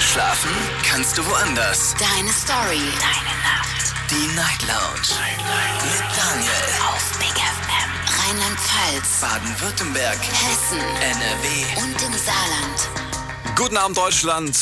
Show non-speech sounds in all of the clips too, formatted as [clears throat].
Schlafen kannst du woanders. Deine Story. Deine Nacht. Die Night Lounge. Mit Daniel. Auf Big FM. Rheinland-Pfalz. Baden-Württemberg. Hessen. NRW. Und im Saarland. Guten Abend, Deutschland.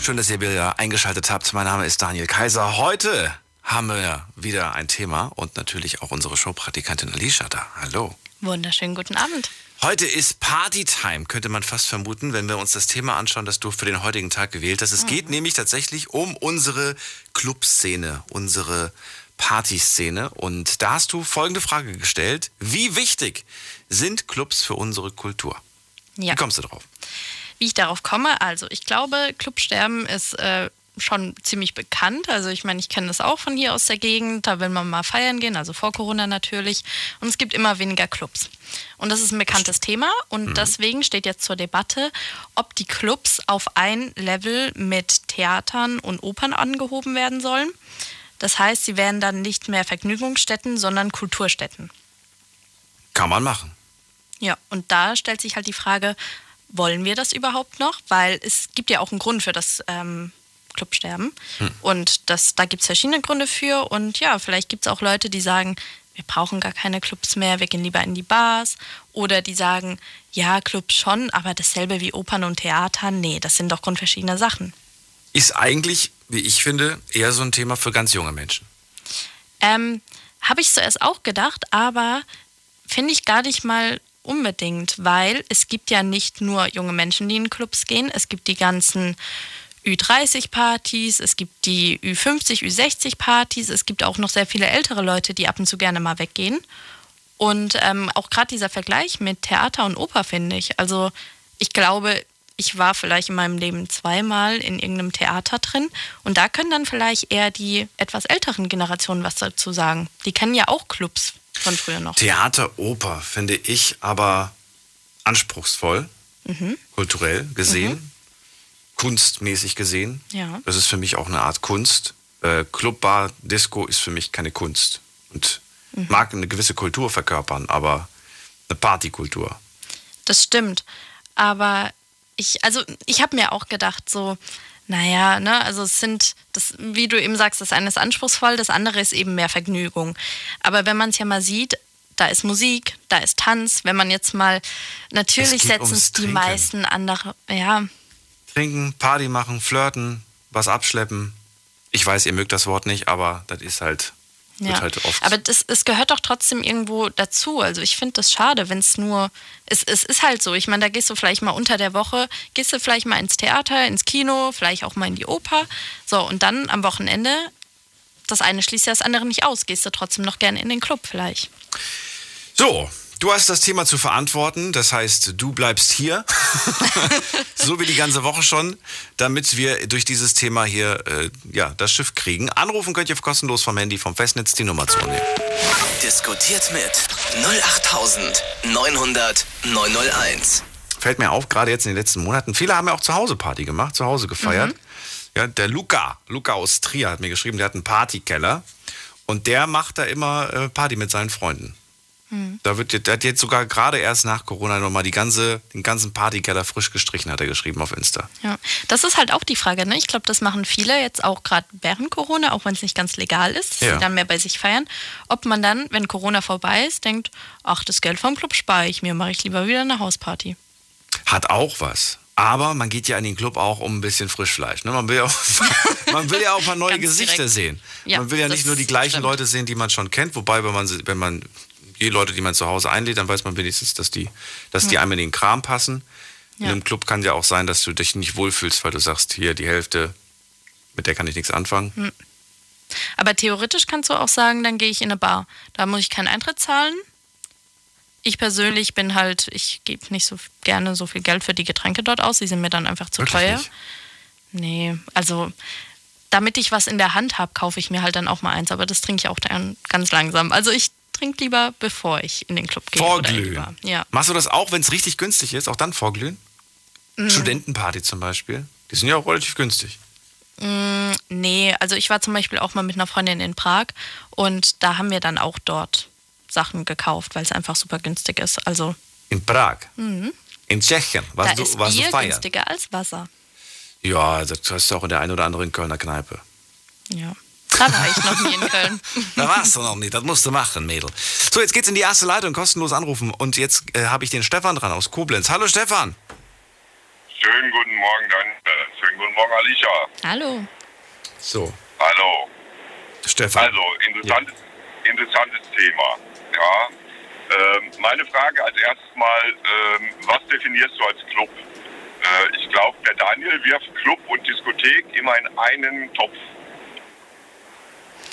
Schön, dass ihr wieder eingeschaltet habt. Mein Name ist Daniel Kaiser. Heute haben wir wieder ein Thema und natürlich auch unsere Showpraktikantin Alicia da. Hallo. Wunderschönen guten Abend. Heute ist Partytime, könnte man fast vermuten, wenn wir uns das Thema anschauen, das du für den heutigen Tag gewählt hast. Es geht nämlich tatsächlich um unsere Clubszene, unsere Partyszene. Und da hast du folgende Frage gestellt. Wie wichtig sind Clubs für unsere Kultur? Ja. Wie kommst du drauf? Wie ich darauf komme, also ich glaube, Clubsterben ist äh, schon ziemlich bekannt. Also ich meine, ich kenne das auch von hier aus der Gegend. Da will man mal feiern gehen, also vor Corona natürlich. Und es gibt immer weniger Clubs. Und das ist ein bekanntes Thema. Und deswegen steht jetzt zur Debatte, ob die Clubs auf ein Level mit Theatern und Opern angehoben werden sollen. Das heißt, sie werden dann nicht mehr Vergnügungsstätten, sondern Kulturstätten. Kann man machen. Ja, und da stellt sich halt die Frage, wollen wir das überhaupt noch? Weil es gibt ja auch einen Grund für das ähm, Clubsterben. Und das, da gibt es verschiedene Gründe für. Und ja, vielleicht gibt es auch Leute, die sagen, wir brauchen gar keine Clubs mehr, wir gehen lieber in die Bars. Oder die sagen, ja, Clubs schon, aber dasselbe wie Opern und Theater, nee, das sind doch grundverschiedene Sachen. Ist eigentlich, wie ich finde, eher so ein Thema für ganz junge Menschen. Ähm, Habe ich zuerst auch gedacht, aber finde ich gar nicht mal unbedingt, weil es gibt ja nicht nur junge Menschen, die in Clubs gehen, es gibt die ganzen Ü30-Partys, es gibt die Ü50, Ü60-Partys, es gibt auch noch sehr viele ältere Leute, die ab und zu gerne mal weggehen. Und ähm, auch gerade dieser Vergleich mit Theater und Oper finde ich. Also ich glaube, ich war vielleicht in meinem Leben zweimal in irgendeinem Theater drin und da können dann vielleicht eher die etwas älteren Generationen was dazu sagen. Die kennen ja auch Clubs von früher noch. Theater, Oper finde ich aber anspruchsvoll, Mhm. kulturell gesehen, kunstmäßig gesehen. Ja. Das ist für mich auch eine Art Kunst. Äh, Club, Bar, Disco ist für mich keine Kunst. Und Mhm. mag eine gewisse Kultur verkörpern, aber eine Partykultur. Das stimmt. Aber ich, also ich habe mir auch gedacht, so, naja, ne, also es sind, das, wie du eben sagst, das eine ist anspruchsvoll, das andere ist eben mehr Vergnügung. Aber wenn man es ja mal sieht, da ist Musik, da ist Tanz. Wenn man jetzt mal, natürlich setzen es die meisten andere, ja, Trinken, Party machen, flirten, was abschleppen. Ich weiß, ihr mögt das Wort nicht, aber das ist halt, Ja, halt oft. aber das, es gehört doch trotzdem irgendwo dazu. Also ich finde das schade, wenn es nur, es, es ist halt so. Ich meine, da gehst du vielleicht mal unter der Woche, gehst du vielleicht mal ins Theater, ins Kino, vielleicht auch mal in die Oper. So, und dann am Wochenende, das eine schließt ja das andere nicht aus, gehst du trotzdem noch gerne in den Club vielleicht. So, du hast das Thema zu verantworten. Das heißt, du bleibst hier. [laughs] so wie die ganze Woche schon, damit wir durch dieses Thema hier äh, ja, das Schiff kriegen. Anrufen könnt ihr kostenlos vom Handy, vom Festnetz die Nummer zu nehmen. Diskutiert mit 08900 901. Fällt mir auf, gerade jetzt in den letzten Monaten, viele haben ja auch zu Hause Party gemacht, zu Hause gefeiert. Ja, der Luca, Luca aus Trier hat mir geschrieben, der hat einen Partykeller und der macht da immer äh, Party mit seinen Freunden. Da wird, der hat jetzt sogar gerade erst nach Corona nochmal die ganze, den ganzen Partykeller frisch gestrichen, hat er geschrieben auf Insta. Ja, das ist halt auch die Frage. Ne? Ich glaube, das machen viele jetzt auch gerade während Corona, auch wenn es nicht ganz legal ist, dass Ja. sie dann mehr bei sich feiern. Ob man dann, wenn Corona vorbei ist, denkt, ach, das Geld vom Club spare ich mir, mache ich lieber wieder eine Hausparty. Hat auch was. Aber man geht ja in den Club auch um ein bisschen Frischfleisch. Ne? Man, will ja auch, [laughs] man will ja auch mal neue Gesichter direkt. sehen. Ja, man will ja nicht nur die gleichen stimmt. Leute sehen, die man schon kennt. Wobei, wenn man, wenn man die Leute, die man zu Hause einlädt, dann weiß man wenigstens, dass die, dass die einem in den Kram passen. In Ja. einem Club kann ja auch sein, dass du dich nicht wohlfühlst, weil du sagst, hier die Hälfte, mit der kann ich nichts anfangen. Hm. Aber theoretisch kannst du auch sagen, dann gehe ich in eine Bar. Da muss ich keinen Eintritt zahlen. Ich persönlich bin halt, ich gebe nicht so gerne so viel Geld für die Getränke dort aus. Die sind mir dann einfach zu Wirklich teuer. nicht? Nee, also damit ich was in der Hand habe, kaufe ich mir halt dann auch mal eins. Aber das trinke ich auch dann ganz langsam. Also ich trinke lieber, bevor ich in den Club gehe. Vorglühen. Ja. Machst du das auch, wenn es richtig günstig ist? Auch dann vorglühen? Mhm. Studentenparty zum Beispiel. Die sind ja auch relativ günstig. Mm, nee, also ich war zum Beispiel auch mal mit einer Freundin in Prag und da haben wir dann auch dort Sachen gekauft, weil es einfach super günstig ist. Also In Prag. In Tschechien. Was Mhm. da du, ist du Bier feiern. günstiger als Wasser. Ja, das hast du auch in der einen oder anderen Kölner Kneipe. Ja. Da war ich noch nie in Köln. [laughs] Da warst du noch nicht, das musst du machen, Mädel. So, jetzt geht's in die erste Leitung, kostenlos anrufen. Und jetzt äh, habe ich den Stefan dran aus Koblenz. Hallo Stefan. Schönen guten Morgen, dann. Schönen guten Morgen, Alicia. Hallo. So, Hallo. Stefan. Also, interessantes, interessantes Thema. Ja. Ähm, meine Frage als erstes mal, ähm, was definierst du als Club? Äh, ich glaube, der Daniel wirft Club und Diskothek immer in einen Topf.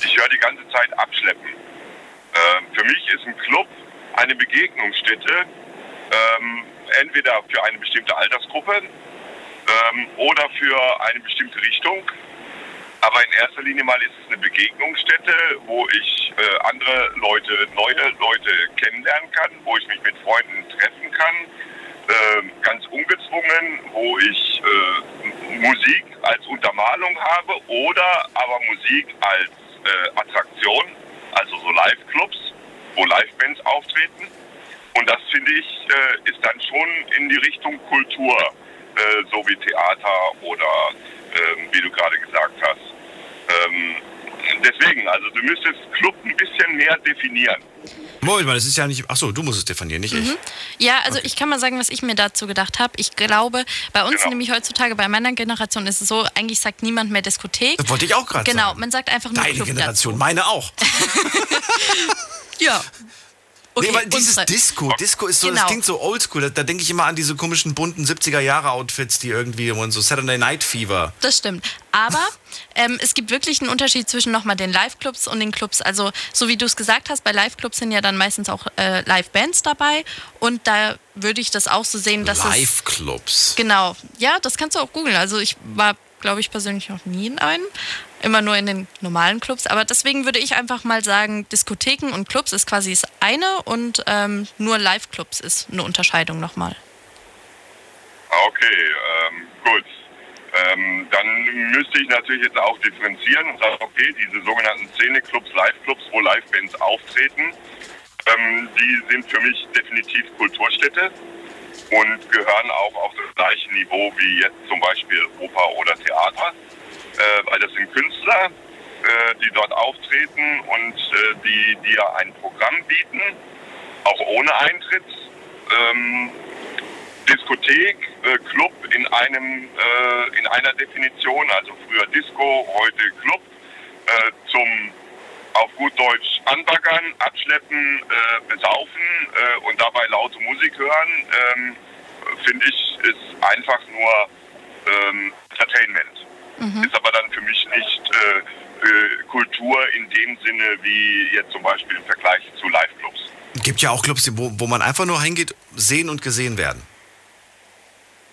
Ich höre die ganze Zeit abschleppen. Ähm, für mich ist ein Club eine Begegnungsstätte, ähm, entweder für eine bestimmte Altersgruppe ähm, oder für eine bestimmte Richtung. Aber in erster Linie mal ist es eine Begegnungsstätte, wo ich äh, andere Leute, neue Leute kennenlernen kann, wo ich mich mit Freunden treffen kann, äh, ganz ungezwungen, wo ich äh, Musik als Untermalung habe oder aber Musik als äh, Attraktion, also so Live-Clubs, wo Live-Bands auftreten. Und das finde ich äh, ist dann schon in die Richtung Kultur, äh, so wie Theater oder ähm, wie du gerade gesagt hast. Ähm, deswegen, also du müsstest Club ein bisschen mehr definieren. Moment mal, das ist ja nicht. Achso, du musst es definieren, nicht ich. Ja, also ich kann mal sagen, was ich mir dazu gedacht habe. Ich glaube, bei uns Genau. nämlich heutzutage, bei meiner Generation ist es so, eigentlich sagt niemand mehr Diskothek. Das wollte ich auch gerade Genau, sagen. man sagt einfach nur Deine Club Generation, dazu. meine auch. [laughs] Ja. Okay, nee, weil dieses Disco, Disco ist so, das Genau. klingt so oldschool. Da, da denke ich immer an diese komischen bunten 70er Jahre Outfits, die irgendwie und so Saturday Night Fever. Das stimmt. Aber ähm, es gibt wirklich einen Unterschied zwischen nochmal den Live-Clubs und den Clubs. Also, so wie du es gesagt hast, bei Live-Clubs sind ja dann meistens auch äh, Live-Bands dabei. Und da würde ich das auch so sehen, dass es. Live-Clubs. Genau. Ja, das kannst du auch googeln. Also, ich war, glaube ich, persönlich noch nie in einem. Immer nur in den normalen Clubs. Aber deswegen würde ich einfach mal sagen, Diskotheken und Clubs ist quasi das eine und ähm, nur Live-Clubs ist eine Unterscheidung nochmal. Ah, Okay, ähm, gut. Ähm, dann müsste ich natürlich jetzt auch differenzieren und sagen, okay, diese sogenannten Szene-Clubs, Live-Clubs, wo Live-Bands auftreten, ähm, die sind für mich definitiv Kulturstätte und gehören auch auf das gleiche Niveau wie jetzt zum Beispiel Oper oder Theater, äh, weil das sind Künstler, äh, die dort auftreten und äh, die dir ein Programm bieten, auch ohne Eintritt. Ähm, Diskothek, äh, Club in einem äh, in einer Definition, also früher Disco, heute Club, äh, zum auf gut Deutsch anbaggern, abschleppen, besaufen und dabei laute Musik hören, ähm, finde ich, ist einfach nur ähm, Entertainment. Ist aber dann für mich nicht äh, äh, Kultur in dem Sinne wie jetzt zum Beispiel im Vergleich zu Live-Clubs. Gibt ja auch Clubs, wo, wo man einfach nur hingeht, sehen und gesehen werden.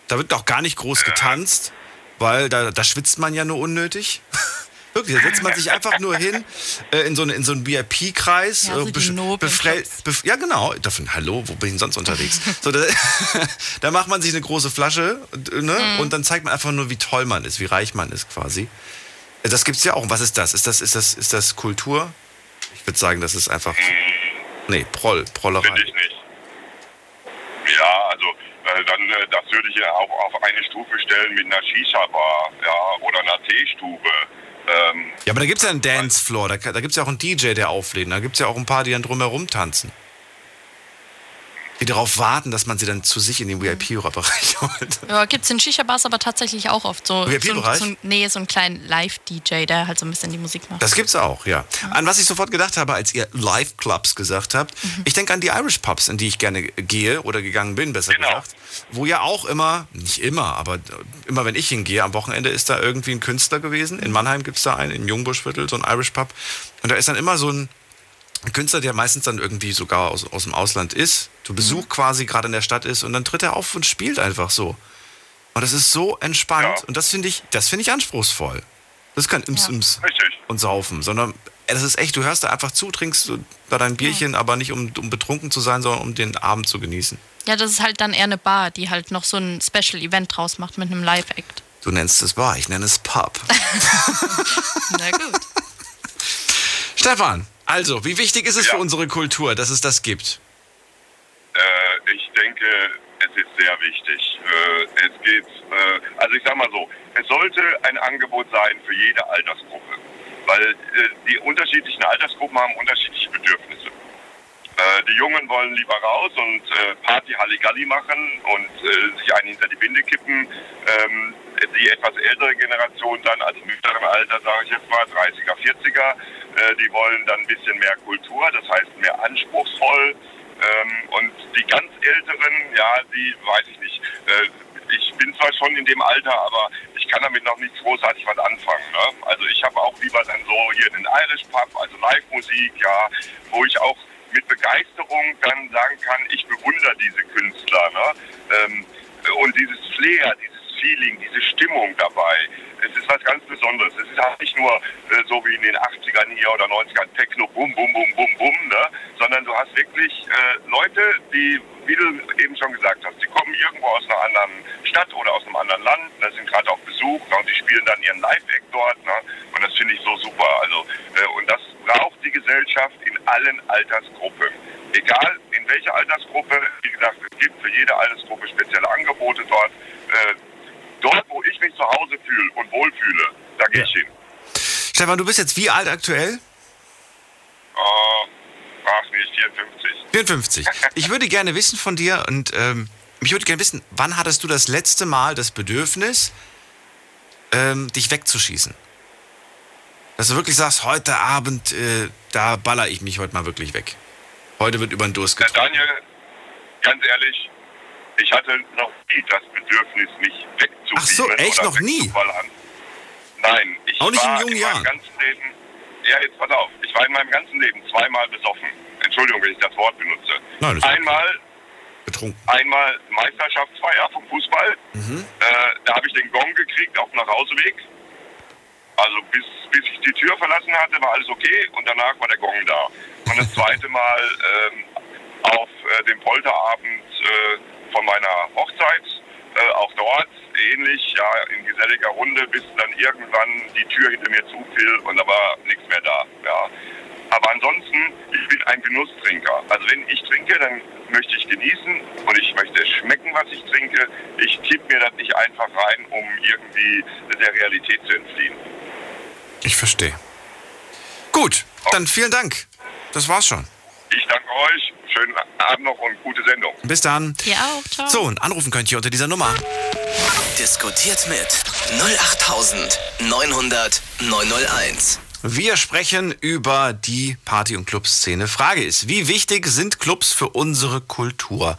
Da wird auch gar nicht groß getanzt, weil da, da schwitzt man ja nur unnötig. [laughs] Wirklich, da setzt man sich einfach nur hin äh, in so, eine, in so einen VIP-Kreis. Ja, so die noblen Clubs. ja, genau. Davon, hallo, wo bin ich denn sonst unterwegs? [laughs] so, da, [laughs] da macht man sich eine große Flasche äh, ne? Mhm. und dann zeigt man einfach nur, wie toll man ist, wie reich man ist quasi. Äh, Das gibt's ja auch. Und Was ist das? Ist das, ist das, ist das Kultur? Ich würde sagen, das ist einfach. Nee, Proll, Prollerei. Finde ich nicht. Ja, also äh, dann äh, das würde ich ja auch auf eine Stufe stellen mit einer Shisha-Bar ja, oder einer Teestube. Ähm, Ja, aber da gibt es ja einen Dancefloor, da, da gibt es ja auch einen DJ, der auflädt. Da gibt es ja auch ein paar, die dann drumherum tanzen. Die darauf warten, dass man sie dann zu sich in den VIP-Bereich [laughs] holt. Ja, gibt es in Shisha-Bars aber tatsächlich auch oft so. VIP-Bereich? So, so, nee, so einen kleinen Live-DJ, der halt so ein bisschen die Musik macht. Das gibt's auch, ja. An was ich sofort gedacht habe, als ihr Live-Clubs gesagt habt, ich denke an die Irish Pubs, in die ich gerne gehe oder gegangen bin, besser Genau. gesagt. Wo ja auch immer, nicht immer, aber immer wenn ich hingehe, am Wochenende ist da irgendwie ein Künstler gewesen. In Mannheim gibt's da einen, im Jungbuschviertel, so ein Irish Pub. Und da ist dann immer so ein Künstler, der meistens dann irgendwie sogar aus, aus dem Ausland ist, zu Besuch quasi gerade in der Stadt ist und dann tritt er auf und spielt einfach so. Und das ist so entspannt Ja. und das finde ich, das finde ich anspruchsvoll. Das ist kein Ims, Ja. Ims richtig. und saufen, sondern das ist echt, du hörst da einfach zu, trinkst da dein Bierchen, aber nicht um, um betrunken zu sein, sondern um den Abend zu genießen. Ja, das ist halt dann eher eine Bar, die halt noch so ein Special-Event draus macht mit einem Live-Act. Du nennst es Bar, ich nenne es Pub. [laughs] Na gut. Stefan, also, wie wichtig ist es Ja. für unsere Kultur, dass es das gibt? Äh, ich denke, es ist sehr wichtig. Äh, es geht, äh, also ich sag mal so, es sollte ein Angebot sein für jede Altersgruppe, weil äh, die unterschiedlichen Altersgruppen haben unterschiedliche Bedürfnisse. Äh, die Jungen wollen lieber raus und äh, Party Halligalli machen und äh, sich einen hinter die Binde kippen. Ähm, die etwas ältere Generation dann, also mittleren Alter, sage ich jetzt mal, 30er, 40er, äh, die wollen dann ein bisschen mehr Kultur, das heißt mehr anspruchsvoll. Ähm, und die ganz Älteren, ja, die weiß ich nicht. Äh, ich bin zwar schon in dem Alter, aber ich kann damit noch nicht großartig was anfangen. Ne? Also ich habe auch lieber dann so hier den Irish Pub, also Live-Musik, ja, wo ich auch mit Begeisterung dann sagen kann, ich bewundere diese Künstler. Ne? Ähm, und dieses Flair, dieses Feeling, diese Stimmung dabei, es ist was ganz Besonderes. Es ist halt nicht nur äh, so wie in den 80ern hier oder 90ern Techno, bum, bum, bum, bum, bum, ne? sondern du hast wirklich äh, Leute, die, wie du eben schon gesagt hast, die kommen irgendwo aus einer anderen Stadt oder aus einem anderen Land, ne? sind gerade auf Besuch ne? und die spielen dann ihren Live-Act dort. Ne? Und das finde ich so super. Also, äh, und das die Gesellschaft in allen Altersgruppen. Egal in welcher Altersgruppe, wie gesagt, es gibt für jede Altersgruppe spezielle Angebote dort. Äh, dort, wo ich mich zu Hause fühle und wohlfühle, da gehe Ja. ich hin. Stefan, du bist jetzt wie alt aktuell? Äh, ach nicht, 54. 54. Ich würde gerne wissen von dir und ähm, ich würde gerne wissen, wann hattest du das letzte Mal das Bedürfnis, ähm, dich wegzuschießen? Dass du wirklich sagst, heute Abend, äh, da baller ich mich heute mal wirklich weg. Heute wird über den Durst getrunken. Daniel, ganz ehrlich, ich hatte noch nie das Bedürfnis, mich wegzubeamen Ach so, echt noch nie? Nein, ich Auch nicht in war jungen in Jahren? meinem ganzen Leben, ja jetzt pass auf, ich war in meinem ganzen Leben zweimal besoffen. Entschuldigung, wenn ich das Wort benutze. Nein, das Einmal Betrunken. einmal Meisterschaftsfeier vom Fußball. Mhm. Äh, da habe ich den Gong gekriegt auf dem Nachhauseweg. Also bis, bis ich die Tür verlassen hatte, war alles okay und danach war der Gong da. Und das zweite Mal ähm, auf äh, dem Polterabend äh, von meiner Hochzeit, äh, auch dort ähnlich, ja, in geselliger Runde, bis dann irgendwann die Tür hinter mir zufiel und da war nichts mehr da. Ja. Aber ansonsten, ich bin ein Genusstrinker. Also wenn ich trinke, dann möchte ich genießen und ich möchte schmecken, was ich trinke. Ich kipp mir das nicht einfach rein, um irgendwie der Realität zu entfliehen. Ich verstehe. Gut, dann vielen Dank. Das war's schon. Ich danke euch, schönen Abend noch und gute Sendung. Bis dann. Dir auch, ciao. So, und anrufen könnt ihr unter dieser Nummer. Diskutiert mit 08900 901. Wir sprechen über die Party- und Clubszene. Frage ist, wie wichtig sind Clubs für unsere Kultur?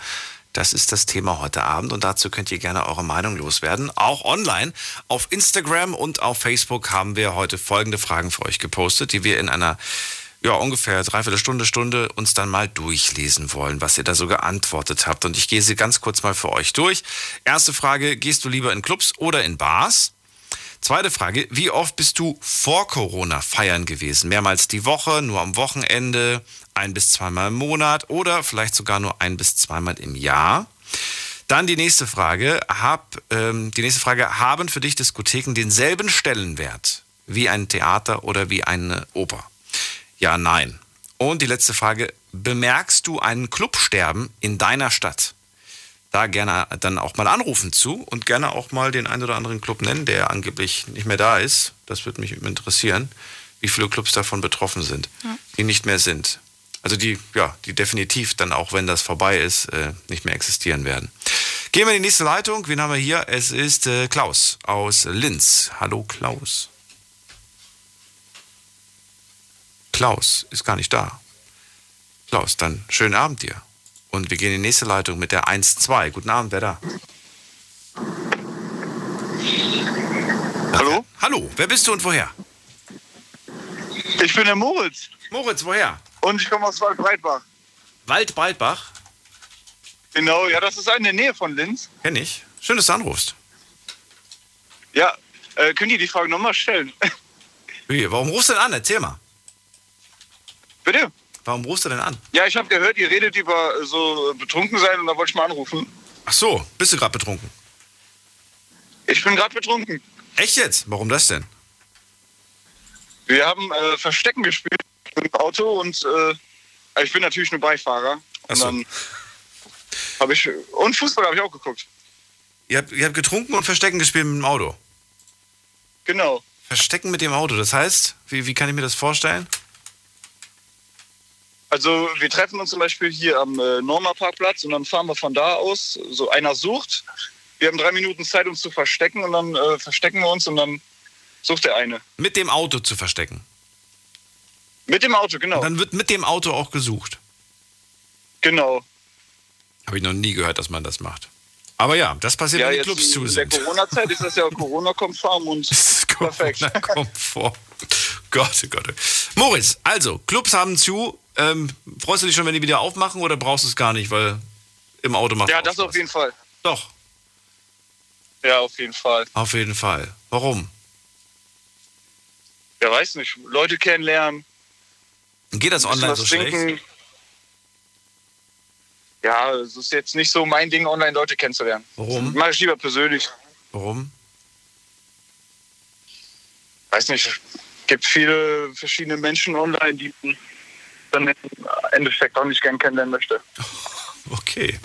Das ist das Thema heute Abend und dazu könnt ihr gerne eure Meinung loswerden. Auch online. Auf Instagram und auf Facebook haben wir heute folgende Fragen für euch gepostet, die wir in einer ja, ungefähr dreiviertel Stunde, Stunde uns dann mal durchlesen wollen, was ihr da so geantwortet habt. Und ich gehe sie ganz kurz mal für euch durch. Erste Frage, gehst du lieber in Clubs oder in Bars? Zweite Frage, wie oft bist du vor Corona feiern gewesen? Mehrmals die Woche, nur am Wochenende, ein bis zweimal im Monat oder vielleicht sogar nur ein bis zweimal im Jahr? Dann die nächste Frage, hab, ähm, die nächste Frage, haben für dich Diskotheken denselben Stellenwert wie ein Theater oder wie eine Oper? Ja, nein. Und die letzte Frage, bemerkst du ein Clubsterben in deiner Stadt? da gerne dann auch mal anrufen zu und gerne auch mal den einen oder anderen Club nennen, der angeblich nicht mehr da ist. Das würde mich interessieren, wie viele Clubs davon betroffen sind, die nicht mehr sind. Also die, ja, die definitiv dann auch, wenn das vorbei ist, äh, nicht mehr existieren werden. Gehen wir in die nächste Leitung. Wen haben wir hier? Es ist äh, Klaus aus Linz. Hallo Klaus. Klaus ist gar nicht da. Klaus, dann schönen Abend dir. Und wir gehen in die nächste Leitung mit der 1-2. Guten Abend, wer da? Hallo? Hallo, wer bist du und woher? Ich bin der Moritz Moritz, woher? Und ich komme aus Waldbreitbach. Waldbaldbach? Genau, ja, das ist in der Nähe von Linz. Kenn ich. Schön, dass du anrufst. Ja, äh, könnt ihr die Frage nochmal stellen? [laughs] Wie, warum rufst du denn an? Erzähl mal. Bitte? Warum rufst du denn an? Ja, ich habe gehört, ihr redet über äh, so betrunken sein und da wollte ich mal anrufen. Ach so, bist du gerade betrunken? Ich bin gerade betrunken. Echt jetzt? Warum das denn? Wir haben äh, Verstecken gespielt mit dem Auto und äh, ich bin natürlich nur Beifahrer. Und so. dann Habe ich. Und Fußball habe ich auch geguckt. Ihr habt, ihr habt getrunken und Verstecken gespielt mit dem Auto. Genau. Verstecken mit dem Auto, das heißt, wie, wie kann ich mir das vorstellen? Also wir treffen uns zum Beispiel hier am äh, Norma Parkplatz und dann fahren wir von da aus. So einer sucht. Wir haben drei Minuten Zeit, uns zu verstecken und dann äh, verstecken wir uns und dann sucht der eine. Mit dem Auto zu verstecken. Mit dem Auto, genau. Dann wird mit dem Auto auch gesucht. genau. Habe ich noch nie gehört, dass man das macht. Aber ja, das passiert, Ja, wenn die Clubs zu in der sind. Corona-Zeit ist das ja [laughs] Corona-konform und perfekt. Corona kommt vor. Gott, oh Gott. Moritz, also, Clubs haben zu. Ähm, freust du dich schon, wenn die wieder aufmachen oder brauchst du es gar nicht, weil im Auto macht Ja, das Spaß? auf jeden Fall. Doch, Ja, auf jeden Fall. auf jeden Fall. Warum? Ja, weiß nicht. Leute kennenlernen. Geht das online so schlecht? trinken. Ja, es ist jetzt nicht so mein Ding, online Leute kennenzulernen. Warum? Mach ich lieber persönlich. Warum? Weiß nicht. gibt viele verschiedene Menschen online, die man dann im Endeffekt auch nicht gern kennenlernen möchte. [laughs] Okay.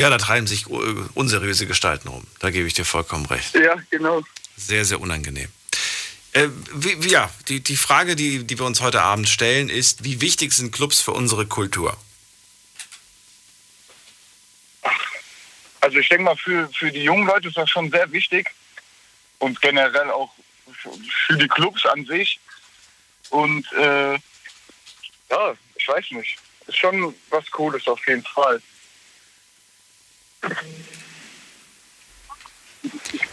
Ja, da treiben sich unseriöse Gestalten rum. Da gebe ich dir vollkommen recht. Ja, genau. Sehr, sehr unangenehm. Äh, wie, ja, die, die Frage, die, die wir uns heute Abend stellen, ist, wie wichtig sind Clubs für unsere Kultur? Also ich denke mal, für, für die jungen Leute ist das schon sehr wichtig und generell auch für die Clubs an sich. Und äh, ja, ich weiß nicht. Ist schon was Cooles auf jeden Fall.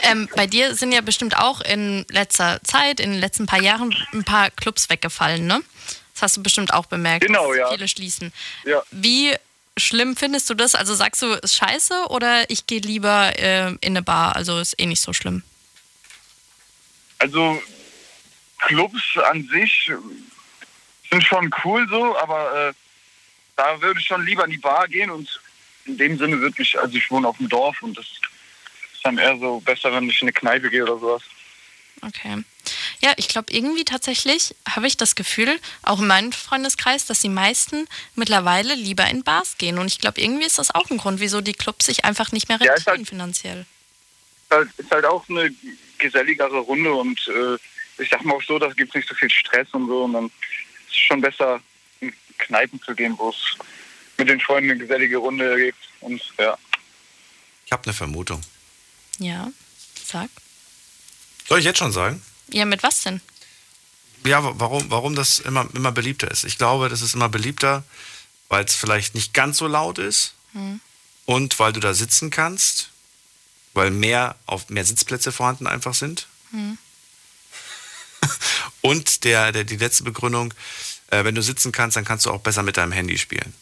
Ähm, bei dir sind ja bestimmt auch in letzter Zeit, in den letzten paar Jahren, ein paar Clubs weggefallen, ne? Das hast du bestimmt auch bemerkt. Genau, ja. Viele schließen. Ja. Wie schlimm findest du das? Also sagst du, ist scheiße oder ich gehe lieber äh, in eine Bar? Also ist eh nicht so schlimm. Also Clubs an sich sind schon cool so, aber äh, da würde ich schon lieber in die Bar gehen und in dem Sinne würde ich, also ich wohne auf dem Dorf und das ist dann eher so besser, wenn ich in eine Kneipe gehe oder sowas. Okay. Ja, ich glaube, irgendwie tatsächlich habe ich das Gefühl, auch in meinem Freundeskreis, dass die meisten mittlerweile lieber in Bars gehen. Und ich glaube, irgendwie ist das auch ein Grund, wieso die Clubs sich einfach nicht mehr Ja, rentieren ist halt- finanziell. Halt, ist halt auch eine geselligere Runde und äh, ich sag mal auch so, da gibt es nicht so viel Stress und so und dann ist es schon besser, in Kneipen zu gehen, wo es mit den Freunden eine gesellige Runde gibt und ja. Ich habe eine Vermutung. Ja, sag. Soll ich jetzt schon sagen? Ja, mit was denn? Ja, wa- warum, warum das immer, immer beliebter ist. Ich glaube, das ist immer beliebter, weil es vielleicht nicht ganz so laut ist und weil du da sitzen kannst, weil mehr, auf, mehr Sitzplätze vorhanden einfach sind. [laughs] und der, der, die letzte Begründung, äh, wenn du sitzen kannst, dann kannst du auch besser mit deinem Handy spielen.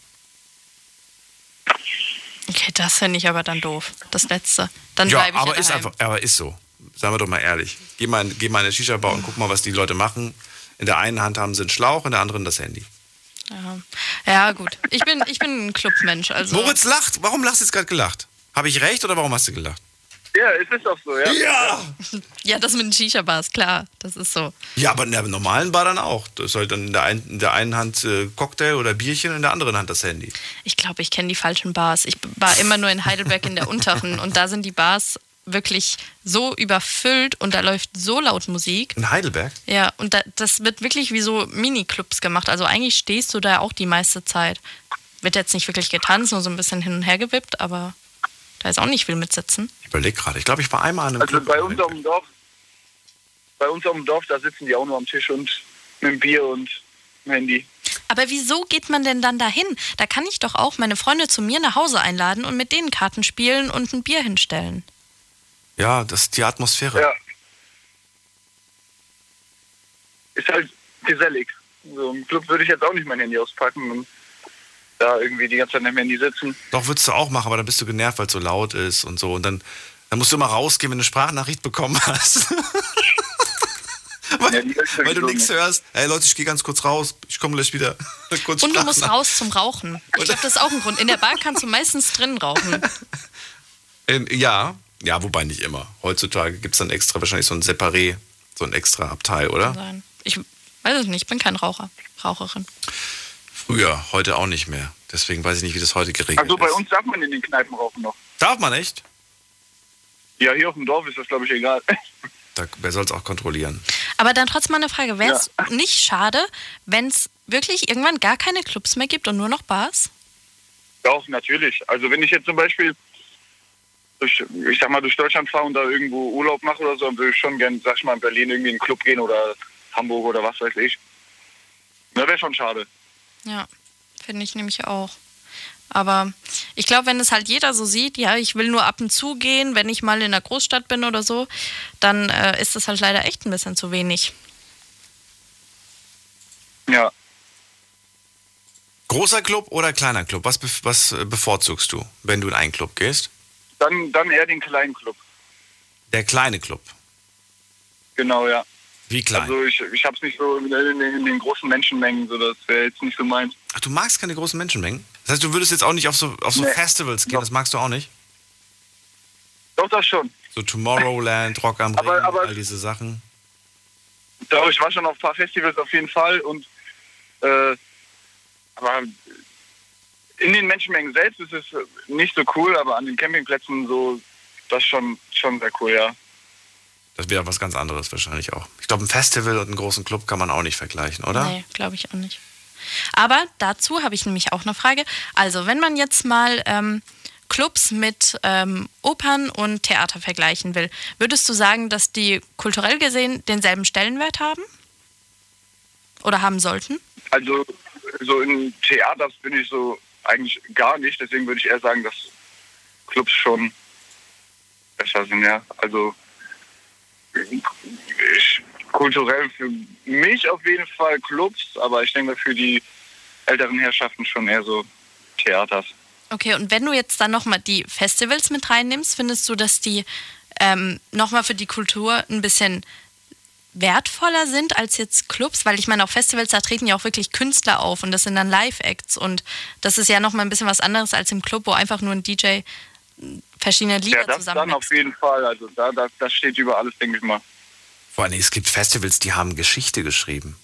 Okay, das finde ich aber dann doof. Das letzte. Dann Ja, bleibe ich aber ja ist einfach, aber ist so. Sagen wir doch mal ehrlich. Geh mal, in- geh mal in eine Shisha-Bar und guck mal, was die Leute machen. In der einen Hand haben sie einen Schlauch, in der anderen das Handy. Ja. ja, gut. Ich bin, ich bin ein Clubmensch. Also Moritz lacht. Warum lachst du jetzt gerade gelacht? Habe ich recht oder warum hast du gelacht? Ja, es ist auch so, ja. Ja! Ja, das mit den Shisha-Bars, klar. Das ist so. Ja, aber in der normalen Bar dann auch. Das ist halt dann in der, einen, in der einen Hand äh, Cocktail oder Bierchen, in der anderen Hand das Handy. Ich glaube, ich kenne die falschen Bars. Ich war immer nur in Heidelberg in der [laughs] unteren und da sind die Bars wirklich so überfüllt und da läuft so laut Musik. In Heidelberg? Ja, und da, das wird wirklich wie so Mini-Clubs gemacht. Also eigentlich stehst du da auch die meiste Zeit. Wird jetzt nicht wirklich getanzt, nur so ein bisschen hin und her gewippt, aber da ist auch nicht viel mit Sitzen. Ich überlege gerade. Ich glaube, ich war einmal an einem Also Club. bei uns auf dem Dorf, bei uns auf dem Dorf, da sitzen die auch nur am Tisch und mit dem Bier und dem Handy. Aber wieso geht man denn dann dahin? Da kann ich doch auch meine Freunde zu mir nach Hause einladen und mit denen Karten spielen und ein Bier hinstellen. Ja, das ist die Atmosphäre. Ja. Ist halt gesellig. So im Club würde ich jetzt auch nicht mein Handy auspacken und da irgendwie die ganze Zeit am Handy sitzen. Doch, würdest du auch machen, aber dann bist du genervt, weil es so laut ist und so. Und dann, dann musst du immer rausgehen, wenn du eine Sprachnachricht bekommen hast. weil, [laughs] Ja, weil du nichts nicht. hörst. Ey Leute, ich gehe ganz kurz raus. Ich komme gleich wieder. [laughs] kurz Und du musst raus zum Rauchen. Ich glaube, das ist auch ein Grund. In der Bar kannst du meistens drin rauchen. [laughs] Ähm, ja, ja, wobei nicht immer. Heutzutage gibt es dann extra wahrscheinlich so ein Separé, so ein extra Abteil, oder? sein. Ich weiß es nicht, ich bin kein Raucher, Raucherin. Früher, heute auch nicht mehr. Deswegen weiß ich nicht, wie das heute geregelt Also bei ist. uns darf man in den Kneipen rauchen noch. Darf man echt? Ja, hier auf dem Dorf ist das, glaube ich, egal. [laughs] Da, wer soll es auch kontrollieren? Aber dann trotzdem mal eine Frage. Wäre es [laughs] nicht schade, wenn es wirklich irgendwann gar keine Clubs mehr gibt und nur noch Bars? Doch, natürlich. Also wenn ich jetzt zum Beispiel durch, ich sag mal, durch Deutschland fahre und da irgendwo Urlaub mache oder so, dann würde ich schon gerne, sag ich mal, in Berlin irgendwie in einen Club gehen oder Hamburg oder was weiß ich. Das wäre schon schade. Ja, finde ich nämlich auch. Aber ich glaube, wenn es halt jeder so sieht, ja, ich will nur ab und zu gehen, wenn ich mal in der Großstadt bin oder so, dann äh, ist das halt leider echt ein bisschen zu wenig. Ja. Großer Club oder kleiner Club? Was, was äh, bevorzugst du, wenn du in einen Club gehst? Dann, dann eher den kleinen Club. Der kleine Club. Genau, ja. Wie klein? Also ich, ich hab's nicht so in, in, in den großen Menschenmengen, so das wäre jetzt nicht so meins. Ach, du magst keine großen Menschenmengen? Das heißt, du würdest jetzt auch nicht auf so, auf so Nee. Festivals gehen, Doch. das magst du auch nicht? Doch, das schon. So Tomorrowland, Rock am Ring, Aber- aber- all diese Sachen. Doch, ich war schon auf ein paar Festivals auf jeden Fall und äh, aber in den Menschenmengen selbst ist es nicht so cool, aber an den Campingplätzen so, das schon, schon sehr cool, ja. Das wäre was ganz anderes wahrscheinlich auch. Ich glaube, ein Festival und einen großen Club kann man auch nicht vergleichen, oder? Nee, glaube ich auch nicht. Aber dazu habe ich nämlich auch eine Frage. Also, wenn man jetzt mal ähm, Clubs mit ähm, Opern und Theater vergleichen will, würdest du sagen, dass die kulturell gesehen denselben Stellenwert haben? Oder haben sollten? Also so in Theaters bin ich so eigentlich gar nicht, deswegen würde ich eher sagen, dass Clubs schon besser sind, ja. Also ich, kulturell für mich auf jeden Fall Clubs, aber ich denke für die älteren Herrschaften schon eher so Theaters. Okay, und wenn du jetzt dann nochmal die Festivals mit reinnimmst, findest du, dass die ähm, nochmal für die Kultur ein bisschen wertvoller sind als jetzt Clubs? Weil ich meine, auf Festivals, da treten ja auch wirklich Künstler auf und das sind dann Live-Acts und das ist ja nochmal ein bisschen was anderes als im Club, wo einfach nur ein DJ verschiedene Lieder Ja, das dann zusammen auf jeden Fall. Also da, da das steht über alles, denke ich mal. Vor allem, es gibt Festivals, die haben Geschichte geschrieben.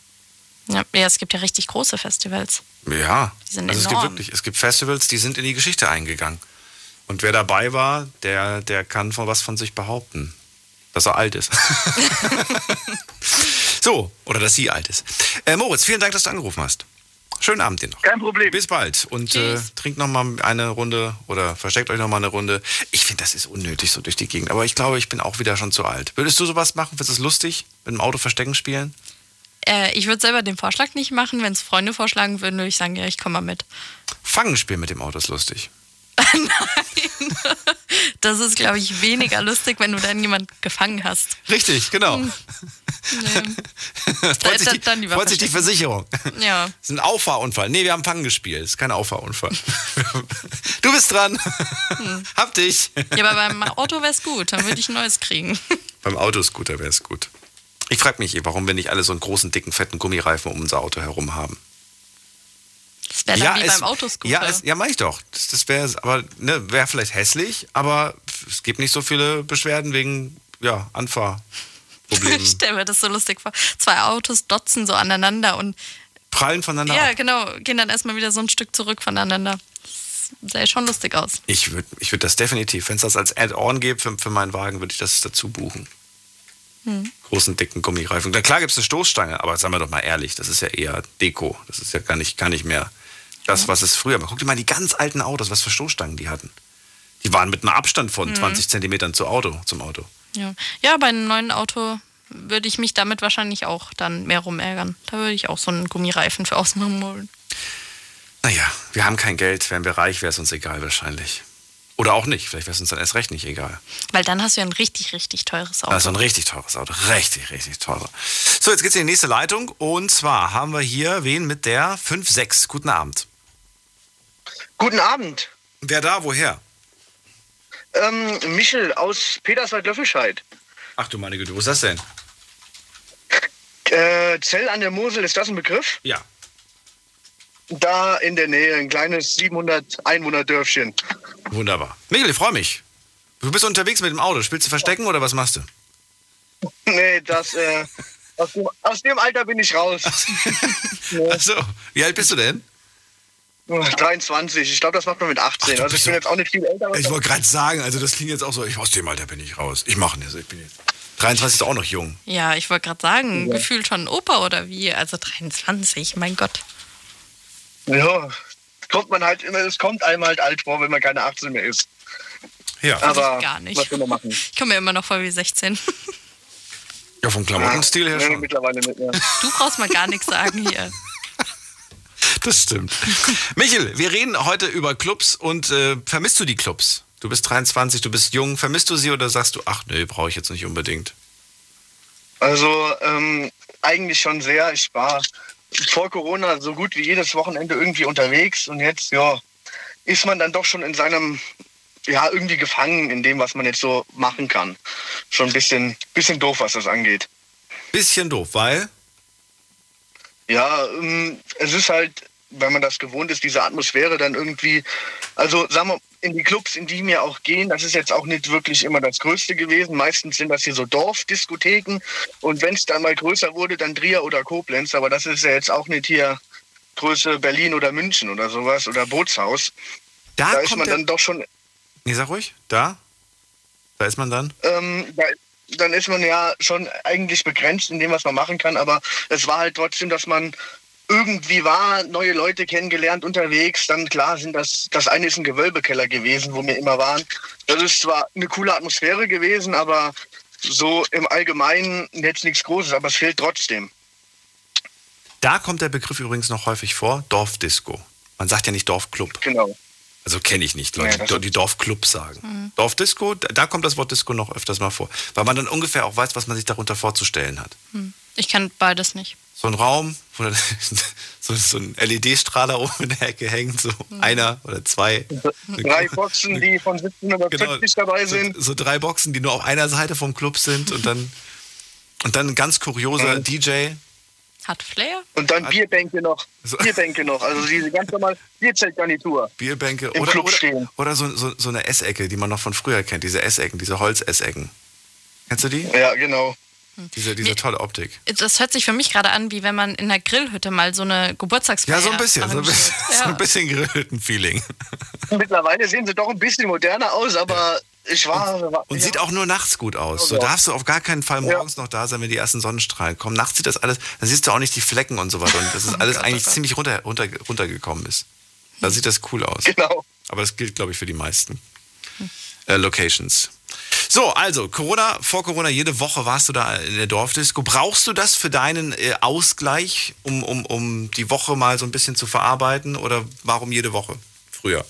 ja, ja, es gibt ja richtig große Festivals. Ja, Die sind also es gibt enorm. wirklich, es gibt Festivals, die sind in die Geschichte eingegangen. Und wer dabei war, der, der kann von was von sich behaupten. Dass er alt ist. [laughs] [laughs] so, oder dass sie alt ist. Äh, Moritz, vielen Dank, dass du angerufen hast. Schönen Abend dir noch. Kein Problem. Bis bald. Und äh, trinkt noch mal eine Runde oder versteckt euch noch mal eine Runde. Ich finde, das ist unnötig so durch die Gegend. Aber ich glaube, ich bin auch wieder schon zu alt. Würdest du sowas machen? Findest du es lustig? Mit dem Auto verstecken spielen? Äh, ich würde selber den Vorschlag nicht machen. Wenn es Freunde vorschlagen würden, würde ich sagen, ja, ich komme mal mit. Fangen spielen mit dem Auto ist lustig. [laughs] Das ist, glaube ich, weniger lustig, wenn du dann jemand gefangen hast. Richtig, genau. [laughs] Nee. freut sich, die, dann freut sich die. Versicherung. Ja. Das [laughs] ist ein Auffahrunfall. Nee, wir haben Fangen gespielt. Das ist kein Auffahrunfall. Du bist dran. Hm. Hab dich. Ja, aber beim Auto wäre es gut, dann würde ich ein neues kriegen. Beim Autoscooter wäre es gut. Ich frage mich, warum wir nicht alle so einen großen, dicken, fetten Gummireifen um unser Auto herum haben. Das wäre dann wie es, beim Autoscooter. Ja, es, ja mach ich doch. Das, das wäre aber ne, wäre vielleicht hässlich, aber es gibt nicht so viele Beschwerden wegen ja, Anfahrproblemen. [laughs] ich stelle mir das so lustig vor. Zwei Autos dotzen so aneinander und Prallen voneinander ja, ab. genau, gehen dann erstmal wieder so ein Stück zurück voneinander. Das sähe schon lustig aus. Ich würde ich würd das definitiv, wenn es das als Add-on gibt für, für meinen Wagen, würde ich das dazu buchen. Hm. Großen, dicken Gummireifen. Na klar gibt es eine Stoßstange, aber sagen wir doch mal ehrlich, das ist ja eher Deko. Das ist ja gar nicht, gar nicht mehr das, was es früher war. Guck dir mal die ganz alten Autos, was für Stoßstangen die hatten. Die waren mit einem Abstand von Hm. 20 Zentimetern zu Auto, zum Auto. Ja. ja, bei einem neuen Auto würde ich mich damit wahrscheinlich auch dann mehr rumärgern. Da würde ich auch so einen Gummireifen für außen holen. Naja, wir haben kein Geld. Wären wir reich, wäre es uns egal wahrscheinlich. Oder auch nicht. Vielleicht wäre es uns dann erst recht nicht egal. Weil dann hast du ja ein richtig, richtig teures Auto. Also ein richtig teures Auto. Richtig, richtig teures. So, jetzt geht's in die nächste Leitung. Und zwar haben wir hier wen mit der 5-6. Guten Abend. Guten Abend. Wer da, woher? Ähm, Michel aus Peterswald-Löffelscheid. Ach du meine Güte, wo ist das denn? Äh, Zell an der Mosel, ist das ein Begriff? Ja. Da in der Nähe, ein kleines 700 Einwohner-Dörfchen. Wunderbar. Michael, ich freue mich. Du bist unterwegs mit dem Auto. Spielst du Verstecken oder was machst du? Nee, das, äh, aus dem, aus dem Alter bin ich raus. [laughs] Achso, wie alt bist du denn? 23. Ich glaube, das macht man mit 18. du also ich bin jetzt auch nicht viel älter. Ich wollte gerade sagen, also das klingt jetzt auch so, ich aus dem Alter bin ich raus. Ich mache das, ich bin jetzt. 23 ist auch noch jung. Ja, ich wollte gerade sagen, gefühlt schon ein Opa oder wie? Also 23, mein Gott. Ja, kommt man halt immer, es kommt einem halt alt vor, wenn man keine 18 mehr ist. Ja. Aber gar nicht. was will man machen? Ich komme mir immer noch vor wie 16. Ja, vom Klamottenstil her Ja, schon. Mittlerweile nicht mehr. Du brauchst mal gar nichts sagen hier. Das stimmt. Michel, wir reden heute über Clubs und äh, vermisst du die Clubs? Du bist 23, du bist jung. Vermisst du sie oder sagst du, ach nee, brauche ich jetzt nicht unbedingt? Also ähm, eigentlich schon sehr. Ich war vor Corona so gut wie jedes Wochenende irgendwie unterwegs und jetzt, ja, ist man dann doch schon in seinem, ja, irgendwie gefangen in dem, was man jetzt so machen kann. Schon ein bisschen, bisschen doof, was das angeht. Bisschen doof, weil Ja, ähm, es ist halt, wenn man das gewohnt ist, diese Atmosphäre dann irgendwie, also sagen wir, in die Clubs, in die wir auch gehen, das ist jetzt auch nicht wirklich immer das Größte gewesen. Meistens sind das hier so Dorfdiskotheken und wenn es dann mal größer wurde, dann Trier oder Koblenz, aber das ist ja jetzt auch nicht hier Größe Berlin oder München oder sowas oder Bootshaus. da Da ist kommt man dann doch schon Nee, sag ruhig, da? Da ist man dann? ähm, da, dann ist man ja schon eigentlich begrenzt in dem, was man machen kann. Aber es war halt trotzdem, dass man irgendwie war, neue Leute kennengelernt unterwegs. Dann klar sind das, das eine ist ein Gewölbekeller gewesen, wo wir immer waren. Das ist zwar eine coole Atmosphäre gewesen, aber so im Allgemeinen jetzt nichts Großes, aber es fehlt trotzdem. Da kommt der Begriff übrigens noch häufig vor, Dorfdisco. Man sagt ja nicht Dorfclub. Genau. Also kenne ich nicht, Leute, Ja, die, die Dorfclubs sagen. Dorfdisco, da, da kommt das Wort Disco noch öfters mal vor. Weil man dann ungefähr auch weiß, was man sich darunter vorzustellen hat. Ich kann beides nicht. So ein Raum, wo dann [laughs] so, so ein LED-Strahler oben in der Ecke hängt, so einer oder zwei. Drei Boxen, die von 1750 dabei sind. Genau. So, so drei Boxen, die nur auf einer Seite vom Club sind und dann, und dann ein ganz kurioser DJ. Hat Flair? Und dann Bierbänke noch. So. Bierbänke noch. Also diese ganz normale Bierzeltgarnitur. Bierbänke Im oder, Club oder, stehen. oder so, so, so eine Essecke, die man noch von früher kennt, diese Essecken, diese Holzessecken. Kennst du die? Ja, genau. Diese, diese Mir- tolle Optik. Das hört sich für mich gerade an, wie wenn man in einer Grillhütte mal so eine Geburtstagsfeier Ja, so ein bisschen, so ein bisschen, so ein bisschen Grillhütten-Feeling. Mittlerweile sehen sie doch ein bisschen moderner aus, aber ich war. war Und ja, sieht auch nur nachts gut aus. So Ja. darfst du auf gar keinen Fall morgens noch da sein, wenn die ersten Sonnenstrahlen kommen. Nachts sieht das alles, dann siehst du auch nicht die Flecken und so weiter. Und das ist [laughs] alles oh eigentlich ziemlich runter, runter, runtergekommen ist. Da sieht das cool aus. Genau. Aber das gilt, glaube ich, für die meisten äh, Locations. So, also Corona, vor Corona, jede Woche warst du da in der Dorfdisco. Brauchst du das für deinen äh, Ausgleich, um, um, um die Woche mal so ein bisschen zu verarbeiten? Oder warum jede Woche? Früher.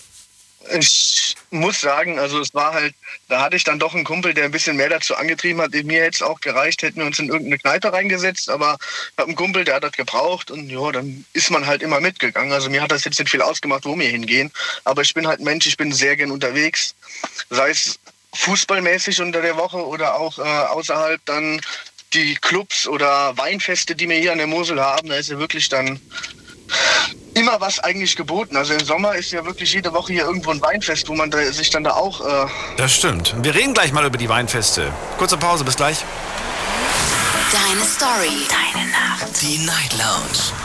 Ich muss sagen, also es war halt, da hatte ich dann doch einen Kumpel, der ein bisschen mehr dazu angetrieben hat. Mir hätte es auch gereicht, hätten wir uns in irgendeine Kneipe reingesetzt, aber ich habe einen Kumpel, der hat das gebraucht und ja, dann ist man halt immer mitgegangen. Also mir hat das jetzt nicht viel ausgemacht, wo wir hingehen, aber ich bin halt Mensch, ich bin sehr gern unterwegs, sei es fußballmäßig unter der Woche oder auch äh, außerhalb dann die Clubs oder Weinfeste, die wir hier an der Mosel haben, da ist ja wirklich dann immer was eigentlich geboten. Also im Sommer ist ja wirklich jede Woche hier irgendwo ein Weinfest, wo man da, sich dann da auch. Äh, Das stimmt. Wir reden gleich mal über die Weinfeste. Kurze Pause, bis gleich. Deine Story. Deine Nacht. Die Night Lounge.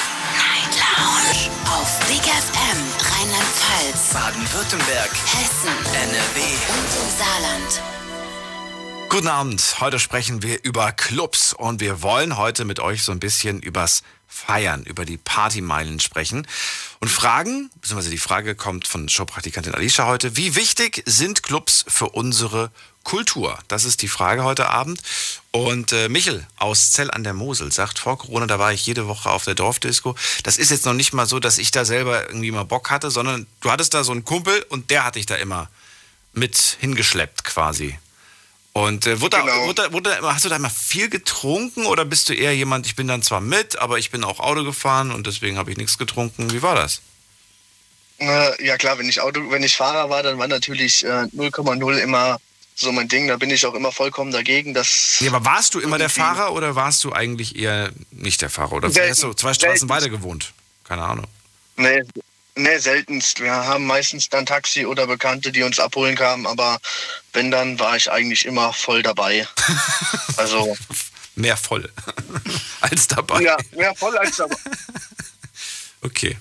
Lounge. Auf Big FM Rheinland-Pfalz, Baden-Württemberg, Hessen NRW. und im Saarland. Guten Abend. Heute sprechen wir über Clubs und wir wollen heute mit euch so ein bisschen übers Feiern, über die Partymeilen sprechen und fragen, beziehungsweise die Frage kommt von Showpraktikantin Alicia heute, wie wichtig sind Clubs für unsere Kultur? Das ist die Frage heute Abend. Und äh, Michel aus Zell an der Mosel sagt, vor Corona, da war ich jede Woche auf der Dorfdisco. Das ist jetzt noch nicht mal so, dass ich da selber irgendwie mal Bock hatte, sondern du hattest da so einen Kumpel und der hat dich da immer mit hingeschleppt quasi. Und äh, wurde, Genau. wurde, da- wurde immer, hast du da immer viel getrunken oder bist du eher jemand, ich bin dann zwar mit, aber ich bin auch Auto gefahren und deswegen habe ich nichts getrunken. Wie war das? Äh, ja klar, wenn ich Auto, wenn ich Fahrer war, dann war natürlich äh, 0,0 immer so mein Ding. Da bin ich auch immer vollkommen dagegen. Dass Nee, aber warst du immer der Fahrer oder warst du eigentlich eher nicht der Fahrer? Oder Selten. hast du zwei Straßen Selten. weiter gewohnt? Keine Ahnung. Nee, nee, seltenst. Wir haben meistens dann Taxi oder Bekannte, die uns abholen kamen, aber wenn dann war ich eigentlich immer voll dabei. [laughs] Also Mehr voll [laughs] als dabei. ja, mehr voll als dabei. [laughs] Okay.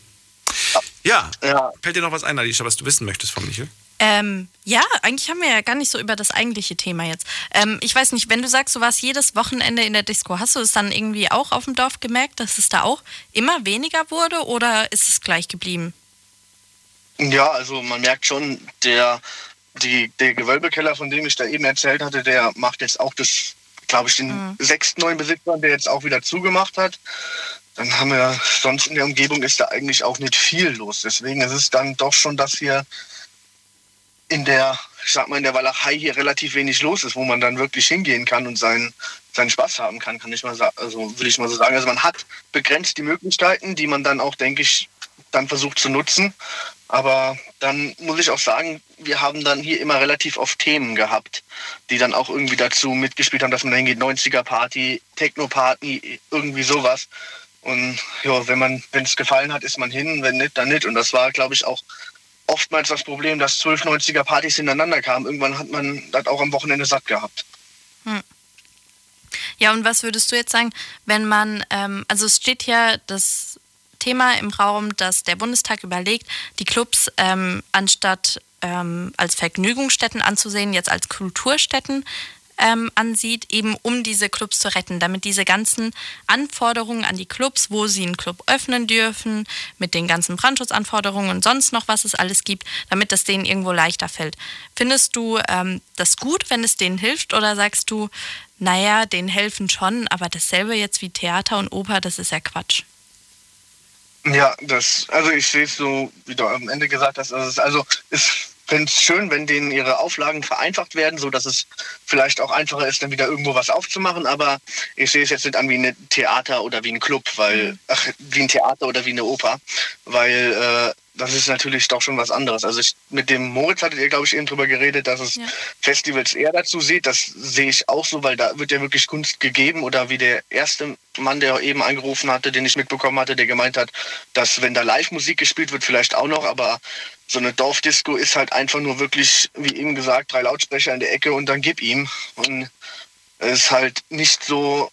Ja, Ja. fällt dir noch was ein, Alicia, was du wissen möchtest von Michel? Ähm, ja, eigentlich haben wir ja gar nicht so über das eigentliche Thema jetzt. Ähm, ich weiß nicht, wenn du sagst, du warst jedes Wochenende in der Disco, hast du es dann irgendwie auch auf dem Dorf gemerkt, dass es da auch immer weniger wurde oder ist es gleich geblieben? Ja, also man merkt schon, der, die, der Gewölbekeller, von dem ich da eben erzählt hatte, der macht jetzt auch das, glaube ich, den sechsten neuen Besitzer, der jetzt auch wieder zugemacht hat. Dann haben wir, sonst in der Umgebung ist da eigentlich auch nicht viel los. Deswegen ist es dann doch schon, dass hier in der, ich sag mal, in der Walachei hier relativ wenig los ist, wo man dann wirklich hingehen kann und seinen, seinen Spaß haben kann, kann ich mal sagen, also will ich mal so sagen. Also man hat begrenzt die Möglichkeiten, die man dann auch, denke ich, dann versucht zu nutzen. Aber dann muss ich auch sagen, wir haben dann hier immer relativ oft Themen gehabt, die dann auch irgendwie dazu mitgespielt haben, dass man hingeht, 90er-Party, Techno-Party, irgendwie sowas. Und ja, wenn man, wenn es gefallen hat, ist man hin, wenn nicht, dann nicht. Und das war, glaube ich, auch oftmals das Problem, dass zwölf 90er-Partys hintereinander kamen. Irgendwann hat man das auch am Wochenende satt gehabt. Ja, und was würdest du jetzt sagen, wenn man, ähm, also es steht ja das Thema im Raum, dass der Bundestag überlegt, die Clubs ähm, anstatt ähm, als Vergnügungsstätten anzusehen, jetzt als Kulturstätten ähm, ansieht, eben um diese Clubs zu retten, damit diese ganzen Anforderungen an die Clubs, wo sie einen Club öffnen dürfen, mit den ganzen Brandschutzanforderungen und sonst noch, was es alles gibt, damit das denen irgendwo leichter fällt. Findest du ähm, das gut, wenn es denen hilft, oder sagst du, naja, denen helfen schon, aber dasselbe jetzt wie Theater und Oper, das ist ja Quatsch. Ja, das, also ich sehe es so, wie du am Ende gesagt hast, also es, also ich finde es schön, wenn denen ihre Auflagen vereinfacht werden, so dass es vielleicht auch einfacher ist, dann wieder irgendwo was aufzumachen, aber ich sehe es jetzt nicht an wie ein Theater oder wie ein Club, weil, ach, wie ein Theater oder wie eine Oper, weil äh, das ist natürlich doch schon was anderes. Also ich, mit dem Moritz hattet ihr, glaube ich, eben drüber geredet, dass es Ja. Festivals eher dazu sieht. Das sehe ich auch so, weil da wird ja wirklich Kunst gegeben. Oder wie der erste Mann, der eben angerufen hatte, den ich mitbekommen hatte, der gemeint hat, dass wenn da Live-Musik gespielt wird, vielleicht auch noch, aber so eine Dorfdisco ist halt einfach nur wirklich, wie eben gesagt, drei Lautsprecher in der Ecke und dann gib ihm. Und es ist halt nicht so,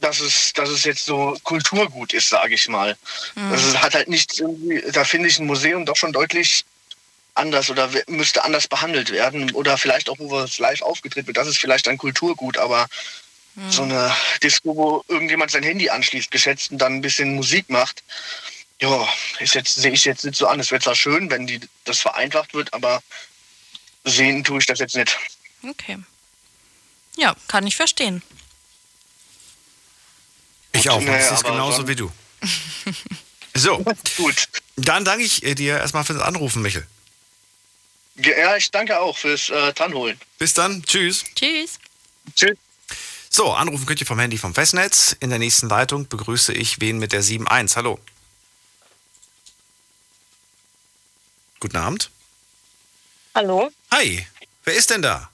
dass es, dass es jetzt so Kulturgut ist, sage ich mal. Also es hat halt nichts da finde ich ein Museum doch schon deutlich anders oder müsste anders behandelt werden. Oder vielleicht auch, wo es live aufgetreten wird, das ist vielleicht ein Kulturgut, aber so eine Disco, wo irgendjemand sein Handy anschließt, geschätzt und dann ein bisschen Musik macht, ja, ist jetzt, sehe ich jetzt nicht so an. Es wäre zwar schön, wenn die, das vereinfacht wird, aber sehen tue ich das jetzt nicht. Okay. Ja, kann ich verstehen. Ich auch. Nee, das ist aber genauso dann- wie du. [laughs] So, [laughs] Gut. dann danke ich äh, dir erstmal fürs Anrufen, Michel. Ja, ich danke auch fürs äh, Dranholen. Bis dann. Tschüss. Tschüss. Tschüss. So, anrufen könnt ihr vom Handy vom Festnetz. In der nächsten Leitung begrüße ich wen mit der 7.1. Hallo. Guten Abend. Hallo. Hi, wer ist denn da?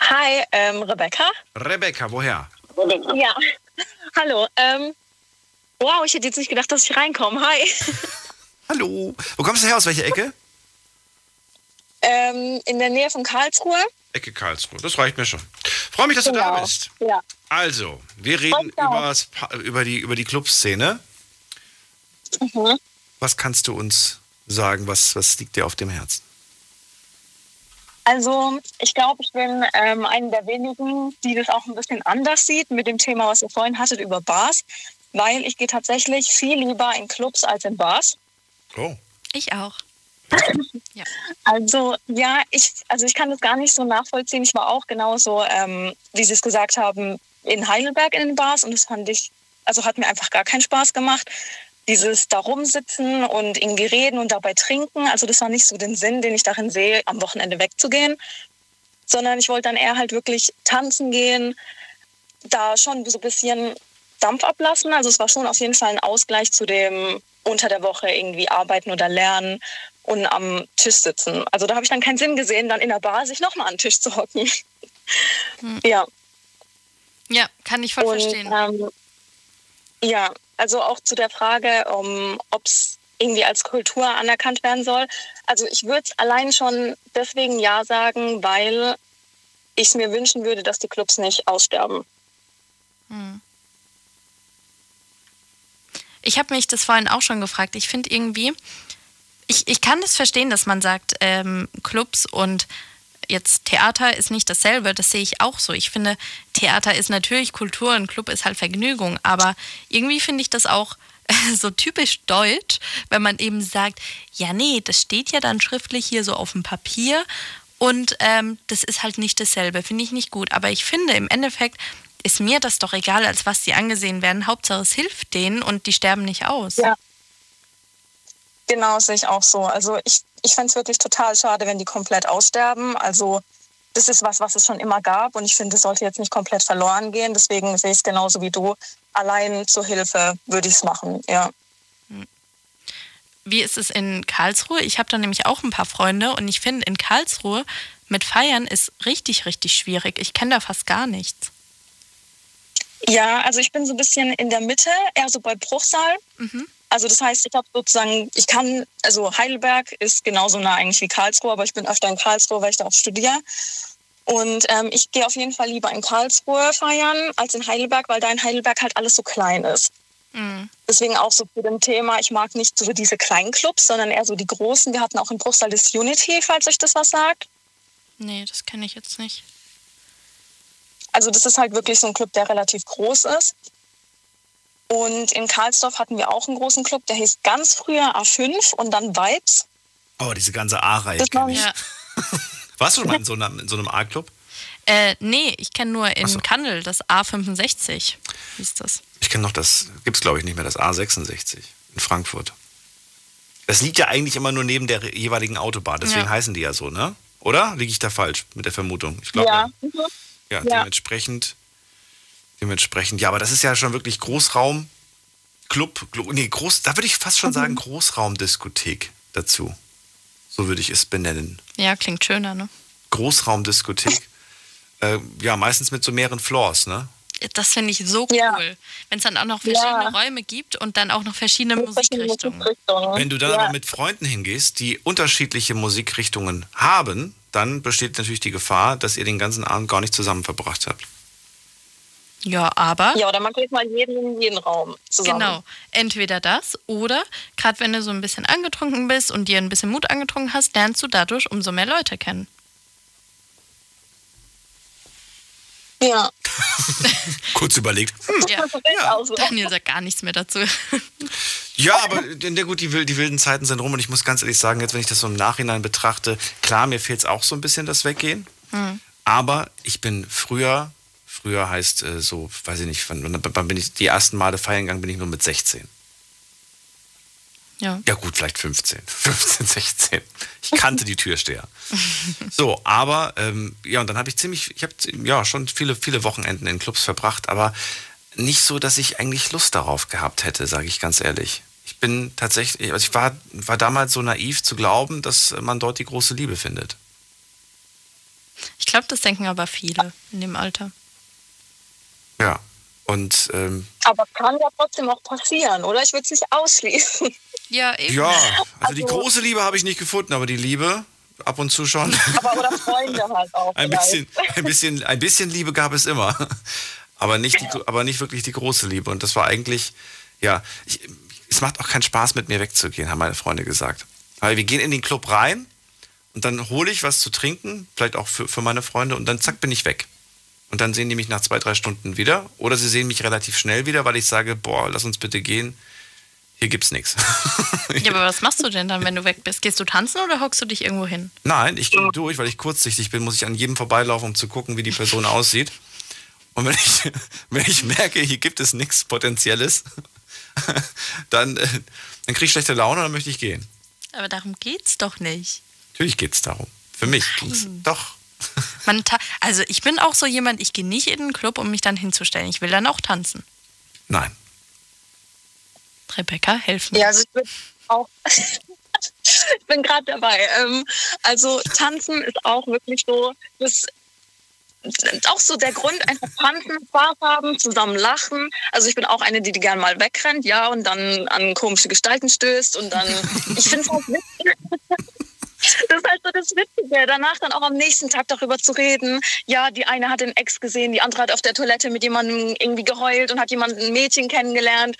Hi, ähm, Rebecca. Rebecca, woher? Ja. Hallo. Ähm, wow, ich hätte jetzt nicht gedacht, dass ich reinkomme. Hi. Hallo. Wo kommst du her? Aus welcher Ecke? Ähm, in der Nähe von Karlsruhe. Ecke Karlsruhe. Das reicht mir schon. Freue mich, dass du da Genau. bist. Ja. Also, wir reden übers über die, über die Clubszene. Mhm. Was kannst du uns sagen? Was, was liegt dir auf dem Herzen? Also, ich glaube, ich bin ähm, eine der wenigen, die das auch ein bisschen anders sieht mit dem Thema, was ihr vorhin hattet über Bars, weil ich gehe tatsächlich viel lieber in Clubs als in Bars. Oh. Ich auch. [laughs] Also ja, ich, also ich kann das gar nicht so nachvollziehen. Ich war auch genauso, ähm, wie Sie es gesagt haben, in Heidelberg in den Bars und das fand ich, also hat mir einfach gar keinen Spaß gemacht. Dieses da rumsitzen und irgendwie reden und dabei trinken, also das war nicht so den Sinn, den ich darin sehe, am Wochenende wegzugehen, sondern ich wollte dann eher halt wirklich tanzen gehen, da schon so ein bisschen Dampf ablassen. Also es war schon auf jeden Fall ein Ausgleich zu dem unter der Woche irgendwie arbeiten oder lernen und am Tisch sitzen. Also da habe ich dann keinen Sinn gesehen, dann in der Bar sich nochmal an den Tisch zu hocken. Ja. Ja, kann ich voll Und, verstehen. Ähm, ja, also auch zu der Frage, um, ob es irgendwie als Kultur anerkannt werden soll. Also ich würde es allein schon deswegen ja sagen, weil ich es mir wünschen würde, dass die Clubs nicht aussterben. Ich habe mich das vorhin auch schon gefragt. Ich finde irgendwie, ich, ich kann es verstehen, dass man sagt, ähm, Clubs und jetzt Theater ist nicht dasselbe. Das sehe ich auch so. Ich finde, Theater ist natürlich Kultur und Club ist halt Vergnügung. Aber irgendwie finde ich das auch [laughs] so typisch deutsch, wenn man eben sagt, ja, nee, das steht ja dann schriftlich hier so auf dem Papier und ähm, das ist halt nicht dasselbe. Finde ich nicht gut. Aber ich finde, im Endeffekt ist mir das doch egal, als was sie angesehen werden. Hauptsache, es hilft denen und die sterben nicht aus. Ja. Genau, sehe ich auch so. Also ich, ich fände es wirklich total schade, wenn die komplett aussterben. Also das ist was, was es schon immer gab und ich finde, es sollte jetzt nicht komplett verloren gehen. Deswegen sehe ich es genauso wie du. Allein zur Hilfe würde ich es machen, ja. Wie ist es in Karlsruhe? Ich habe da nämlich auch ein paar Freunde und ich finde, in Karlsruhe mit Feiern ist richtig, richtig schwierig. Ich kenne da fast gar nichts. Ja, also ich bin so ein bisschen in der Mitte, eher so bei Bruchsal. Also das heißt, ich habe sozusagen, ich kann, also Heidelberg ist genauso nah eigentlich wie Karlsruhe, aber ich bin öfter in Karlsruhe, weil ich da auch studiere. Und ähm, ich gehe auf jeden Fall lieber in Karlsruhe feiern als in Heidelberg, weil da in Heidelberg halt alles so klein ist. Deswegen auch so zu dem Thema, ich mag nicht so diese kleinen Clubs, sondern eher so die großen. Wir hatten auch in Bruchsal das Unity, falls euch das was sagt. Nee, das kenne ich jetzt nicht. Also das ist halt wirklich so ein Club, der relativ groß ist. Und in Karlsdorf hatten wir auch einen großen Club, der hieß ganz früher A5 und dann Vibes. Oh, diese ganze A-Reihe kenne ich. Ja. [laughs] Warst du schon mal in so einem, in so einem A-Club? Äh, nee, ich kenne nur in so. Kannel das A65. Hieß das. Ich kenne noch das, gibt es glaube ich nicht mehr, das A66 in Frankfurt. Das liegt ja eigentlich immer nur neben der jeweiligen Autobahn, deswegen Ja. heißen die ja so, ne? Oder? Liege ich da falsch mit der Vermutung? Ich glaube, Ja. ja. Mhm. Ja, Ja. dementsprechend. Dementsprechend, ja, aber das ist ja schon wirklich Großraum, Club, nee, groß, da würde ich fast schon Mhm. sagen Großraumdiskothek dazu. So würde ich es benennen. Ja, klingt schöner, ne? Großraumdiskothek. [laughs] äh, ja, meistens mit so mehreren Floors, ne? Das finde ich so Ja. cool. Wenn es dann auch noch verschiedene Ja. Räume gibt und dann auch noch verschiedene Musikrichtungen. Musikrichtungen. Wenn du dann ja. aber mit Freunden hingehst, die unterschiedliche Musikrichtungen haben, dann besteht natürlich die Gefahr, dass ihr den ganzen Abend gar nicht zusammen verbracht habt. Ja, aber Ja, oder man geht mal jeden in jeden Raum zusammen. genau, entweder das oder gerade wenn du so ein bisschen angetrunken bist und dir ein bisschen Mut angetrunken hast, lernst du dadurch umso mehr Leute kennen. Ja. [laughs] Kurz überlegt. Hm. Ja. [laughs] Ja. Auch so. Daniel sagt gar nichts mehr dazu. [laughs] Ja, aber ja, gut, die, die wilden Zeiten sind rum und ich muss ganz ehrlich sagen, jetzt wenn ich das so im Nachhinein betrachte, klar, mir fehlt es auch so ein bisschen das Weggehen. Aber ich bin früher, früher heißt äh, so, weiß ich nicht, wann, wann bin ich die ersten Male feiern gegangen, bin ich nur mit 16. Ja. Ja gut, vielleicht 15, 15, 16. Ich kannte die Türsteher. [laughs] So, aber ähm, ja, und dann habe ich ziemlich, ich habe ja schon viele, viele Wochenenden in Clubs verbracht, aber nicht so, dass ich eigentlich Lust darauf gehabt hätte, sage ich ganz ehrlich. Ich bin tatsächlich, also ich war, war damals so naiv zu glauben, dass man dort die große Liebe findet. Ich glaube, das denken aber viele in dem Alter. Ja. Und ähm, Aber kann ja trotzdem auch passieren, oder? Ich würde es nicht ausschließen. Ja, eben. ja, [laughs] also die Also- große Liebe habe ich nicht gefunden, aber die Liebe ab und zu schon. Aber oder Freunde halt [laughs] auch. Ein bisschen, ein, bisschen, ein bisschen Liebe gab es immer. Aber nicht, die, aber nicht wirklich die große Liebe. Und das war eigentlich, ja, ich, es macht auch keinen Spaß, mit mir wegzugehen, haben meine Freunde gesagt. Weil wir gehen in den Club rein und dann hole ich was zu trinken, vielleicht auch für, für meine Freunde, und dann zack, bin ich weg. Und dann sehen die mich nach zwei, drei Stunden wieder. Oder sie sehen mich relativ schnell wieder, weil ich sage, boah, lass uns bitte gehen. Hier gibt's nichts. [laughs] Ja, aber was machst du denn dann, wenn du weg bist? Gehst du tanzen oder hockst du dich irgendwo hin? Nein, ich gehe durch, weil ich kurzsichtig bin, muss ich an jedem vorbeilaufen, um zu gucken, wie die Person aussieht. Und wenn ich, [laughs] wenn ich merke, hier gibt es nichts Potenzielles, [laughs] dann, äh, dann kriege ich schlechte Laune und dann möchte ich gehen. Aber darum geht's doch nicht. Natürlich geht es darum. Für mich. Doch. Man also ich bin auch so jemand, ich gehe nicht in den Club, um mich dann hinzustellen. Ich will dann auch tanzen. Nein. Rebecca, helfen. Ja, also ich bin auch. [laughs] ich bin gerade dabei. Ähm, also tanzen ist auch wirklich so, das ist auch so der Grund, einfach tanzen, Spaß haben, zusammen lachen. Also ich bin auch eine, die, die gern mal wegrennt, ja, und dann an komische Gestalten stößt und dann, ich finde es halt witzig. [laughs] Das ist halt so das Witzige, danach dann auch am nächsten Tag darüber zu reden. Ja, die eine hat den Ex gesehen, die andere hat auf der Toilette mit jemandem irgendwie geheult und hat jemanden, ein Mädchen kennengelernt.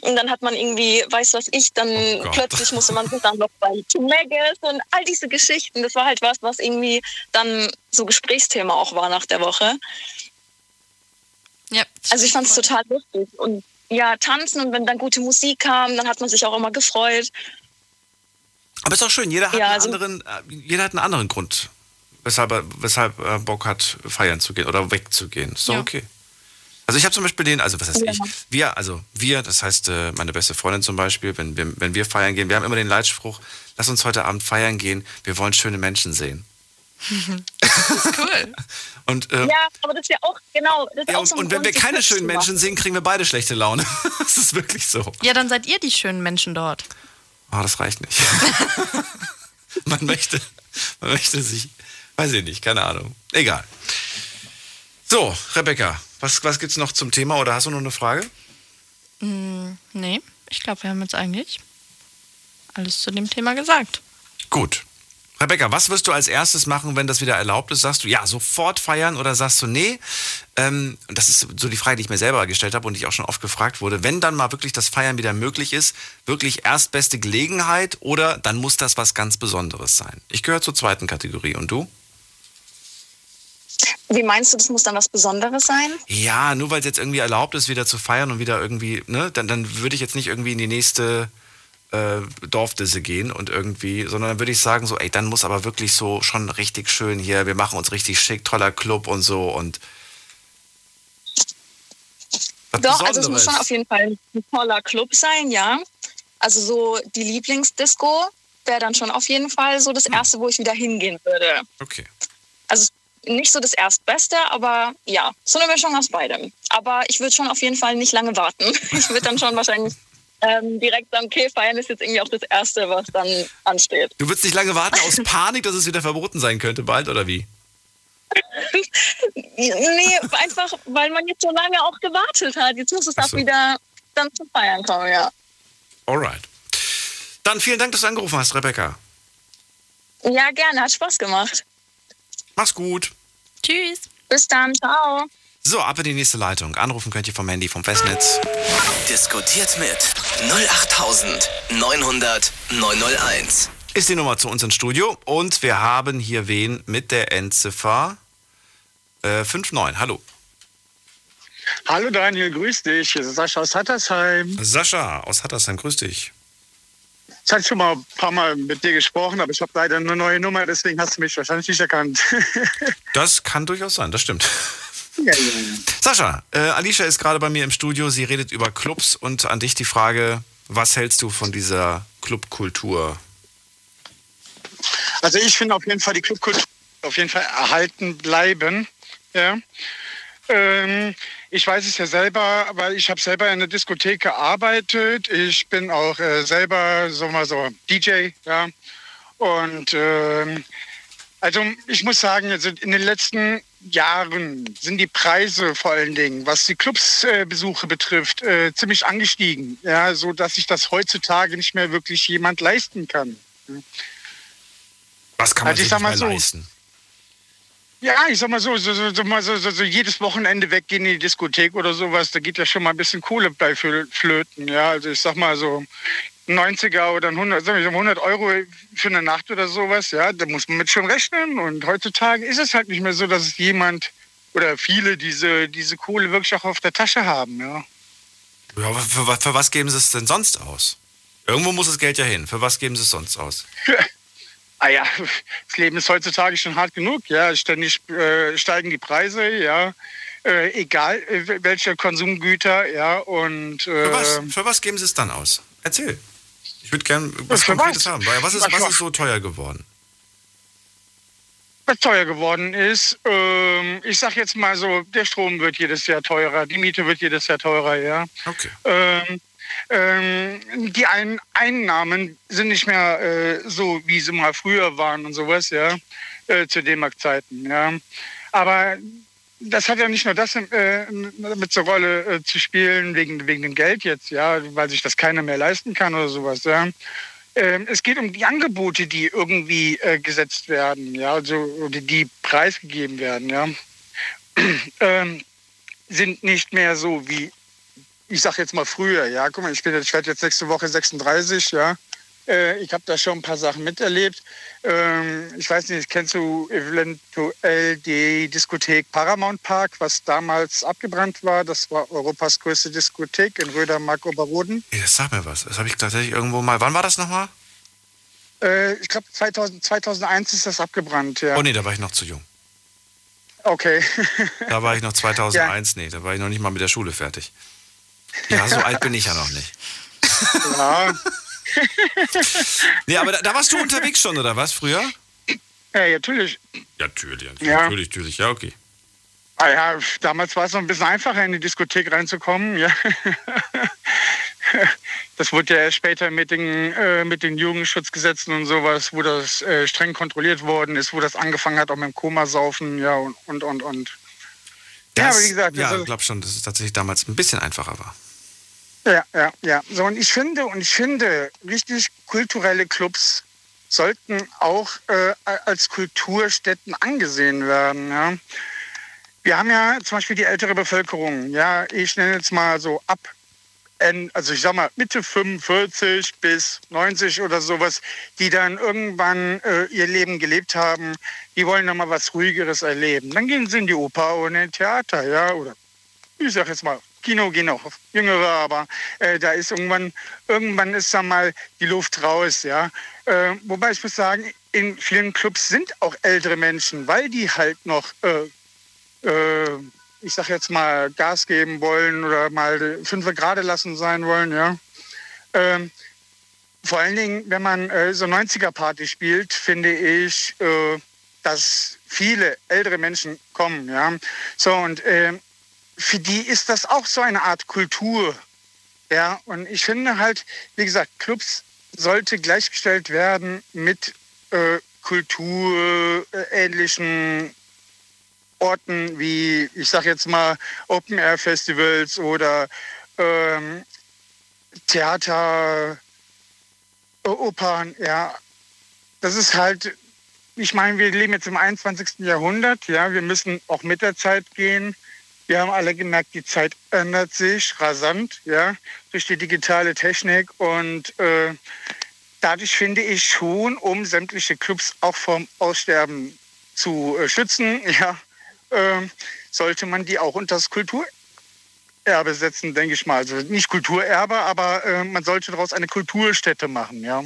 Und dann hat man irgendwie, weiß was ich, dann Gott. plötzlich musste man sich dann noch bei Megas und all diese Geschichten. Das war halt was, was irgendwie dann so Gesprächsthema auch war nach der Woche. Ja, Also ich fand es total lustig. Und ja, tanzen und wenn dann gute Musik kam, dann hat man sich auch immer gefreut. Aber ist auch schön, jeder hat, Ja, einen, also- anderen, äh, jeder hat einen anderen Grund, weshalb er, weshalb er Bock hat, feiern zu gehen oder wegzugehen. Ist doch Ja. okay. Also ich habe zum Beispiel den, also was heißt ich, wir, also wir, das heißt äh, meine beste Freundin zum Beispiel, wenn wir, wenn wir feiern gehen, wir haben immer den Leitspruch, lass uns heute Abend feiern gehen, wir wollen schöne Menschen sehen. cool. [laughs] Und, äh, Ja, aber das ist ja auch, genau. Das ist ja, auch und, so und wenn Grund, wir keine schönen Menschen sehen, kriegen wir beide schlechte Laune. [laughs] das ist wirklich so. Ja, dann seid ihr die schönen Menschen dort. Oh, das reicht nicht. [laughs] man, möchte, man möchte sich, weiß ich nicht, keine Ahnung. Egal. So, Rebecca, was, was gibt's noch zum Thema oder hast du noch eine Frage? Hm, nee, ich glaube, wir haben jetzt eigentlich alles zu dem Thema gesagt. Gut. Rebecca, was wirst du als erstes machen, wenn das wieder erlaubt ist? Sagst du, ja, sofort feiern oder sagst du, nee? Ähm, das ist so die Frage, die ich mir selber gestellt habe und die ich auch schon oft gefragt wurde. Wenn dann mal wirklich das Feiern wieder möglich ist, wirklich erstbeste Gelegenheit oder dann muss das was ganz Besonderes sein? Ich gehöre zur zweiten Kategorie. Und du? Wie meinst du, das muss dann was Besonderes sein? Ja, nur weil es jetzt irgendwie erlaubt ist, wieder zu feiern und wieder irgendwie, ne, dann, dann würde ich jetzt nicht irgendwie in die nächste äh, Dorfdisse gehen und irgendwie, sondern dann würde ich sagen, so, ey, dann muss aber wirklich so schon richtig schön hier, wir machen uns richtig schick, toller Club und so und was Doch, also es muss schon auf jeden Fall ein toller Club sein, ja. Also so die Lieblingsdisco wäre dann schon auf jeden Fall so das Hm. erste, wo ich wieder hingehen würde. Okay. Also nicht so das Erstbeste, aber ja, so eine Mischung aus beidem. Aber ich würde schon auf jeden Fall nicht lange warten. [laughs] Ich würde dann schon wahrscheinlich ähm, direkt sagen, okay, feiern ist jetzt irgendwie auch das Erste, was dann ansteht. Du würdest nicht lange warten aus Panik, dass es wieder verboten sein könnte bald, oder wie? [laughs] Nee, einfach, weil man jetzt so lange auch gewartet hat. Jetzt muss es Ach auch so. wieder dann zum Feiern kommen, ja. Alright. Dann vielen Dank, dass du angerufen hast, Rebecca. Ja, gerne, hat Spaß gemacht. Mach's gut. Tschüss. Bis dann, ciao. So, ab in die nächste Leitung. Anrufen könnt ihr vom Handy, vom Festnetz. Diskutiert mit 08900 901. ist die Nummer zu uns ins Studio und wir haben hier wen mit der Endziffer äh, 59. Hallo. Hallo Daniel, grüß dich. Hier ist Sascha aus Hattersheim. Sascha aus Hattersheim, grüß dich. Ich hatte schon mal ein paar Mal mit dir gesprochen, aber ich habe leider eine neue Nummer, deswegen hast du mich wahrscheinlich nicht erkannt. [laughs] Das kann durchaus sein, das stimmt. Ja, ja. Sascha, äh, Alicia ist gerade bei mir im Studio. Sie redet über Clubs und an dich die Frage, was hältst du von dieser Clubkultur? Also ich finde auf jeden Fall die Clubkultur auf jeden Fall erhalten bleiben. Ja. Ähm, ich weiß es ja selber, aber ich habe selber in der Diskothek gearbeitet. Ich bin auch äh, selber so mal so DJ, ja. Und ähm, also ich muss sagen, also in den letzten Jahren sind die Preise vor allen Dingen, was die Clubsbesuche betrifft, äh, ziemlich angestiegen, ja, so dass sich das heutzutage nicht mehr wirklich jemand leisten kann. Was kann man Also ich sich nicht mehr so. leisten? Ja, ich sag mal so, so, so, so, so, jedes Wochenende weggehen in die Diskothek oder sowas, da geht ja schon mal ein bisschen Kohle bei flö- flöten. Ja, also ich sag mal so 90er oder ein 100, sag ich, so 100 Euro für eine Nacht oder sowas, ja, da muss man mit schon rechnen. Und heutzutage ist es halt nicht mehr so, dass jemand oder viele diese, diese Kohle wirklich auch auf der Tasche haben, ja. Ja, aber für, für was geben sie es denn sonst aus? Irgendwo muss das Geld ja hin. Für was geben sie es sonst aus? [laughs] Ah ja, das Leben ist heutzutage schon hart genug. Ja, ständig äh, steigen die Preise. Ja, äh, egal äh, welche Konsumgüter. Ja und Für was? Für was geben sie es dann aus? Erzähl. Ich würde gerne was Konkretes was? haben. Was ist, Was ist so teuer geworden? was teuer geworden ist. Ähm, ich sag jetzt mal so, der Strom wird jedes Jahr teurer, die Miete wird jedes Jahr teurer. Ja. Okay. Ähm, Ähm, die Ein Einnahmen sind nicht mehr äh, so, wie sie mal früher waren und sowas, ja, äh, zu D-Mark-Zeiten, ja. Aber das hat ja nicht nur das äh, mit zur Rolle äh, zu spielen, wegen, wegen dem Geld jetzt, ja, weil sich das keiner mehr leisten kann oder sowas, ja. Ähm, es geht um die Angebote, die irgendwie äh, gesetzt werden, ja, also die, die preisgegeben werden, ja. [clears throat] ähm, sind nicht mehr so wie, ich sag jetzt mal früher, ja. Guck mal, ich, bin, ich werde jetzt nächste Woche 36, ja. Äh, ich habe da schon ein paar Sachen miterlebt. Ähm, ich weiß nicht, kennst du eventuell die Diskothek Paramount Park, was damals abgebrannt war? Das war Europas größte Diskothek in Röder-Mark-Oberroden. Das sagt mir was. Das habe ich tatsächlich irgendwo mal. Wann war das nochmal? Äh, ich glaube 2001 ist das abgebrannt, ja. Oh nee, da war ich noch zu jung. Okay. da war ich noch [laughs] 2001, ja. nee, da war ich noch nicht mal mit der Schule fertig. Ja, so [laughs] alt bin ich ja noch nicht. Ja. [laughs] nee, aber da, da, warst du [laughs] unterwegs schon, oder was, früher? Ja, natürlich. Ja, natürlich, ja. natürlich, natürlich, ja, okay. Ah ja, damals war es noch ein bisschen einfacher, in die Diskothek reinzukommen, ja. [laughs] Das wurde ja später mit den, äh, mit den Jugendschutzgesetzen und sowas, wo das äh, streng kontrolliert worden ist, wo das angefangen hat, auch mit dem Komasaufen, ja, und, und, und. und. Das, ja, aber wie gesagt. Ja, ich glaube schon, dass es tatsächlich damals ein bisschen einfacher war. Ja, ja, ja. So, und ich finde, und ich finde, richtig kulturelle Clubs sollten auch äh, als Kulturstätten angesehen werden. Ja. Wir haben ja zum Beispiel die ältere Bevölkerung. Ja, ich nenne jetzt mal so ab, also ich sag mal Mitte 45 bis 90 oder sowas, die dann irgendwann äh, ihr Leben gelebt haben. Die wollen dann mal was Ruhigeres erleben. Dann gehen sie in die Oper oder in Theater, ja, oder ich sag jetzt mal Kino gehen auch Jüngere, aber äh, da ist irgendwann, irgendwann ist da mal die Luft raus, ja. Äh, wobei ich muss sagen, in vielen Clubs sind auch ältere Menschen, weil die halt noch, äh, äh ich sag jetzt mal, Gas geben wollen oder mal fünf gerade lassen sein wollen, ja. Ähm, vor allen Dingen, wenn man äh, so 90er-Party spielt, finde ich, äh, dass viele ältere Menschen kommen, ja. So, und ähm, für die ist das auch so eine Art Kultur. Ja, und ich finde halt, wie gesagt, Clubs sollte gleichgestellt werden mit äh, kulturähnlichen Orten wie, ich sag jetzt mal, Open-Air-Festivals oder ähm, Theater, Opern, ja. Das ist halt, ich meine, wir leben jetzt im 21. Jahrhundert, ja, wir müssen auch mit der Zeit gehen. Wir haben alle gemerkt, die Zeit ändert sich rasant, ja, durch die digitale Technik und äh, dadurch finde ich schon, um sämtliche Clubs auch vom Aussterben zu äh, schützen, [laughs] ja, äh, sollte man die auch unter das Kulturerbe setzen, denke ich mal. Also nicht Kulturerbe, aber äh, man sollte daraus eine Kulturstätte machen, ja.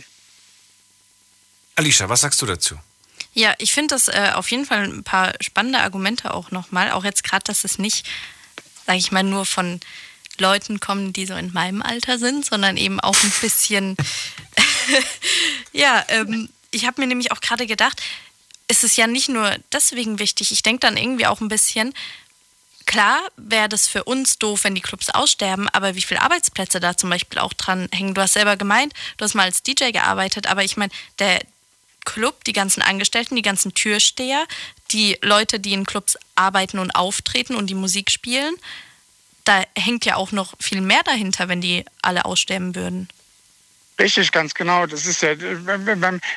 Alicia, was sagst du dazu? Ja, ich finde das äh, auf jeden Fall ein paar spannende Argumente auch nochmal. Auch jetzt gerade, dass es nicht, sage ich mal, nur von Leuten kommen, die so in meinem Alter sind, sondern eben auch ein bisschen, [laughs] ja, ähm, ich habe mir nämlich auch gerade gedacht, ist es ja nicht nur deswegen wichtig, ich denke dann irgendwie auch ein bisschen, klar wäre das für uns doof, wenn die Clubs aussterben, aber wie viele Arbeitsplätze da zum Beispiel auch dran hängen. Du hast selber gemeint, du hast mal als DJ gearbeitet, aber ich meine, der, Club, die ganzen Angestellten, die ganzen Türsteher, die Leute, die in Clubs arbeiten und auftreten und die Musik spielen, da hängt ja auch noch viel mehr dahinter, wenn die alle aussterben würden. Richtig, ganz genau. Das ist ja,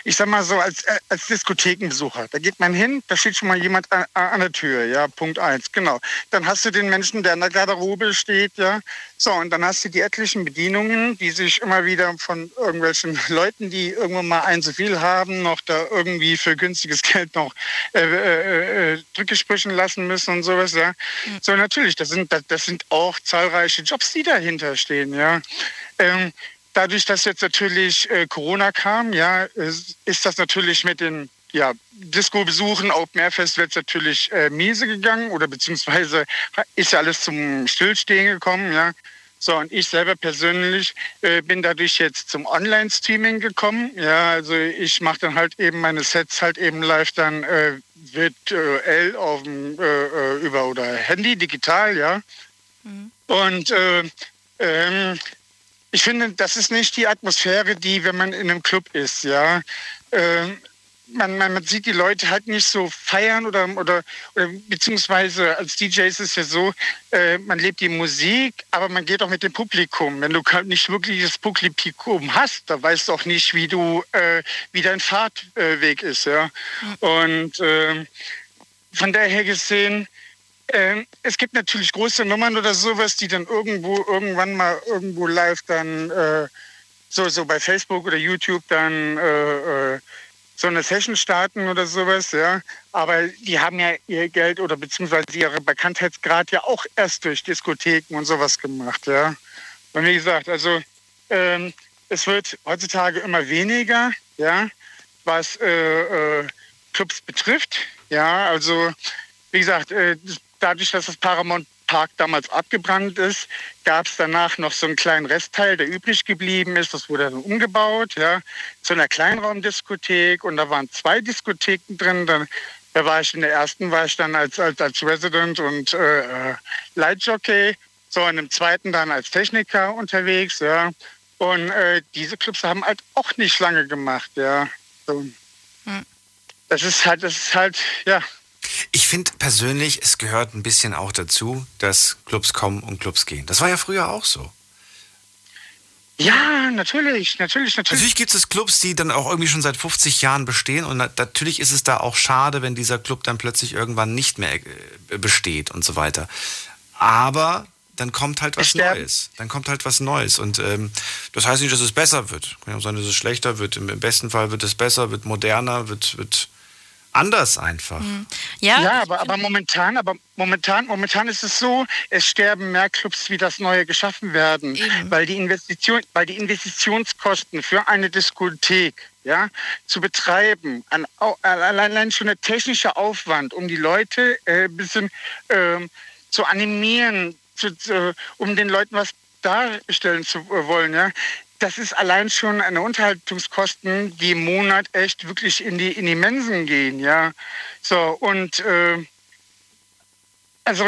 ich sag mal so, als, als Diskothekenbesucher, da geht man hin, da steht schon mal jemand an, an, der Tür, ja, Punkt eins, genau. Dann hast du den Menschen, der in der Garderobe steht, ja. So, und dann hast du die etlichen Bedienungen, die sich immer wieder von irgendwelchen [laughs] Leuten, die irgendwann mal ein zu viel haben, noch da irgendwie für günstiges Geld noch äh, äh, äh Drücke sprechen lassen müssen und sowas, ja. Mhm. So, natürlich, das sind, das, das sind auch zahlreiche Jobs, die dahinter stehen, ja. Ähm, dadurch, dass jetzt natürlich äh, Corona kam, ja, ist das natürlich mit den ja, Disco-Besuchen, Open-Air-Festivals natürlich äh, miese gegangen oder beziehungsweise ist ja alles zum Stillstehen gekommen, ja. So, und ich selber persönlich äh, bin dadurch jetzt zum Online-Streaming gekommen. Ja, also ich mache dann halt eben meine Sets halt eben live dann äh, virtuell auf dem, äh, äh über oder Handy, digital, ja. Mhm. Und äh, ähm, ich finde, das ist nicht die Atmosphäre, die, wenn man in einem Club ist, ja. Ähm, man, man, man sieht die Leute halt nicht so feiern oder, oder, oder beziehungsweise als DJ ist es ja so, äh, man lebt die Musik, aber man geht auch mit dem Publikum. Wenn du nicht wirklich das Publikum hast, da weißt du auch nicht, wie du, äh, wie dein Fahrtweg ist, ja. Und äh, von daher gesehen, äh, es gibt natürlich große Nummern oder sowas, die dann irgendwo irgendwann mal irgendwo live dann äh, so so bei Facebook oder YouTube dann äh, äh so eine Session starten oder sowas, ja. Aber die haben ja ihr Geld oder beziehungsweise ihre Bekanntheitsgrad ja auch erst durch Diskotheken und sowas gemacht, ja. Und wie gesagt, also ähm, es wird heutzutage immer weniger, ja, was äh, äh, Clubs betrifft, ja. Also wie gesagt, äh, dadurch, dass das Paramount Park damals abgebrannt ist, gab es danach noch so einen kleinen Restteil, der übrig geblieben ist. Das wurde dann umgebaut, ja, zu einer Kleinraumdiskothek. Und da waren zwei Diskotheken drin. Dann, da war ich in der ersten, war ich dann als, als, als Resident und äh, äh Lightjockey. So, in dem zweiten dann als Techniker unterwegs, ja. Und äh, diese Clubs haben halt auch nicht lange gemacht, ja. So. Hm. Das ist halt, das ist halt, ja, ich finde persönlich, es gehört ein bisschen auch dazu, dass Clubs kommen und Clubs gehen. Das war ja früher auch so. Ja, natürlich, natürlich, natürlich. Natürlich gibt es Clubs, die dann auch irgendwie schon seit 50 Jahren bestehen und natürlich ist es da auch schade, wenn dieser Club dann plötzlich irgendwann nicht mehr äh, besteht und so weiter. Aber dann kommt halt was Neues. Dann kommt halt was Neues. Und ähm, das heißt nicht, dass es besser wird. Kann ja sein, dass es schlechter wird. Im besten Fall wird es besser, wird moderner, wird, wird anders einfach. Mhm. Ja, ja aber, aber momentan, aber momentan, momentan ist es so, es sterben mehr Clubs, wie das neue geschaffen werden, Eben. weil die Investition, weil die Investitionskosten für eine Diskothek ja, zu betreiben, an, allein schon der technische Aufwand, um die Leute äh, ein bisschen äh, zu animieren, zu, äh, um den Leuten was darstellen zu wollen, ja, das ist allein schon eine Unterhaltungskosten, die im Monat echt wirklich in die, in die Mensen gehen, ja. So, und äh, also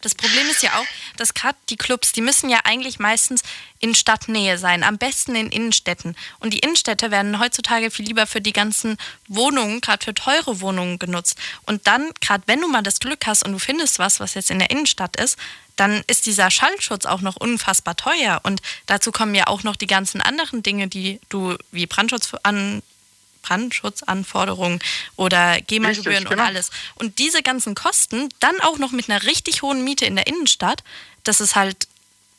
das Problem ist ja auch, dass gerade die Clubs, die müssen ja eigentlich meistens in Stadtnähe sein, am besten in Innenstädten. Und die Innenstädte werden heutzutage viel lieber für die ganzen Wohnungen, gerade für teure Wohnungen genutzt. Und dann, gerade wenn du mal das Glück hast und du findest was, was jetzt in der Innenstadt ist, dann ist dieser Schallschutz auch noch unfassbar teuer. Und dazu kommen ja auch noch die ganzen anderen Dinge, die du wie Brandschutz an Brandschutzanforderungen oder GEMA-Gebühren genau. und alles. Und diese ganzen Kosten dann auch noch mit einer richtig hohen Miete in der Innenstadt, das ist halt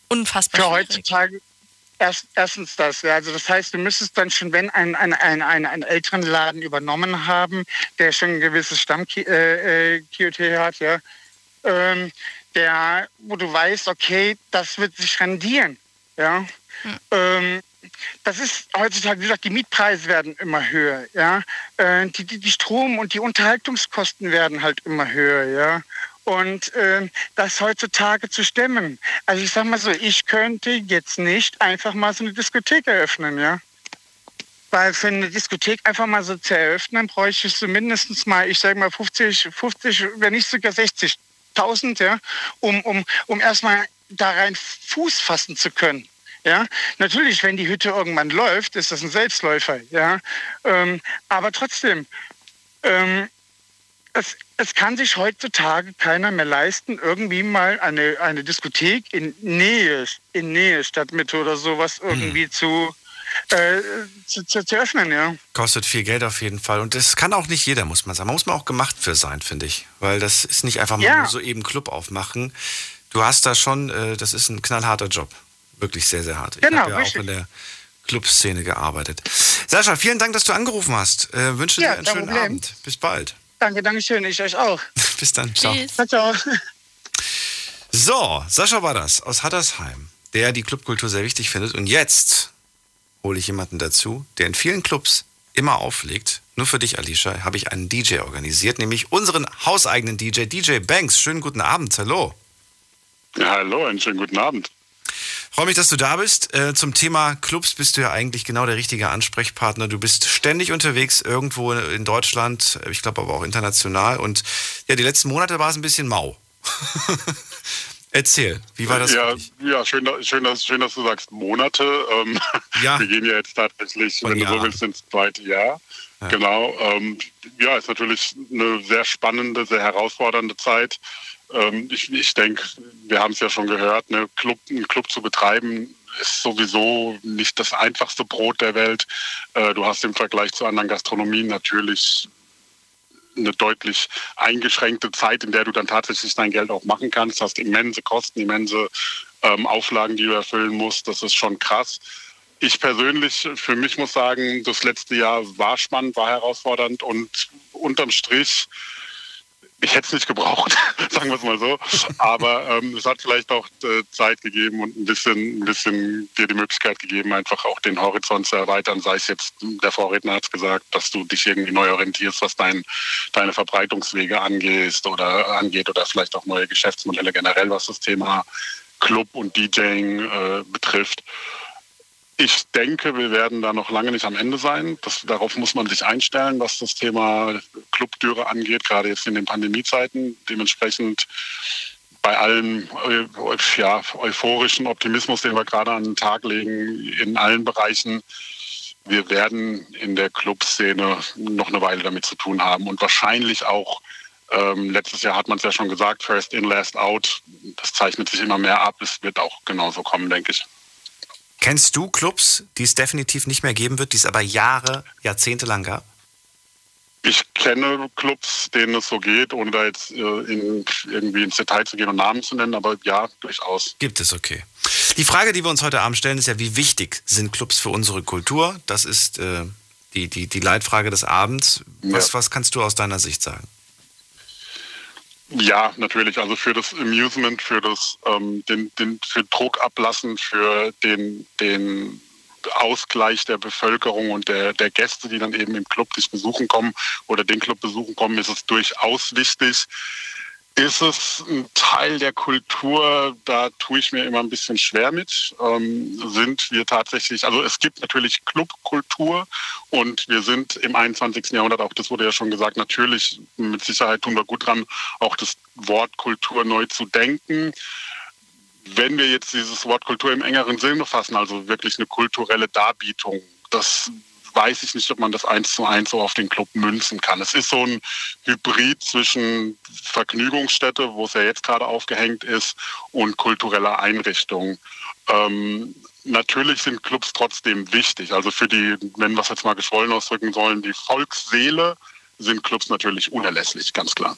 unfassbar. Für heutzutage erst, erstens das. Ja. Also das heißt, du müsstest dann schon, wenn ein, ein, ein, ein, einen älteren Laden übernommen haben, der schon ein gewisses Stamm-QT äh, äh hat, ja, ähm, der, wo du weißt, okay, das wird sich rendieren. Ja. Hm. Ähm, das ist heutzutage, wie gesagt, die Mietpreise werden immer höher, ja. Äh, die, die, die Strom- und die Unterhaltungskosten werden halt immer höher, ja. Und äh, das heutzutage zu stemmen. Also ich sag mal so, ich könnte jetzt nicht einfach mal so eine Diskothek eröffnen, ja. Weil für eine Diskothek einfach mal so zu eröffnen, bräuchte ich so mindestens mal, ich sage mal 50, 50, wenn nicht sogar 60 1000, ja, um, um, um erstmal da rein Fuß fassen zu können. Ja, natürlich, wenn die Hütte irgendwann läuft, ist das ein Selbstläufer. Ja, ähm, aber trotzdem, ähm, es, es kann sich heutzutage keiner mehr leisten, irgendwie mal eine, eine Diskothek in Nähe, in Nähe Stadtmitte oder sowas irgendwie hm. zu, äh, zu, zu, zu, öffnen, ja. Kostet viel Geld auf jeden Fall. Und das kann auch nicht jeder, muss man sagen. Man muss man auch gemacht für sein, finde ich. Weil das ist nicht einfach mal ja. nur so eben Club aufmachen. Du hast da schon, äh, das ist ein knallharter Job. Wirklich sehr, sehr hart. Genau, ich habe ja richtig. auch in der Clubszene gearbeitet. Sascha, vielen Dank, dass du angerufen hast. Äh, wünsche ja, dir einen schönen Problem. Abend. Bis bald. Danke, danke schön. Ich euch auch. [laughs] Bis dann. Ciao. Ciao, ciao. So, Sascha war das aus Hattersheim, der die Clubkultur sehr wichtig findet. Und jetzt hole ich jemanden dazu, der in vielen Clubs immer auflegt. Nur für dich, Alicia, habe ich einen DJ organisiert, nämlich unseren hauseigenen DJ, DJ Banks. Schönen guten Abend, hallo. Ja, hallo, einen schönen guten Abend. Freue mich, dass du da bist. Äh, zum Thema Clubs bist du ja eigentlich genau der richtige Ansprechpartner. Du bist ständig unterwegs irgendwo in Deutschland, ich glaube aber auch international. Und ja, die letzten Monate war es ein bisschen mau. [laughs] Erzähl, wie war das? Ja, ja schön, dass- schön, dass, schön, dass du sagst Monate. Ähm, [laughs] Ja. Wir gehen ja jetzt tatsächlich, Von wenn du so willst, ins zweite Jahr. Genau. Ähm, ja, ist natürlich eine sehr spannende, sehr herausfordernde Zeit. Ähm, ich ich denke, wir haben es ja schon gehört, ne, Club, einen Club zu betreiben ist sowieso nicht das einfachste Brot der Welt. Äh, du hast im Vergleich zu anderen Gastronomien natürlich eine deutlich eingeschränkte Zeit, in der du dann tatsächlich dein Geld auch machen kannst. Hast immense Kosten, immense ähm, Auflagen, die du erfüllen musst. Das ist schon krass. Ich persönlich, für mich muss sagen, das letzte Jahr war spannend, war herausfordernd und unterm Strich, ich hätte es nicht gebraucht, [laughs] sagen wir es mal so. Aber ähm, es hat vielleicht auch äh, Zeit gegeben und ein bisschen, ein bisschen dir die Möglichkeit gegeben, einfach auch den Horizont zu erweitern. Sei es jetzt, der Vorredner hat es gesagt, dass du dich irgendwie neu orientierst, was dein, deine Verbreitungswege angeht oder angeht oder vielleicht auch neue Geschäftsmodelle generell, was das Thema Club und DJing äh, betrifft. Ich denke, wir werden da noch lange nicht am Ende sein. Das, darauf muss man sich einstellen, was das Thema Clubtüre angeht, gerade jetzt in den Pandemiezeiten. Dementsprechend bei allem eu, ja, euphorischen Optimismus, den wir gerade an den Tag legen, in allen Bereichen, wir werden in der Clubszene noch eine Weile damit zu tun haben und wahrscheinlich auch ähm, letztes Jahr hat man es ja schon gesagt, first in, last out. Das zeichnet sich immer mehr ab. Es wird auch genauso kommen, denke ich. Kennst du Clubs, die es definitiv nicht mehr geben wird, die es aber Jahre, Jahrzehnte lang gab? Ich kenne Clubs, denen es so geht, ohne da jetzt äh, in, irgendwie ins Detail zu gehen und Namen zu nennen, aber ja, durchaus. Gibt es, okay. Die Frage, die wir uns heute Abend stellen, ist ja, wie wichtig sind Clubs für unsere Kultur? Das ist äh, die, die, die Leitfrage des Abends. Was, Ja. was kannst du aus deiner Sicht sagen? Ja, natürlich. Also für das Amusement, für das ähm, den, den, für Druck ablassen, für den, den Ausgleich der Bevölkerung und der, der Gäste, die dann eben im Club dich besuchen kommen oder den Club besuchen kommen, ist es durchaus wichtig. Ist es ein Teil der Kultur, da tue ich mir immer ein bisschen schwer mit. Ähm, sind wir tatsächlich, also es gibt natürlich Clubkultur und wir sind im 21. Jahrhundert, auch das wurde ja schon gesagt, natürlich mit Sicherheit tun wir gut dran, auch das Wort Kultur neu zu denken. Wenn wir jetzt dieses Wort Kultur im engeren Sinne fassen, also wirklich eine kulturelle Darbietung, das weiß ich nicht, ob man das eins zu eins so auf den Club münzen kann. Es ist so ein Hybrid zwischen Vergnügungsstätte, wo es ja jetzt gerade aufgehängt ist, und kultureller Einrichtung. Ähm, natürlich sind Clubs trotzdem wichtig. Also für die, wenn wir es jetzt mal geschwollen ausdrücken sollen, die Volksseele sind Clubs natürlich unerlässlich, ganz klar.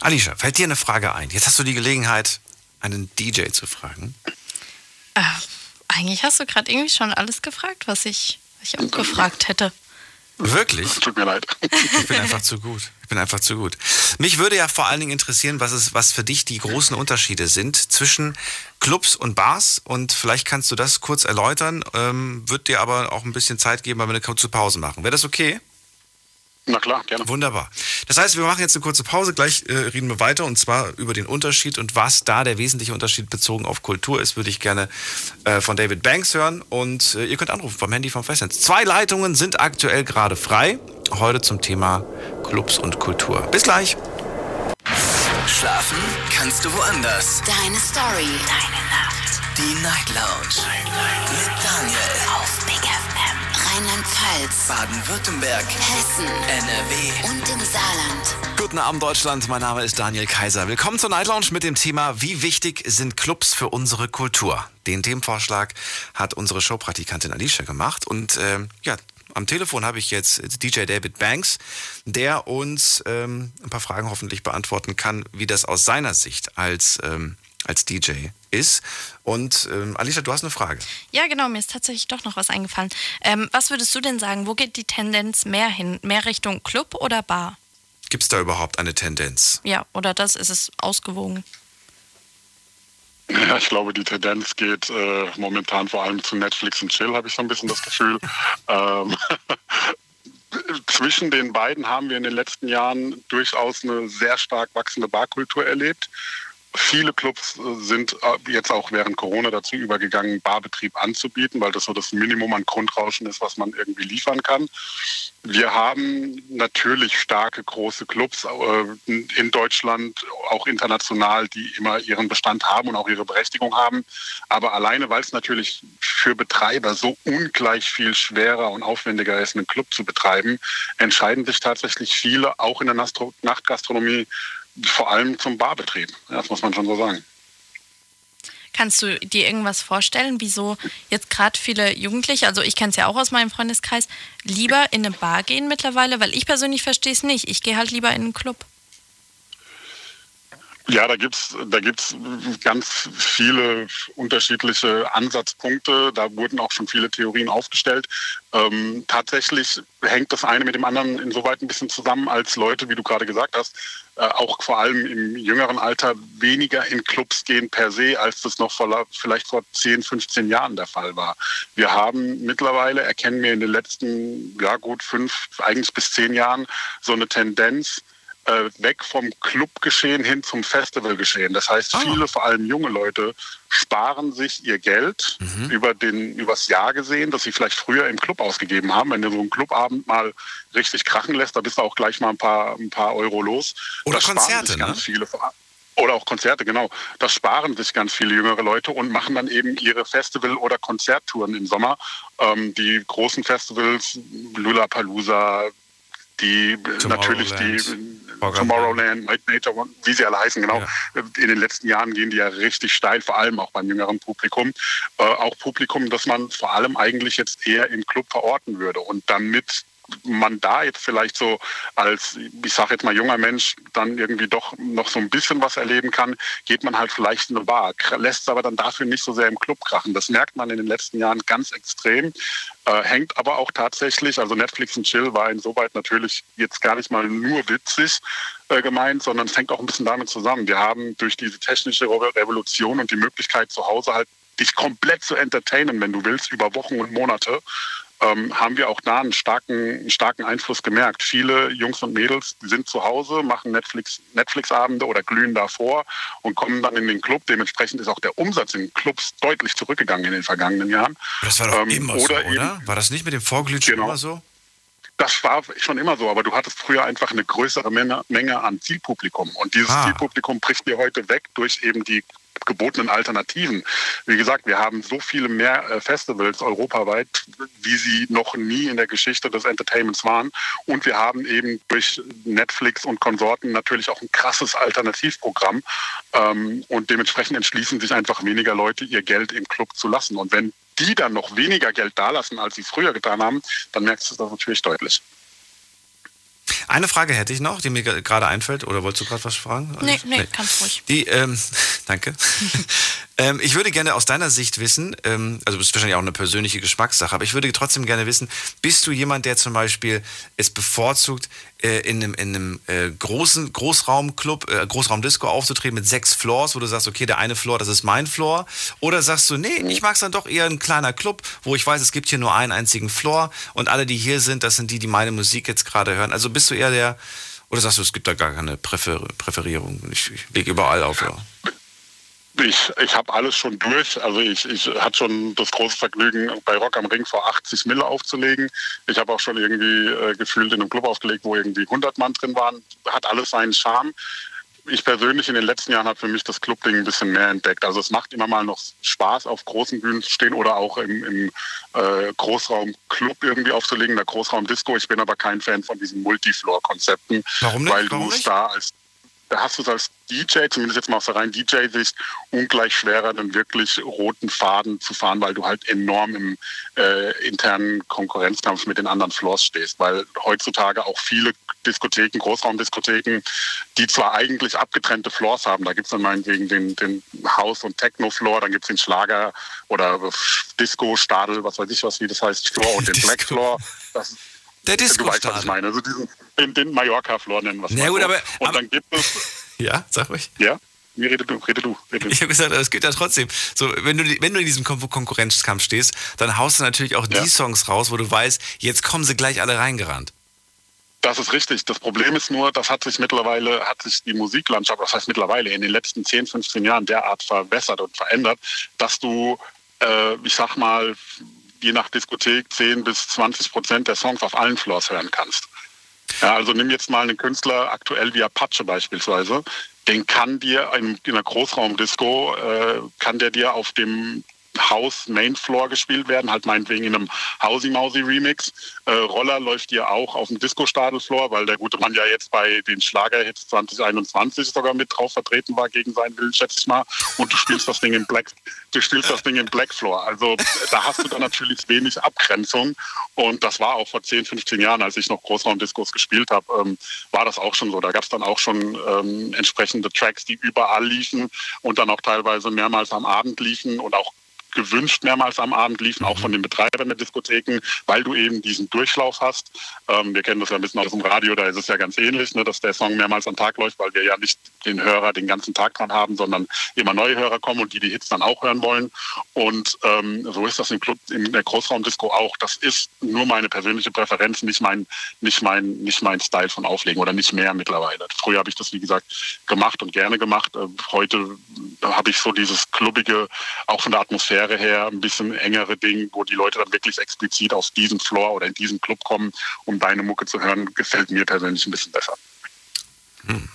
Alicia, fällt dir eine Frage ein? Jetzt hast du die Gelegenheit, einen DJ zu fragen. Äh, eigentlich hast du gerade irgendwie schon alles gefragt, was ich, ich auch gefragt hätte. Wirklich? Tut mir leid. Ich bin einfach zu gut. Ich bin einfach zu gut. Mich würde ja vor allen Dingen interessieren, was, es, was für dich die großen Unterschiede sind zwischen Clubs und Bars. Und vielleicht kannst du das kurz erläutern. Ähm, wird dir aber auch ein bisschen Zeit geben, weil wir eine kurze Pause machen. Wäre das okay? Na klar, gerne. Wunderbar. Das heißt, wir machen jetzt eine kurze Pause, gleich äh, reden wir weiter und zwar über den Unterschied und was da der wesentliche Unterschied bezogen auf Kultur ist, würde ich gerne äh, von David Banks hören und äh, ihr könnt anrufen vom Handy vom Festnetz. Zwei Leitungen sind aktuell gerade frei, heute zum Thema Clubs und Kultur. Bis gleich. Schlafen kannst du woanders. Deine Story. Deine Nacht. Die Night Lounge. Mit Daniel. Auf Big FM. Rheinland-Pfalz. Baden-Württemberg. Hessen. NRW. Und im Saarland. Guten Abend Deutschland, mein Name ist Daniel Kaiser. Willkommen zur Night Lounge mit dem Thema Wie wichtig sind Clubs für unsere Kultur? Den Themenvorschlag hat unsere Showpraktikantin Alicia gemacht und ähm, ja, am Telefon habe ich jetzt DJ David Banks, der uns ähm, ein paar Fragen hoffentlich beantworten kann, wie das aus seiner Sicht als, ähm, als DJ ist. Und ähm, Alicia, du hast eine Frage. Ja, genau, mir ist tatsächlich doch noch was eingefallen. Ähm, was würdest du denn sagen, wo geht die Tendenz mehr hin? Mehr Richtung Club oder Bar? Gibt es da überhaupt eine Tendenz? Ja, oder das ist es ausgewogen? Ja, ich glaube, die Tendenz geht äh, momentan vor allem zu Netflix und Chill, habe ich so ein bisschen das Gefühl. [laughs] ähm, [laughs] zwischen den beiden haben wir in den letzten Jahren durchaus eine sehr stark wachsende Barkultur erlebt. Viele Clubs äh, sind äh, jetzt auch während Corona dazu übergegangen, Barbetrieb anzubieten, weil das so das Minimum an Grundrauschen ist, was man irgendwie liefern kann. Wir haben natürlich starke große Clubs äh, in Deutschland, auch international, die immer ihren Bestand haben und auch ihre Berechtigung haben. Aber alleine, weil es natürlich für Betreiber so ungleich viel schwerer und aufwendiger ist, einen Club zu betreiben, entscheiden sich tatsächlich viele, auch in der Nachtgastronomie, vor allem zum Barbetrieb. Das muss man schon so sagen. Kannst du dir irgendwas vorstellen, wieso jetzt gerade viele Jugendliche, also ich kenne es ja auch aus meinem Freundeskreis, lieber in eine Bar gehen mittlerweile? Weil ich persönlich verstehe es nicht. Ich gehe halt lieber in einen Club. Ja, da gibt's da gibt's ganz viele unterschiedliche Ansatzpunkte. Da wurden auch schon viele Theorien aufgestellt. Ähm, tatsächlich hängt das eine mit dem anderen insoweit ein bisschen zusammen, als Leute, wie du gerade gesagt hast, äh, auch vor allem im jüngeren Alter weniger in Clubs gehen per se, als das noch vor, vielleicht vor 10, 15 Jahren der Fall war. Wir haben mittlerweile, erkennen wir in den letzten, ja gut, fünf, eigentlich bis zehn Jahren so eine Tendenz, äh, weg vom Clubgeschehen hin zum Festivalgeschehen. Das heißt, ah. viele, vor allem junge Leute, sparen sich ihr Geld mhm. über den übers Jahr gesehen, das sie vielleicht früher im Club ausgegeben haben. Wenn du so einen Clubabend mal richtig krachen lässt, da bist du auch gleich mal ein paar, ein paar Euro los. Oder das Konzerte, sich ganz ne? viele. Oder auch Konzerte, genau. Das sparen sich ganz viele jüngere Leute und machen dann eben ihre Festival- oder Konzerttouren im Sommer. Ähm, die großen Festivals, Lula-Palooza, die natürlich die Tomorrowland, Night Nature, wie sie alle heißen, genau. Ja. In den letzten Jahren gehen die ja richtig steil, vor allem auch beim jüngeren Publikum. Äh, auch Publikum, das man vor allem eigentlich jetzt eher im Club verorten würde. Und damit man da jetzt vielleicht so als, ich sage jetzt mal junger Mensch, dann irgendwie doch noch so ein bisschen was erleben kann, geht man halt vielleicht in eine Bar, lässt es aber dann dafür nicht so sehr im Club krachen. Das merkt man in den letzten Jahren ganz extrem, äh, hängt aber auch tatsächlich, also Netflix und Chill war insoweit natürlich jetzt gar nicht mal nur witzig äh, gemeint, sondern es hängt auch ein bisschen damit zusammen. Wir haben durch diese technische Revolution und die Möglichkeit zu Hause halt dich komplett zu entertainen, wenn du willst, über Wochen und Monate, ähm, haben wir auch da einen starken, starken Einfluss gemerkt. Viele Jungs und Mädels sind zu Hause, machen Netflix, Netflix-Abende oder glühen davor und kommen dann in den Club. Dementsprechend ist auch der Umsatz in Clubs deutlich zurückgegangen in den vergangenen Jahren. Das war doch ähm, immer oder so, oder? War das nicht mit dem Vorglühen genau. immer so? Das war schon immer so, aber du hattest früher einfach eine größere Menge, an Zielpublikum. Und dieses ah. Zielpublikum bricht dir heute weg durch eben die gebotenen Alternativen. Wie gesagt, wir haben so viele mehr äh, Festivals europaweit, wie sie noch nie in der Geschichte des Entertainments waren. Und wir haben eben durch Netflix und Konsorten natürlich auch ein krasses Alternativprogramm. Ähm, und dementsprechend entschließen sich einfach weniger Leute, ihr Geld im Club zu lassen. Und wenn die dann noch weniger Geld dalassen, als sie es früher getan haben, dann merkst du das natürlich deutlich. Eine Frage hätte ich noch, die mir gerade einfällt. Oder wolltest du gerade was fragen? Nee, nee, nee. ganz ruhig. Die, ähm, [laughs] danke. Ähm, ich würde gerne aus deiner Sicht wissen, ähm, also das ist wahrscheinlich auch eine persönliche Geschmackssache, aber ich würde trotzdem gerne wissen, bist du jemand, der zum Beispiel es bevorzugt, äh, in einem, in einem äh, großen Großraumclub, äh, Großraumdisco aufzutreten mit sechs Floors, wo du sagst, okay, der eine Floor, das ist mein Floor? Oder sagst du, nee, ich mag es dann doch eher ein kleiner Club, wo ich weiß, es gibt hier nur einen einzigen Floor und alle, die hier sind, das sind die, die meine Musik jetzt gerade hören. Also bist du eher der, oder sagst du, es gibt da gar keine Präfer Präferierung? Ich, ich lege überall auf. Ja. Ich, ich habe alles schon durch. Also ich, ich hatte schon das große Vergnügen, bei Rock am Ring vor 80 Mille aufzulegen. Ich habe auch schon irgendwie äh, gefühlt in einem Club aufgelegt, wo irgendwie 100 Mann drin waren. Hat alles seinen Charme. Ich persönlich in den letzten Jahren habe für mich das Clubding ein bisschen mehr entdeckt. Also es macht immer mal noch Spaß, auf großen Bühnen zu stehen oder auch im, im äh, Großraumclub irgendwie aufzulegen, der Großraumdisco. Ich bin aber kein Fan von diesen Multifloor-Konzepten. Warum nicht? Weil du es da als da hast du es als DJ, zumindest jetzt mal aus der reinen DJ-Sicht, ungleich schwerer, dann wirklich roten Faden zu fahren, weil du halt enorm im äh, internen Konkurrenzkampf mit den anderen Floors stehst. Weil heutzutage auch viele Diskotheken, Großraumdiskotheken, die zwar eigentlich abgetrennte Floors haben, da gibt es dann meinetwegen den, den House- und Techno-Floor, dann gibt es den Schlager oder Disco, Stadel, was weiß ich was, wie das heißt, Floor und den [laughs] Black Floor. Das, der Disco Du weißt, was ich meine. Also diesen, den, den Mallorca-Floor nennen wir es ja, gut, aber, Und aber, dann gibt es... [laughs] Ja, sag ruhig. Ja? Mir rede du, rede du. Rede. Ich habe gesagt, es geht ja trotzdem. So, wenn du, wenn du in diesem Kon Konkurrenzkampf stehst, dann haust du natürlich auch ja. die Songs raus, wo du weißt, jetzt kommen sie gleich alle reingerannt. Das ist richtig. Das Problem ist nur, das hat sich mittlerweile, hat sich die Musiklandschaft, das heißt mittlerweile in den letzten 10, 15 Jahren derart verbessert und verändert, dass du, äh, ich sag mal, je nach Diskothek 10 bis 20 Prozent der Songs auf allen Floors hören kannst. Ja, also nimm jetzt mal einen Künstler aktuell wie Apache beispielsweise. Den kann dir in, in einer Großraumdisco, äh, kann der dir auf dem House Main Floor gespielt werden, halt meinetwegen in einem Hausi Mausi Remix. Äh, Roller läuft hier auch auf dem Disco Stadel Floor, weil der gute Mann ja jetzt bei den Schlagerhits 2021 sogar mit drauf vertreten war gegen seinen Willen, schätze ich mal. Und du spielst das Ding im Black, du spielst das Ding im Black Floor. Also da hast du dann natürlich wenig Abgrenzung. Und das war auch vor 10, 15 Jahren, als ich noch Großraumdiskos gespielt habe, ähm, war das auch schon so. Da gab es dann auch schon ähm, entsprechende Tracks, die überall liefen und dann auch teilweise mehrmals am Abend liefen und auch gewünscht mehrmals am Abend liefen, auch von den Betreibern der Diskotheken, weil du eben diesen Durchlauf hast. Ähm, wir kennen das ja ein bisschen aus dem Radio, da ist es ja ganz ähnlich, ne, dass der Song mehrmals am Tag läuft, weil wir ja nicht den Hörer den ganzen Tag dran haben, sondern immer neue Hörer kommen und die die Hits dann auch hören wollen. Und ähm, so ist das im Club, in der Großraumdisco auch. Das ist nur meine persönliche Präferenz, nicht mein, nicht mein, nicht mein Style von Auflegen oder nicht mehr mittlerweile. Früher habe ich das, wie gesagt, gemacht und gerne gemacht. Äh, heute habe ich so dieses klubbige, auch von der Atmosphäre Atmosphäre her ein bisschen engere Ding, wo die Leute dann wirklich explizit auf diesen Floor oder in diesen Club kommen, um deine Mucke zu hören, gefällt mir persönlich ein bisschen besser. Hm.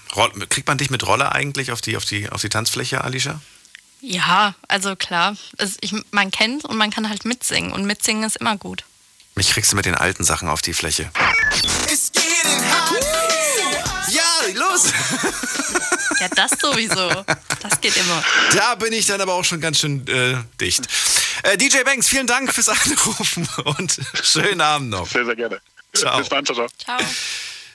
Kriegt man dich mit Rolle eigentlich auf die, auf die, auf die Tanzfläche, Alicia? Ja, also klar. Also ich, man kennt und man kann halt mitsingen und mitsingen ist immer gut. Mich kriegst du mit den alten Sachen auf die Fläche. Ja, los! [laughs] Ja, das sowieso. Das geht immer. Da bin ich dann aber auch schon ganz schön äh, dicht. Äh, DJ Banks, vielen Dank fürs Anrufen und [laughs] schönen Abend noch. Sehr, sehr gerne. Ciao. Bis dann, ciao. Ciao.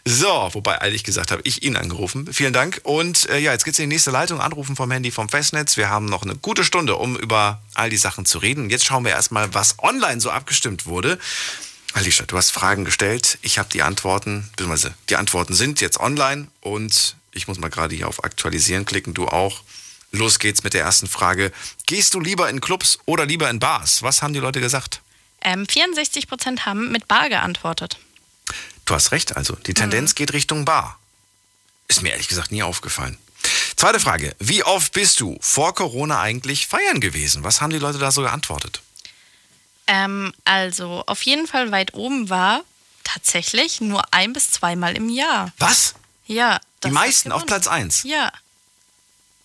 So, wobei ehrlich gesagt habe ich ihn angerufen. Vielen Dank. Und äh, ja, jetzt geht's in die nächste Leitung. Anrufen vom Handy vom Festnetz. Wir haben noch eine gute Stunde, um über all die Sachen zu reden. Jetzt schauen wir erstmal, was online so abgestimmt wurde. Alicia, du hast Fragen gestellt. Ich habe die Antworten, beziehungsweise die Antworten sind jetzt online und ich muss mal gerade hier auf Aktualisieren klicken, du auch. Los geht's mit der ersten Frage. Gehst du lieber in Clubs oder lieber in Bars? Was haben die Leute gesagt? Ähm, 64 Prozent haben mit Bar geantwortet. Du hast recht, also die Tendenz Mhm. geht Richtung Bar. Ist mir ehrlich gesagt nie aufgefallen. Zweite Frage. Wie oft bist du vor Corona eigentlich feiern gewesen? Was haben die Leute da so geantwortet? Ähm, also auf jeden Fall weit oben war tatsächlich nur ein bis zweimal im Jahr. Was? Ja. Die meisten auf Platz 1. Ja,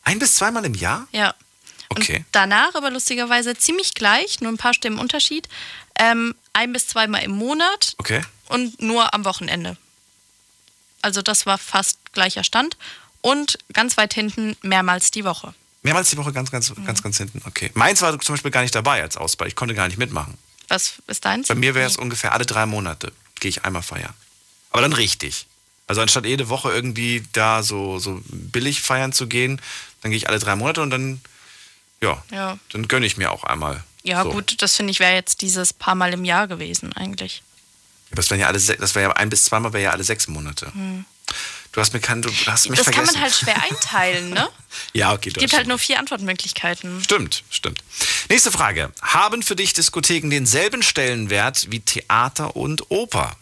Ein bis zweimal im Jahr? ja. Okay. Danach aber lustigerweise ziemlich gleich, nur ein paar Stimmen Unterschied. Ähm, ein bis zweimal im Monat Okay. und nur am Wochenende. Also das war fast gleicher Stand. Und ganz weit hinten mehrmals die Woche. Mehrmals die Woche ganz, ganz, Mhm. ganz, ganz hinten. Okay. Meins war zum Beispiel gar nicht dabei als Auswahl. Ich konnte gar nicht mitmachen. Was ist deins? Bei mir wäre es ungefähr alle drei Monate gehe ich einmal feiern. Aber dann richtig. Also anstatt jede Woche irgendwie da so, so billig feiern zu gehen, dann gehe ich alle drei Monate und dann, ja, Ja, dann gönne ich mir auch einmal. ja so. gut, das finde ich wäre jetzt dieses paar Mal im Jahr gewesen eigentlich. Aber Das wären ja alle, das wäre ja ein bis zweimal wäre ja alle sechs Monate. Du hast mir kein, du hast mich das vergessen. kann man halt schwer [laughs] einteilen, ne? [laughs] ja, okay, du Es gibt halt nur vier Antwortmöglichkeiten. Stimmt, stimmt. Nächste Frage. Haben für dich Diskotheken denselben Stellenwert wie Theater und Oper?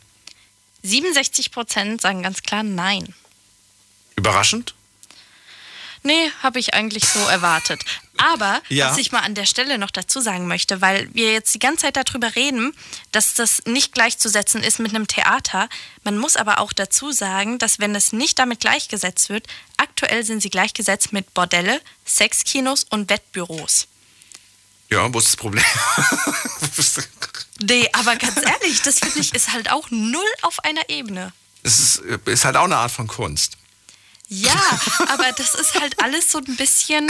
67 Prozent sagen ganz klar nein. Überraschend? Nee, habe ich eigentlich so erwartet. Aber [laughs] Ja. was ich mal an der Stelle noch dazu sagen möchte, weil wir jetzt die ganze Zeit darüber reden, dass das nicht gleichzusetzen ist mit einem Theater. Man muss aber auch dazu sagen, dass wenn es nicht damit gleichgesetzt wird, aktuell sind sie gleichgesetzt mit Bordelle, Sexkinos und Wettbüros. Ja, wo ist das Problem? [laughs] Nee, aber ganz ehrlich, das finde ich ist halt auch null auf einer Ebene. Es ist, ist halt auch eine Art von Kunst. Ja, aber das ist halt alles so ein bisschen,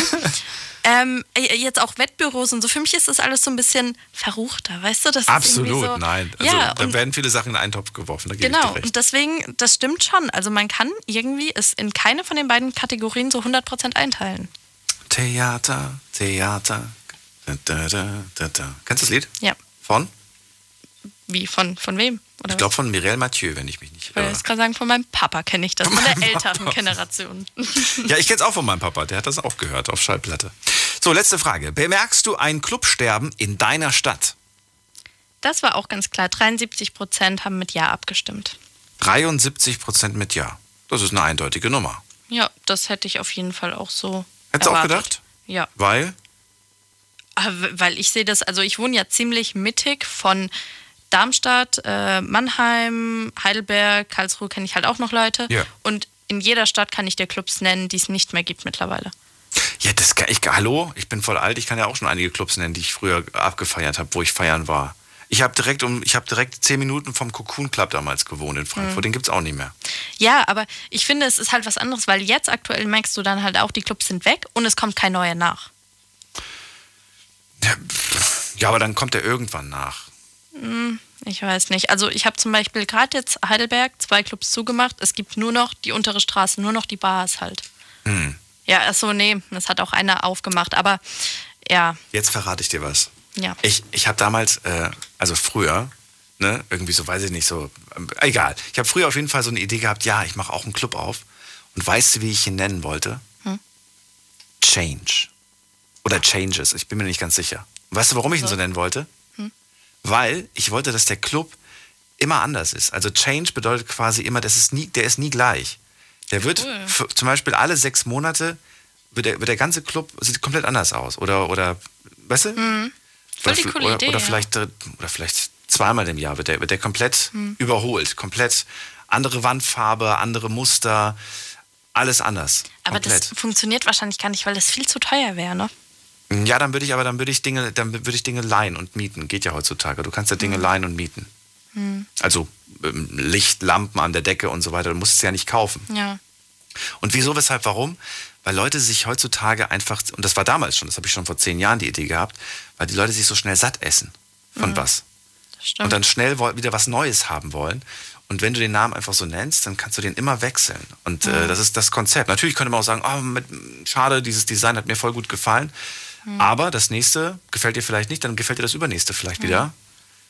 ähm, jetzt auch Wettbüros und so. Für mich ist das alles so ein bisschen verruchter, weißt du? Das Absolut, so, nein. Also, ja, da werden viele Sachen in einen Topf geworfen. Da genau. Und deswegen, das stimmt schon. Also man kann irgendwie es in keine von den beiden Kategorien so 100% einteilen. Theater, Theater. Da, da, da, da. Kennst du das Lied? Ja. Von? Wie, von, von wem? Oder Ich glaube von Mireille Mathieu, wenn ich mich nicht was? Ich wollte irre. gerade sagen, von meinem Papa kenne ich das, von der älteren Generation. Ja, ich kenne es auch von meinem Papa. Der hat das auch gehört auf Schallplatte. So, letzte Frage. Bemerkst du ein Clubsterben in deiner Stadt? Das war auch ganz klar. 73% haben mit Ja abgestimmt. 73 Prozent mit Ja. Das ist eine eindeutige Nummer. Ja, das hätte ich auf jeden Fall auch so. Hättest du auch gedacht? Ja. Weil? Ah, Weil ich sehe das, also ich wohne ja ziemlich mittig von Darmstadt, äh, Mannheim, Heidelberg, Karlsruhe kenne ich halt auch noch Leute. Ja. Und in jeder Stadt kann ich dir Clubs nennen, die es nicht mehr gibt mittlerweile. Ja, das kann ich. Hallo, ich bin voll alt. Ich kann ja auch schon einige Clubs nennen, die ich früher abgefeiert habe, wo ich feiern war. Ich habe direkt um, ich habe direkt zehn Minuten vom Cocoon Club damals gewohnt in Frankfurt. Mhm. Den gibt's auch nicht mehr. Ja, aber ich finde, es ist halt was anderes, weil jetzt aktuell merkst du dann halt auch, die Clubs sind weg und es kommt kein neuer nach. Ja, aber dann kommt er irgendwann nach. Hm, Ich weiß nicht. Also ich habe zum Beispiel gerade jetzt Heidelberg zwei Clubs zugemacht. Es gibt nur noch die untere Straße, nur noch die Bars halt. Hm. Ja, achso, nee, es hat auch einer aufgemacht. Aber ja, Jetzt verrate ich dir was. ja. Ich, ich habe damals, äh, also früher, ne, irgendwie so, weiß ich nicht, so, ähm, egal. Ich habe früher auf jeden Fall so eine Idee gehabt, ja, ich mache auch einen Club auf. Und weißt du, wie ich ihn nennen wollte? Hm. Change. Oder Changes, ich bin mir nicht ganz sicher. Weißt du, warum ich ihn so nennen wollte? Hm. Weil ich wollte, dass der Club immer anders ist. Also Change bedeutet quasi immer, das ist nie, der ist nie gleich. Der wird Cool. f- zum Beispiel alle sechs Monate wird der, wird der ganze Club sieht komplett anders aus. Oder, oder weißt du? Hm. Voll die oder, coole oder, Idee. oder ja. vielleicht äh, oder vielleicht zweimal im Jahr wird der, wird der komplett Hm. überholt, komplett andere Wandfarbe, andere Muster, alles anders. Aber komplett. das funktioniert wahrscheinlich gar nicht, weil das viel zu teuer wäre, ne? Ja, dann würde ich aber dann würde ich Dinge dann würde ich Dinge leihen und mieten. Geht ja heutzutage. Du kannst ja Dinge leihen und mieten. Hm. Also ähm, Licht, Lampen an der Decke und so weiter. Du musst es ja nicht kaufen. Ja. Und wieso, weshalb, warum? Weil Leute sich heutzutage einfach, und das war damals schon, das habe ich schon vor zehn Jahren die Idee gehabt, weil die Leute sich so schnell satt essen von Mhm. was. Das stimmt. Und dann schnell wieder was Neues haben wollen. Und wenn du den Namen einfach so nennst, dann kannst du den immer wechseln. Und äh, Mhm. das ist das Konzept. Natürlich könnte man auch sagen, oh, mit, schade, dieses Design hat mir voll gut gefallen. Mhm. Aber das nächste gefällt dir vielleicht nicht, dann gefällt dir das übernächste vielleicht wieder.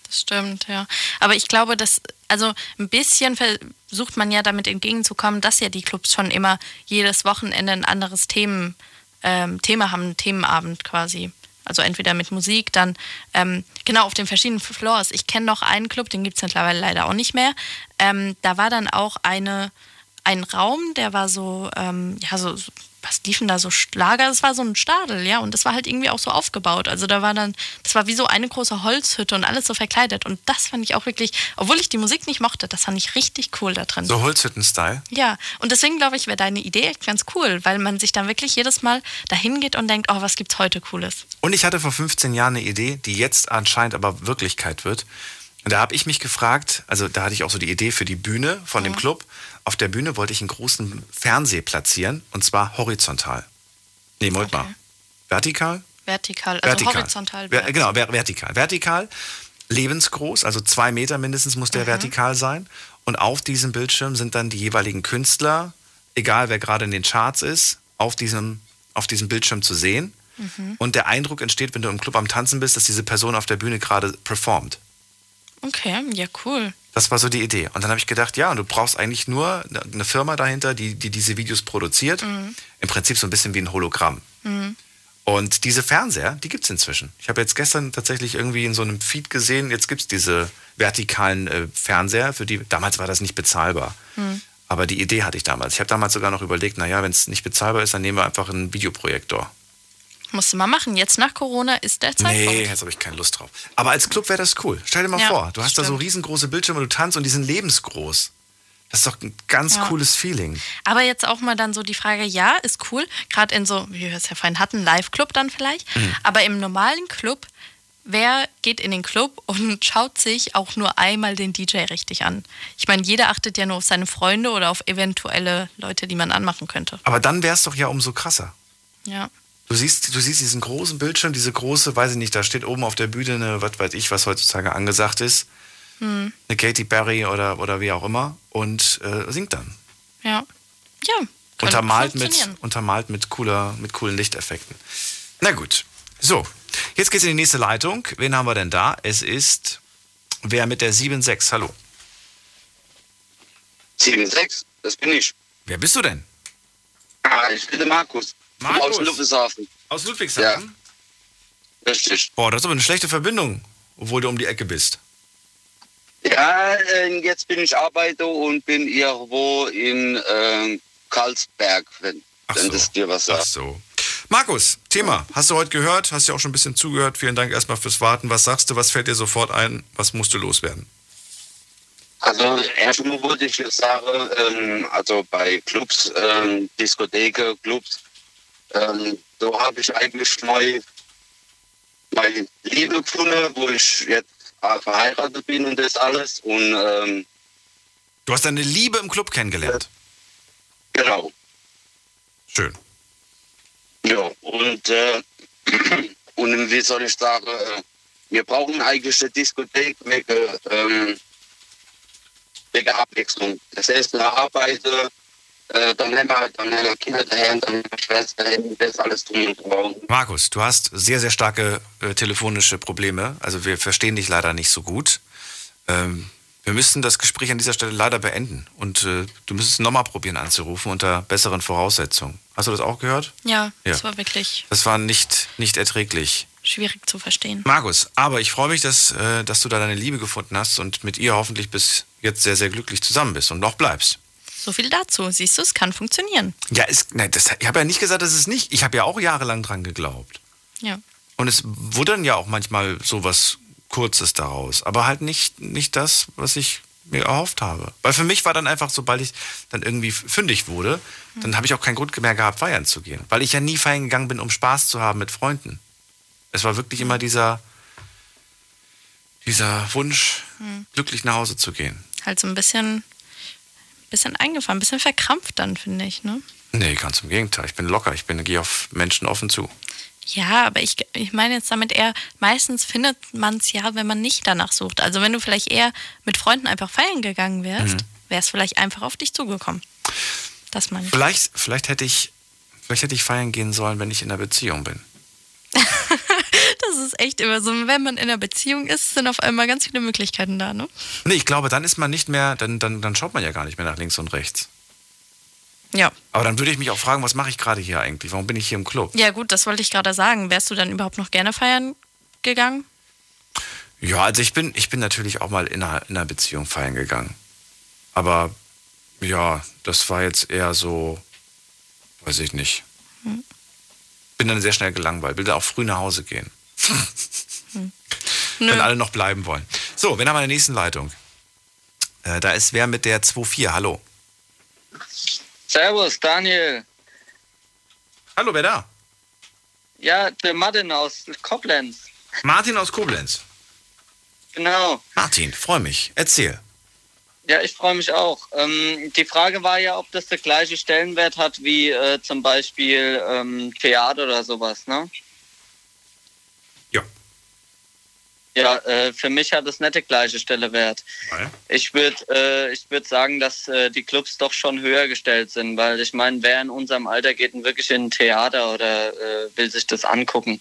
Das stimmt, ja. Aber ich glaube, dass, also ein bisschen versucht man ja damit entgegenzukommen, dass ja die Clubs schon immer jedes Wochenende ein anderes Themen, ähm, Thema haben, einen Themenabend quasi. Also entweder mit Musik, dann ähm, genau auf den verschiedenen Floors. Ich kenne noch einen Club, den gibt es mittlerweile leider auch nicht mehr. Ähm, da war dann auch eine, ein Raum, der war so, ähm, ja, so, was liefen da so Schlager? Das war so ein Stadel, ja, und das war halt irgendwie auch so aufgebaut. Also da war dann, das war wie so eine große Holzhütte und alles so verkleidet. Und das fand ich auch wirklich, obwohl ich die Musik nicht mochte, das fand ich richtig cool da drin. So Holzhütten-Style. Ja, und deswegen glaube ich, wäre deine Idee echt ganz cool, weil man sich dann wirklich jedes Mal dahin geht und denkt, oh, was gibt's heute Cooles? Und ich hatte vor 15 Jahren eine Idee, die jetzt anscheinend aber Wirklichkeit wird. Und da habe ich mich gefragt, also da hatte ich auch so die Idee für die Bühne von dem Club. Auf der Bühne wollte ich einen großen Fernseher platzieren und zwar horizontal. Nee, Moment mal. Vertikal? Vertikal, also horizontal. Ver genau, ver vertikal. Vertikal, lebensgroß, also zwei Meter mindestens muss der Mhm. vertikal sein. Und auf diesem Bildschirm sind dann die jeweiligen Künstler, egal wer gerade in den Charts ist, auf diesem, auf diesem Bildschirm zu sehen. Mhm. Und der Eindruck entsteht, wenn du im Club am Tanzen bist, dass diese Person auf der Bühne gerade performt. Okay, ja, cool. Das war so die Idee. Und dann habe ich gedacht, ja, und du brauchst eigentlich nur eine Firma dahinter, die, die diese Videos produziert. Mhm. Im Prinzip so ein bisschen wie ein Hologramm. Mhm. Und diese Fernseher, die gibt es inzwischen. Ich habe jetzt gestern tatsächlich irgendwie in so einem Feed gesehen, jetzt gibt es diese vertikalen äh, Fernseher, für die, damals war das nicht bezahlbar. Mhm. Aber die Idee hatte ich damals. Ich habe damals sogar noch überlegt, naja, wenn es nicht bezahlbar ist, dann nehmen wir einfach einen Videoprojektor. Musst du mal machen. Jetzt nach Corona ist der Zeitpunkt. Nee, jetzt habe ich keine Lust drauf. Aber als Club wäre das cool. Stell dir mal Ja, vor, du hast da so stimmt. riesengroße Bildschirme, du tanzt und die sind lebensgroß. Das ist doch ein ganz Ja. cooles Feeling. Aber jetzt auch mal dann so die Frage, ja, ist cool, gerade in so, wie wir es ja vorhin hatten, Live-Club dann vielleicht, Mhm. aber im normalen Club, wer geht in den Club und [laughs] schaut sich auch nur einmal den DJ richtig an? Ich meine, jeder achtet ja nur auf seine Freunde oder auf eventuelle Leute, die man anmachen könnte. Aber dann wäre es doch ja umso krasser. Ja. Du siehst, du siehst diesen großen Bildschirm, diese große, weiß ich nicht, da steht oben auf der Bühne eine, was weiß ich, was heutzutage angesagt ist, Hm. eine Katy Perry oder, oder wie auch immer und äh, singt dann. Ja. Ja. Untermalt mit, untermalt mit, cooler, mit coolen Lichteffekten. Na gut. So, jetzt geht's in die nächste Leitung. Wen haben wir denn da? Es ist wer mit der 7.6. Hallo. 7,6, das bin ich. Wer bist du denn? Ah, ich bin der Markus. Markus? Aus Ludwigshafen. Aus Ludwigshafen? Ja. Richtig. Boah, das ist aber eine schlechte Verbindung, obwohl du um die Ecke bist. Ja, äh, jetzt bin ich Arbeiter und bin irgendwo in ähm, Karlsberg, wenn, wenn das dir was sagt. Ach so. Markus, Thema. Hast du heute gehört? Hast ja auch schon ein bisschen zugehört. Vielen Dank erstmal fürs Warten. Was sagst du? Was fällt dir sofort ein? Was musst du loswerden? Also erstmal würde ich sagen, ähm, also bei Clubs, ähm, Diskotheken, Clubs, ähm, so habe ich eigentlich neu meine Liebe gefunden, wo ich jetzt äh, verheiratet bin und das alles. Und ähm, Du hast deine Liebe im Club kennengelernt. genau. Schön. Ja, und, äh, [clears throat] und wie soll ich sagen, äh, wir brauchen eigentlich eine Diskothek wegen, ähm, wegen Abwechslung. Das heißt, nach Arbeit, äh, dann haben wir, dann haben wir Kinder daheim, dann haben wir Schwester daheim, das alles drum und dran. Markus, du hast sehr, sehr starke äh, telefonische Probleme. Also wir verstehen dich leider nicht so gut. Ähm, wir müssen das Gespräch an dieser Stelle leider beenden. Und äh, du müsstest nochmal probieren anzurufen unter besseren Voraussetzungen. Hast du das auch gehört? Ja, Ja. das war wirklich Das war nicht, nicht erträglich. schwierig zu verstehen. Markus, aber ich freue mich, dass, äh, dass du da deine Liebe gefunden hast und mit ihr hoffentlich bis jetzt sehr, sehr glücklich zusammen bist und noch bleibst. So viel dazu. Siehst du, es kann funktionieren. Ja, ist, nein, das, ich habe ja nicht gesagt, dass es nicht. Ich habe ja auch jahrelang dran geglaubt. Ja. Und es wurde dann ja auch manchmal so was Kurzes daraus. Aber halt nicht, nicht das, was ich mir erhofft habe. Weil für mich war dann einfach, sobald ich dann irgendwie fündig wurde, dann habe ich auch keinen Grund mehr gehabt, feiern zu gehen. Weil ich ja nie feiern gegangen bin, um Spaß zu haben mit Freunden. Es war wirklich immer dieser, dieser Wunsch, Hm. glücklich nach Hause zu gehen. Halt so ein bisschen, bisschen eingefahren, ein bisschen verkrampft dann, finde ich, ne? Nee, ganz im Gegenteil. Ich bin locker. Ich bin, gehe auf Menschen offen zu. Ja, aber ich, ich meine jetzt damit eher, meistens findet man es ja, wenn man nicht danach sucht. Also wenn du vielleicht eher mit Freunden einfach feiern gegangen wärst, Mhm. wäre es vielleicht einfach auf dich zugekommen. Das meine ich. Vielleicht, vielleicht hätte ich, vielleicht hätte ich feiern gehen sollen, wenn ich in einer Beziehung bin. [laughs] Das ist echt immer so, wenn man in einer Beziehung ist, sind auf einmal ganz viele Möglichkeiten da, ne? Nee, ich glaube, dann ist man nicht mehr, dann, dann, dann schaut man ja gar nicht mehr nach links und rechts. Ja. Aber dann würde ich mich auch fragen, was mache ich gerade hier eigentlich? Warum bin ich hier im Club? Ja, gut, das wollte ich gerade sagen. Wärst du dann überhaupt noch gerne feiern gegangen? Ja, also ich bin, ich bin natürlich auch mal in einer, in einer Beziehung feiern gegangen. Aber ja, das war jetzt eher so, weiß ich nicht. Hm. Bin dann sehr schnell gelangweilt, will dann auch früh nach Hause gehen. [laughs] Hm. Wenn alle noch bleiben wollen. So, haben wir in der nächsten Leitung? Äh, da ist wer mit der 2.4. Hallo. Servus, Daniel. Hallo, wer da? Ja, der Martin aus Koblenz. Martin aus Koblenz. Genau. Martin, freue mich. Erzähl. Ja, ich freue mich auch. Ähm, die Frage war ja, ob das der gleiche Stellenwert hat wie äh, zum Beispiel ähm, Theater oder sowas, ne? Ja. Ja, äh, für mich hat es nicht der gleiche Stellenwert. Weil? Ich würde äh, ich würd sagen, dass äh, die Clubs doch schon höher gestellt sind, weil ich meine, wer in unserem Alter geht denn wirklich in ein Theater oder äh, will sich das angucken,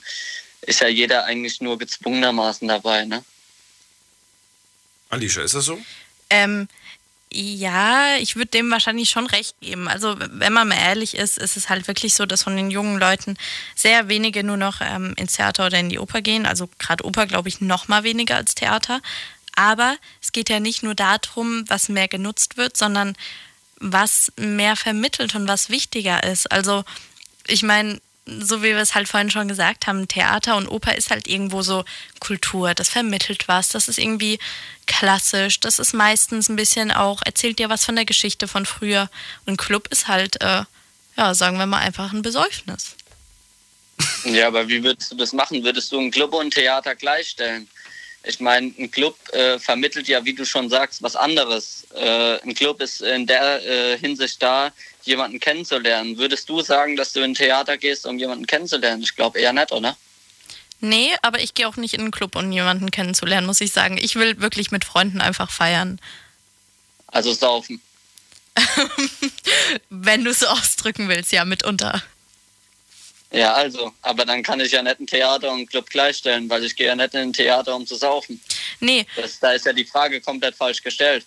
ist ja jeder eigentlich nur gezwungenermaßen dabei, ne? Alicia, ist das so? Ähm, ja, ich würde dem wahrscheinlich schon recht geben. Also, wenn man mal ehrlich ist, ist es halt wirklich so, dass von den jungen Leuten sehr wenige nur noch ähm, ins Theater oder in die Oper gehen. Also, gerade Oper, glaube ich, noch mal weniger als Theater. Aber es geht ja nicht nur darum, was mehr genutzt wird, sondern was mehr vermittelt und was wichtiger ist. Also, ich meine, so wie wir es halt vorhin schon gesagt haben, Theater und Oper ist halt irgendwo so Kultur, das vermittelt was, das ist irgendwie klassisch, das ist meistens ein bisschen auch, erzählt dir was von der Geschichte von früher. Und Club ist halt, äh, ja, sagen wir mal einfach ein Besäufnis. Ja, aber wie würdest du das machen? Würdest du einen Club und ein Theater gleichstellen? Ich meine, ein Club äh, vermittelt ja, wie du schon sagst, was anderes. Äh, ein Club ist in der äh, Hinsicht da, jemanden kennenzulernen. Würdest du sagen, dass du in ein Theater gehst, um jemanden kennenzulernen? Ich glaube eher nicht, oder? Nee, aber ich gehe auch nicht in einen Club, um jemanden kennenzulernen, muss ich sagen. Ich will wirklich mit Freunden einfach feiern. Also saufen. [laughs] Wenn du es so ausdrücken willst, ja, mitunter. Ja, also. Aber dann kann ich ja nicht ein Theater und einen Club gleichstellen, weil ich gehe ja nicht in ein Theater, um zu saufen. Nee. Das, da ist ja die Frage komplett falsch gestellt.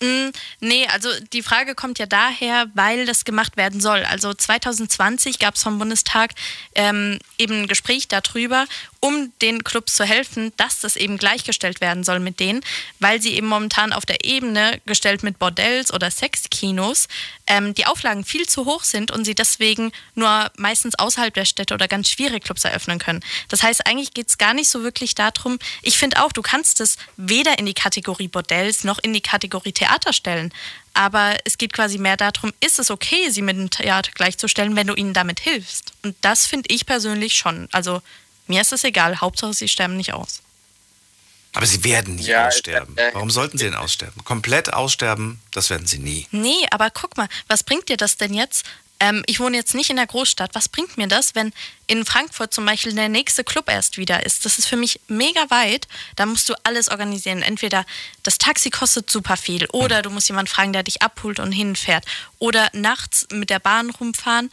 Mm, Nee, also die Frage kommt ja daher, weil das gemacht werden soll. Also 2020 gab es vom Bundestag ähm, eben ein Gespräch darüber, um den Clubs zu helfen, dass das eben gleichgestellt werden soll mit denen, weil sie eben momentan auf der Ebene gestellt mit Bordells oder Sexkinos ähm, die Auflagen viel zu hoch sind und sie deswegen nur meistens außerhalb der Städte oder ganz schwierige Clubs eröffnen können. Das heißt, eigentlich geht es gar nicht so wirklich darum, ich finde auch, du kannst es weder in die Kategorie Bordells noch in die Kategorie Theater stellen. Aber es geht quasi mehr darum, ist es okay, sie mit dem Theater gleichzustellen, wenn du ihnen damit hilfst? Und das finde ich persönlich schon. Also mir ist es egal, Hauptsache sie sterben nicht aus. Aber sie werden nie aussterben. Warum sollten sie denn aussterben? Komplett aussterben, das werden sie nie. Nee, aber guck mal, was bringt dir das denn jetzt? Ähm, ich wohne jetzt nicht in der Großstadt. Was bringt mir das, wenn in Frankfurt zum Beispiel der nächste Club erst wieder ist? Das ist für mich mega weit. Da musst du alles organisieren. Entweder das Taxi kostet super viel oder du musst jemanden fragen, der dich abholt und hinfährt. Oder nachts mit der Bahn rumfahren.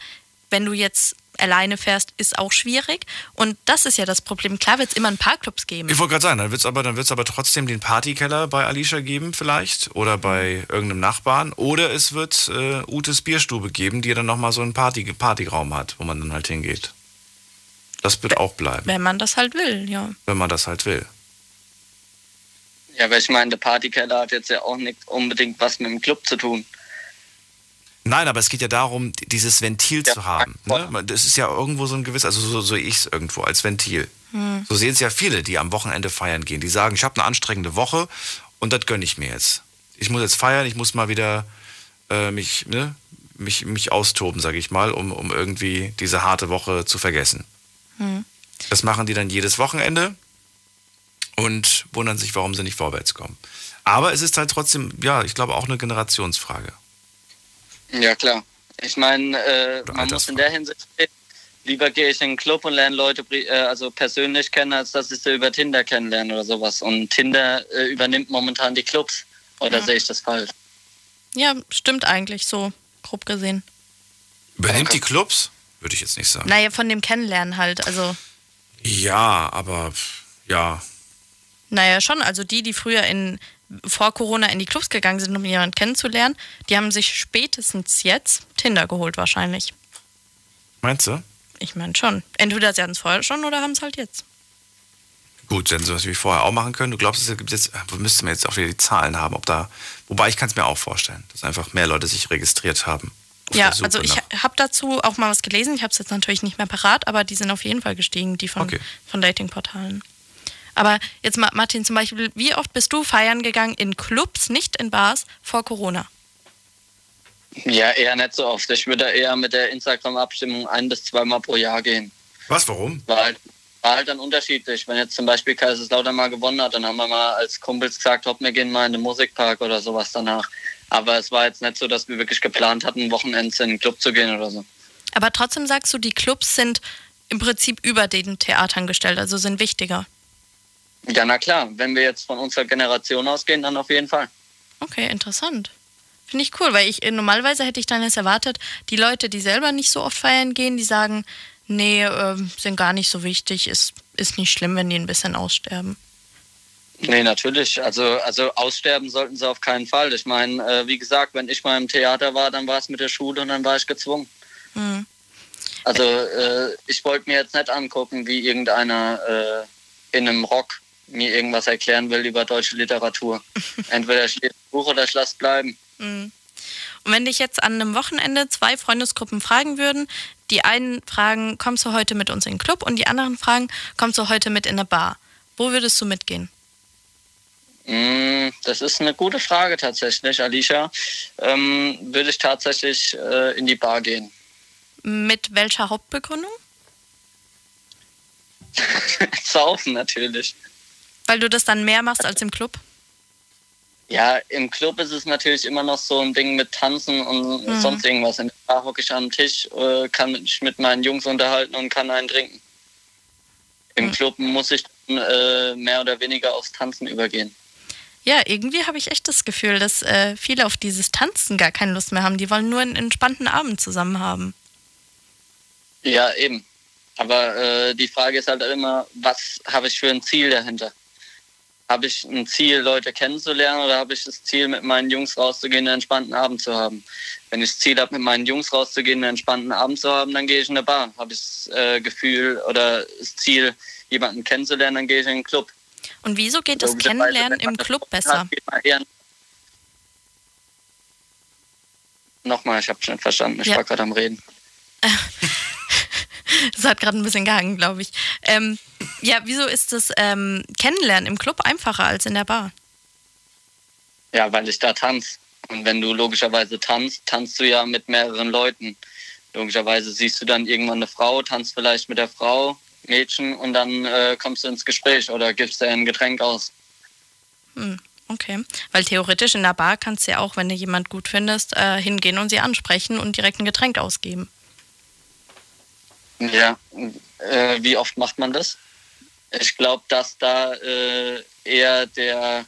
Wenn du jetzt alleine fährst, ist auch schwierig. Und das ist ja das Problem. Klar wird es immer ein paar Clubs geben. Ich wollte gerade sagen, dann wird es aber, dann wird's aber trotzdem den Partykeller bei Alicia geben vielleicht oder bei irgendeinem Nachbarn oder es wird äh, Utes Bierstube geben, die dann nochmal so einen Party, Partyraum hat, wo man dann halt hingeht. Das wird auch bleiben, Wenn man das halt will, ja. wenn man das halt will. Ja, weil ich meine, der Partykeller hat jetzt ja auch nicht unbedingt was mit dem Club zu tun. Nein, aber es geht ja darum, dieses Ventil zu haben. Ne? Das ist ja irgendwo so ein gewisses, also so, so ich es irgendwo als Ventil. Hm. So sehen es ja viele, die am Wochenende feiern gehen. Die sagen, ich habe eine anstrengende Woche und das gönne ich mir jetzt. Ich muss jetzt feiern, ich muss mal wieder äh, mich, ne, mich, mich austoben, sage ich mal, um, um irgendwie diese harte Woche zu vergessen. Hm. Das machen die dann jedes Wochenende und wundern sich, warum sie nicht vorwärts kommen. Aber es ist halt trotzdem, ja, ich glaube auch eine Generationsfrage. Ja, klar. Ich meine, äh, man muss in der Hinsicht lieber gehe ich in den Club und lerne Leute äh, also persönlich kennen, als dass ich sie über Tinder kennenlerne oder sowas. Und Tinder äh, übernimmt momentan die Clubs. Oder Ja. sehe ich das falsch? Ja, stimmt eigentlich so, grob gesehen. Übernimmt die Clubs? Würde ich jetzt nicht sagen. Naja, von dem Kennenlernen halt. Also, Ja, aber ja. naja, schon. Also die, die früher in vor Corona in die Clubs gegangen sind, um jemanden kennenzulernen, die haben sich spätestens jetzt Tinder geholt wahrscheinlich. Meinst du? Ich meine schon. Entweder sie hatten es vorher schon oder haben es halt jetzt. Gut, wenn sie was wie vorher auch machen können. Du glaubst, es gibt jetzt, wo müsste man jetzt auch wieder die Zahlen haben, ob da, wobei ich kann es mir auch vorstellen, dass einfach mehr Leute sich registriert haben. Ja, also ich habe dazu auch mal was gelesen. Ich habe es jetzt natürlich nicht mehr parat, aber die sind auf jeden Fall gestiegen, die von, Okay. von Datingportalen. Aber jetzt mal, Martin, zum Beispiel, wie oft bist du feiern gegangen in Clubs, nicht in Bars, vor Corona? Ja, eher nicht so oft. Ich würde eher mit der Instagram-Abstimmung ein- bis zweimal pro Jahr gehen. Was, warum? War halt, war halt dann unterschiedlich. Wenn jetzt zum Beispiel Kaiserslautern mal gewonnen hat, dann haben wir mal als Kumpels gesagt, hopp, wir gehen mal in den Musikpark oder sowas danach. Aber es war jetzt nicht so, dass wir wirklich geplant hatten, Wochenends in den Club zu gehen oder so. Aber trotzdem sagst du, die Clubs sind im Prinzip über den Theatern gestellt, also sind wichtiger. Ja, na klar, wenn wir jetzt von unserer Generation ausgehen, dann auf jeden Fall. Okay, interessant. Finde ich cool, weil ich äh, normalerweise hätte ich dann jetzt erwartet, die Leute, die selber nicht so oft feiern gehen, die sagen, nee, ähm, sind gar nicht so wichtig, ist, ist nicht schlimm, wenn die ein bisschen aussterben. Nee, natürlich. Also, also aussterben sollten sie auf keinen Fall. Ich meine, äh, wie gesagt, wenn ich mal im Theater war, dann war es mit der Schule und dann war ich gezwungen. Hm. Also äh, ich wollte mir jetzt nicht angucken, wie irgendeiner äh, in einem Rock mir irgendwas erklären will über deutsche Literatur. [laughs] Entweder ich lese ein Buch oder ich lasse bleiben. Mhm. Und wenn dich jetzt an einem Wochenende zwei Freundesgruppen fragen würden, die einen fragen, kommst du heute mit uns in den Club und die anderen fragen, kommst du heute mit in eine Bar? Wo würdest du mitgehen? Mm, das ist eine gute Frage tatsächlich, Alicia. Ähm, würde ich tatsächlich äh, in die Bar gehen. Mit welcher Hauptbegründung? [laughs] Saufen natürlich. Weil du das dann mehr machst als im Club? Ja, im Club ist es natürlich immer noch so ein Ding mit Tanzen und Mhm. sonst irgendwas. In der Bar hocke ich am Tisch, äh, kann mich mit meinen Jungs unterhalten und kann einen trinken. Im Club muss ich dann, äh, mehr oder weniger aufs Tanzen übergehen. Ja, irgendwie habe ich echt das Gefühl, dass äh, viele auf dieses Tanzen gar keine Lust mehr haben. Die wollen nur einen entspannten Abend zusammen haben. Ja, eben. Aber äh, die Frage ist halt immer, was habe ich für ein Ziel dahinter? Habe ich ein Ziel, Leute kennenzulernen oder habe ich das Ziel, mit meinen Jungs rauszugehen, einen entspannten Abend zu haben? Wenn ich das Ziel habe, mit meinen Jungs rauszugehen, einen entspannten Abend zu haben, dann gehe ich in eine Bar. Habe ich das äh, Gefühl oder das Ziel, jemanden kennenzulernen, dann gehe ich in einen Club. Und wieso geht das Kennenlernen im Club hat, besser? eher- Nochmal, ich habe schon verstanden. Ich Ja. war gerade am Reden. [laughs] Das hat gerade ein bisschen gehangen, glaube ich. Ähm, ja, wieso ist das ähm, Kennenlernen im Club einfacher als in der Bar? Ja, weil ich da tanze. Und wenn du logischerweise tanzt, tanzt du ja mit mehreren Leuten. Logischerweise siehst du dann irgendwann eine Frau, tanzt vielleicht mit der Frau, Mädchen und dann äh, kommst du ins Gespräch oder gibst dir ein Getränk aus. Hm, okay. Weil theoretisch in der Bar kannst du ja auch, wenn du jemand gut findest, äh, hingehen und sie ansprechen und direkt ein Getränk ausgeben. Ja, äh, wie oft macht man das? Ich glaube, dass da äh, eher der,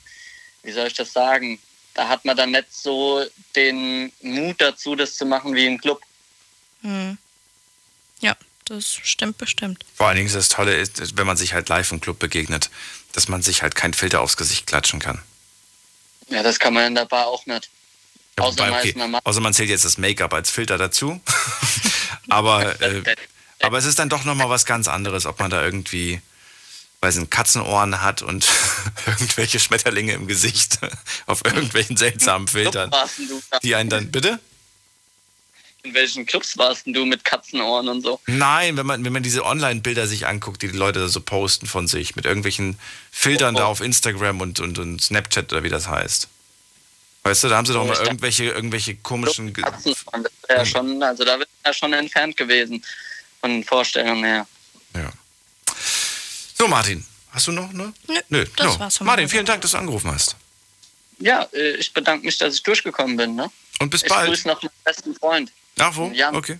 wie soll ich das sagen, da hat man dann nicht so den Mut dazu, das zu machen wie im Club. Hm. Ja, das stimmt bestimmt. Vor allen Dingen ist das Tolle, ist, wenn man sich halt live im Club begegnet, dass man sich halt keinen Filter aufs Gesicht klatschen kann. Ja, das kann man in der Bar auch nicht. Ja, Außer man okay, normal. außer man zählt jetzt das Make-up als Filter dazu. [laughs] aber, [laughs] äh, aber es ist dann doch nochmal was ganz anderes, ob man da irgendwie, weiß nicht, Katzenohren hat und [laughs] irgendwelche Schmetterlinge im Gesicht [laughs] auf irgendwelchen seltsamen Filtern, die einen dann, bitte? In welchen Clubs warst denn du mit Katzenohren und so? Nein, wenn man, wenn man diese Online-Bilder sich anguckt, die die Leute da so posten von sich, mit irgendwelchen Filtern Oh, oh. da auf Instagram und, und, und Snapchat oder wie das heißt. Weißt du, da haben sie doch Oh, mal dachte- irgendwelche, irgendwelche komischen. Katzenohren, das wäre ja schon, also da wird ja schon entfernt gewesen von den Vorstellungen her. So, Martin, hast du noch, ne? Nö, Nö, das no. war's von Martin, vielen Dank, dass du angerufen hast. Ja, äh, ich bedanke mich, dass ich durchgekommen bin. Ne? Und bis ich bald. grüße noch meinen besten Freund. Ach wo? Jan. Okay.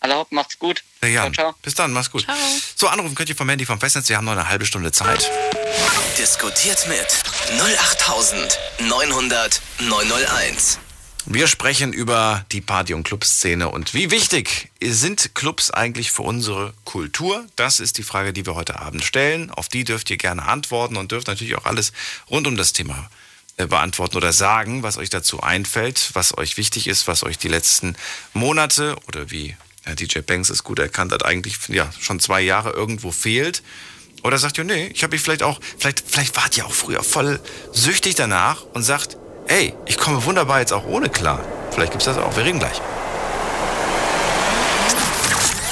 Alle hopp, macht's gut. Der Jan. Ciao, ciao. Bis dann, mach's gut. Ciao. So, anrufen könnt ihr vom Handy vom Festnetz. Wir haben noch eine halbe Stunde Zeit. Diskutiert mit 08900 901. Wir sprechen über die Party- und Clubszene und wie wichtig sind Clubs eigentlich für unsere Kultur? Das ist die Frage, die wir heute Abend stellen. Auf die dürft ihr gerne antworten und dürft natürlich auch alles rund um das Thema äh, beantworten oder sagen, was euch dazu einfällt, was euch wichtig ist, was euch die letzten Monate oder wie DJ Banks es gut erkannt hat, eigentlich ja, schon zwei Jahre irgendwo fehlt. Oder sagt ihr, nee, ich habe mich vielleicht auch, vielleicht, vielleicht wart ihr auch früher voll süchtig danach und sagt, ey, ich komme wunderbar jetzt auch ohne klar. Vielleicht gibt's das auch. Wir reden gleich.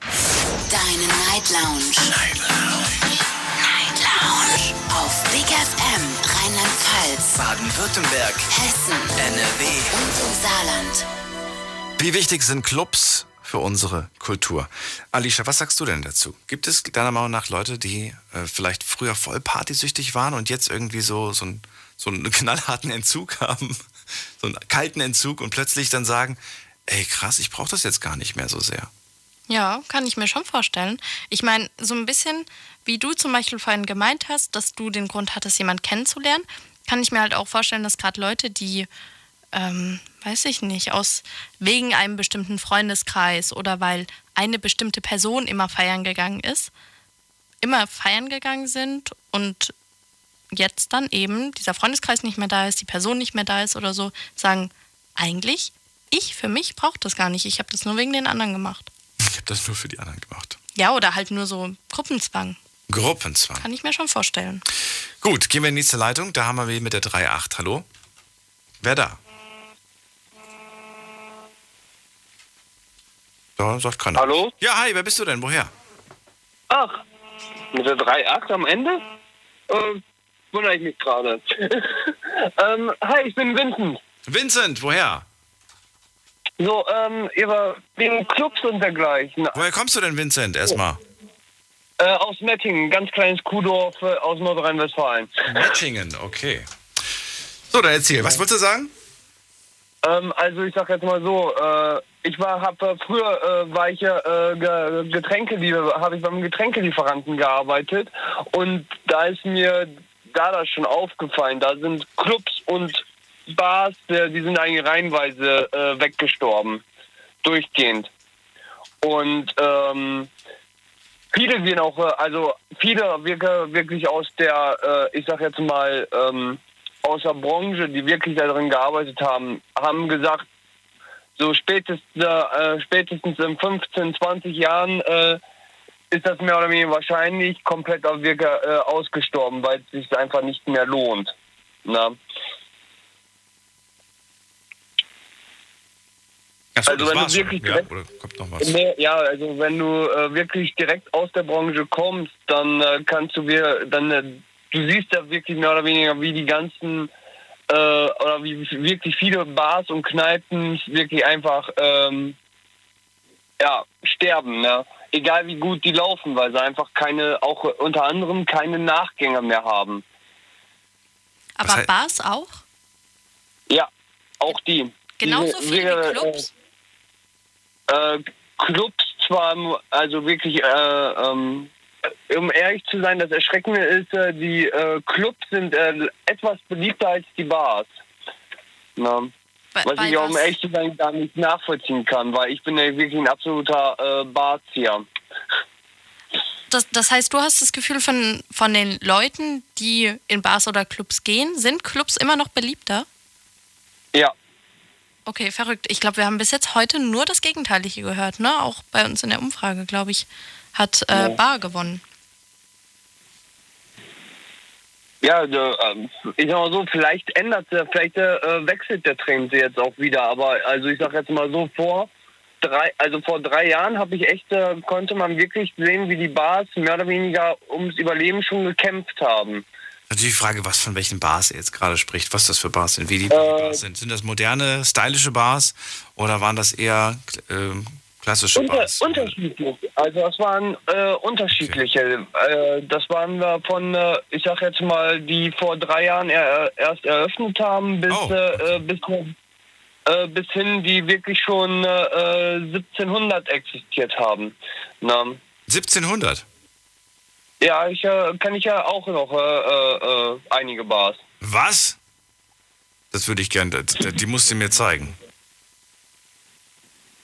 Deine Night Lounge. Night Lounge. Night Lounge. Auf Big FM Rheinland-Pfalz, Baden-Württemberg. Hessen, NRW. und im Saarland. Wie wichtig sind Clubs für unsere Kultur? Alicia, was sagst du denn dazu? Gibt es deiner Meinung nach Leute, die äh, vielleicht früher voll partysüchtig waren und jetzt irgendwie so, so, ein, so einen knallharten Entzug haben, [laughs] so einen kalten Entzug und plötzlich dann sagen, ey krass, ich brauche das jetzt gar nicht mehr so sehr? Ja, kann ich mir schon vorstellen. Ich meine, so ein bisschen, wie du zum Beispiel vorhin gemeint hast, dass du den Grund hattest, jemanden kennenzulernen, kann ich mir halt auch vorstellen, dass gerade Leute, die, ähm, weiß ich nicht, aus wegen einem bestimmten Freundeskreis oder weil eine bestimmte Person immer feiern gegangen ist, immer feiern gegangen sind und jetzt dann eben dieser Freundeskreis nicht mehr da ist, die Person nicht mehr da ist oder so, sagen, eigentlich, ich für mich brauche das gar nicht, ich habe das nur wegen den anderen gemacht. Ich habe das nur für die anderen gemacht. Ja, oder halt nur so Gruppenzwang. Gruppenzwang. Kann ich mir schon vorstellen. Gut, gehen wir in die nächste Leitung. Da haben wir wen mit der 3.8. Hallo? Wer da? Da sagt keiner. Hallo? Ja, hi, wer bist du denn? Woher? Ach, mit der 3.8 am Ende? Äh, wundere ich mich gerade. [laughs] ähm, hi, ich bin Vincent. Vincent, woher? So, ähm, über wegen Clubs und dergleichen. Woher kommst du denn, Vincent, erstmal? Äh, aus Mettingen, ganz kleines Kuhdorf äh, aus Nordrhein-Westfalen. Mettingen, okay. So, dann erzähl. Was wolltest du sagen? Ähm, also ich sag jetzt mal so, äh, ich war, hab äh, früher äh, war ich ja äh, Ge- Getränke, habe ich beim Getränkelieferanten gearbeitet und da ist mir da das schon aufgefallen. Da sind Clubs und Bars, die sind eigentlich reihenweise äh, weggestorben, durchgehend. Und ähm, viele gehen auch, äh, also viele wirke- wirklich aus der, äh, ich sag jetzt mal, ähm, aus der Branche, die wirklich darin gearbeitet haben, haben gesagt, so spätestens, äh, spätestens in 15, 20 Jahren äh, ist das mehr oder weniger wahrscheinlich komplett auch wirklich, äh, ausgestorben, weil es sich einfach nicht mehr lohnt. Na? Achso, Also das wenn du schon. wirklich Ja, direkt- oder kommt noch was? Nee, ja, also wenn du äh, wirklich direkt aus der Branche kommst, dann äh, kannst du wir, dann äh, du siehst ja wirklich mehr oder weniger, wie die ganzen äh, oder wie wirklich viele Bars und Kneipen wirklich einfach ähm, ja sterben, ne? Egal wie gut die laufen, weil sie einfach keine, auch unter anderem keine Nachgänger mehr haben. Aber Bars auch? Ja, auch die. Genauso viele wie Clubs? Äh, Clubs zwar, also wirklich, äh, ähm, um ehrlich zu sein, das Erschreckende ist, äh, die äh, Clubs sind äh, etwas beliebter als die Bars. Na, Bei- was bei ich auch um ehrlich zu sein gar nicht nachvollziehen kann, weil ich bin ja wirklich ein absoluter äh, Barzieher. Das, das heißt, du hast das Gefühl von, von den Leuten, die in Bars oder Clubs gehen, sind Clubs immer noch beliebter? Ja. Okay, verrückt. Ich glaube, wir haben bis jetzt heute nur das Gegenteilige gehört, ne? Auch bei uns in der Umfrage, glaube ich, hat äh. Bar gewonnen. Ja, also, ähm, ich sag mal so, vielleicht ändert vielleicht äh, wechselt der Trend jetzt auch wieder, aber also ich sag jetzt mal so vor drei, also vor drei Jahren habe ich echt, äh, konnte man wirklich sehen, wie die Bars mehr oder weniger ums Überleben schon gekämpft haben. Natürlich die Frage, was von welchen Bars er jetzt gerade spricht, was das für Bars sind, wie die Äh, Bars sind. Sind das moderne, stylische Bars oder waren das eher ähm, klassische Unter, Bars? unterschiedlich. Also das waren äh, unterschiedliche. Äh, das waren wir von, äh, ich sag jetzt mal, die vor drei Jahren er, erst eröffnet haben, bis, Oh, äh, äh, bis, äh, bis hin, die wirklich schon äh, 1700 existiert haben. Na, 1700? Ja, ich äh, kann ich ja auch noch äh, äh, äh, einige Bars. Was? Das würde ich gerne, die musst du mir zeigen.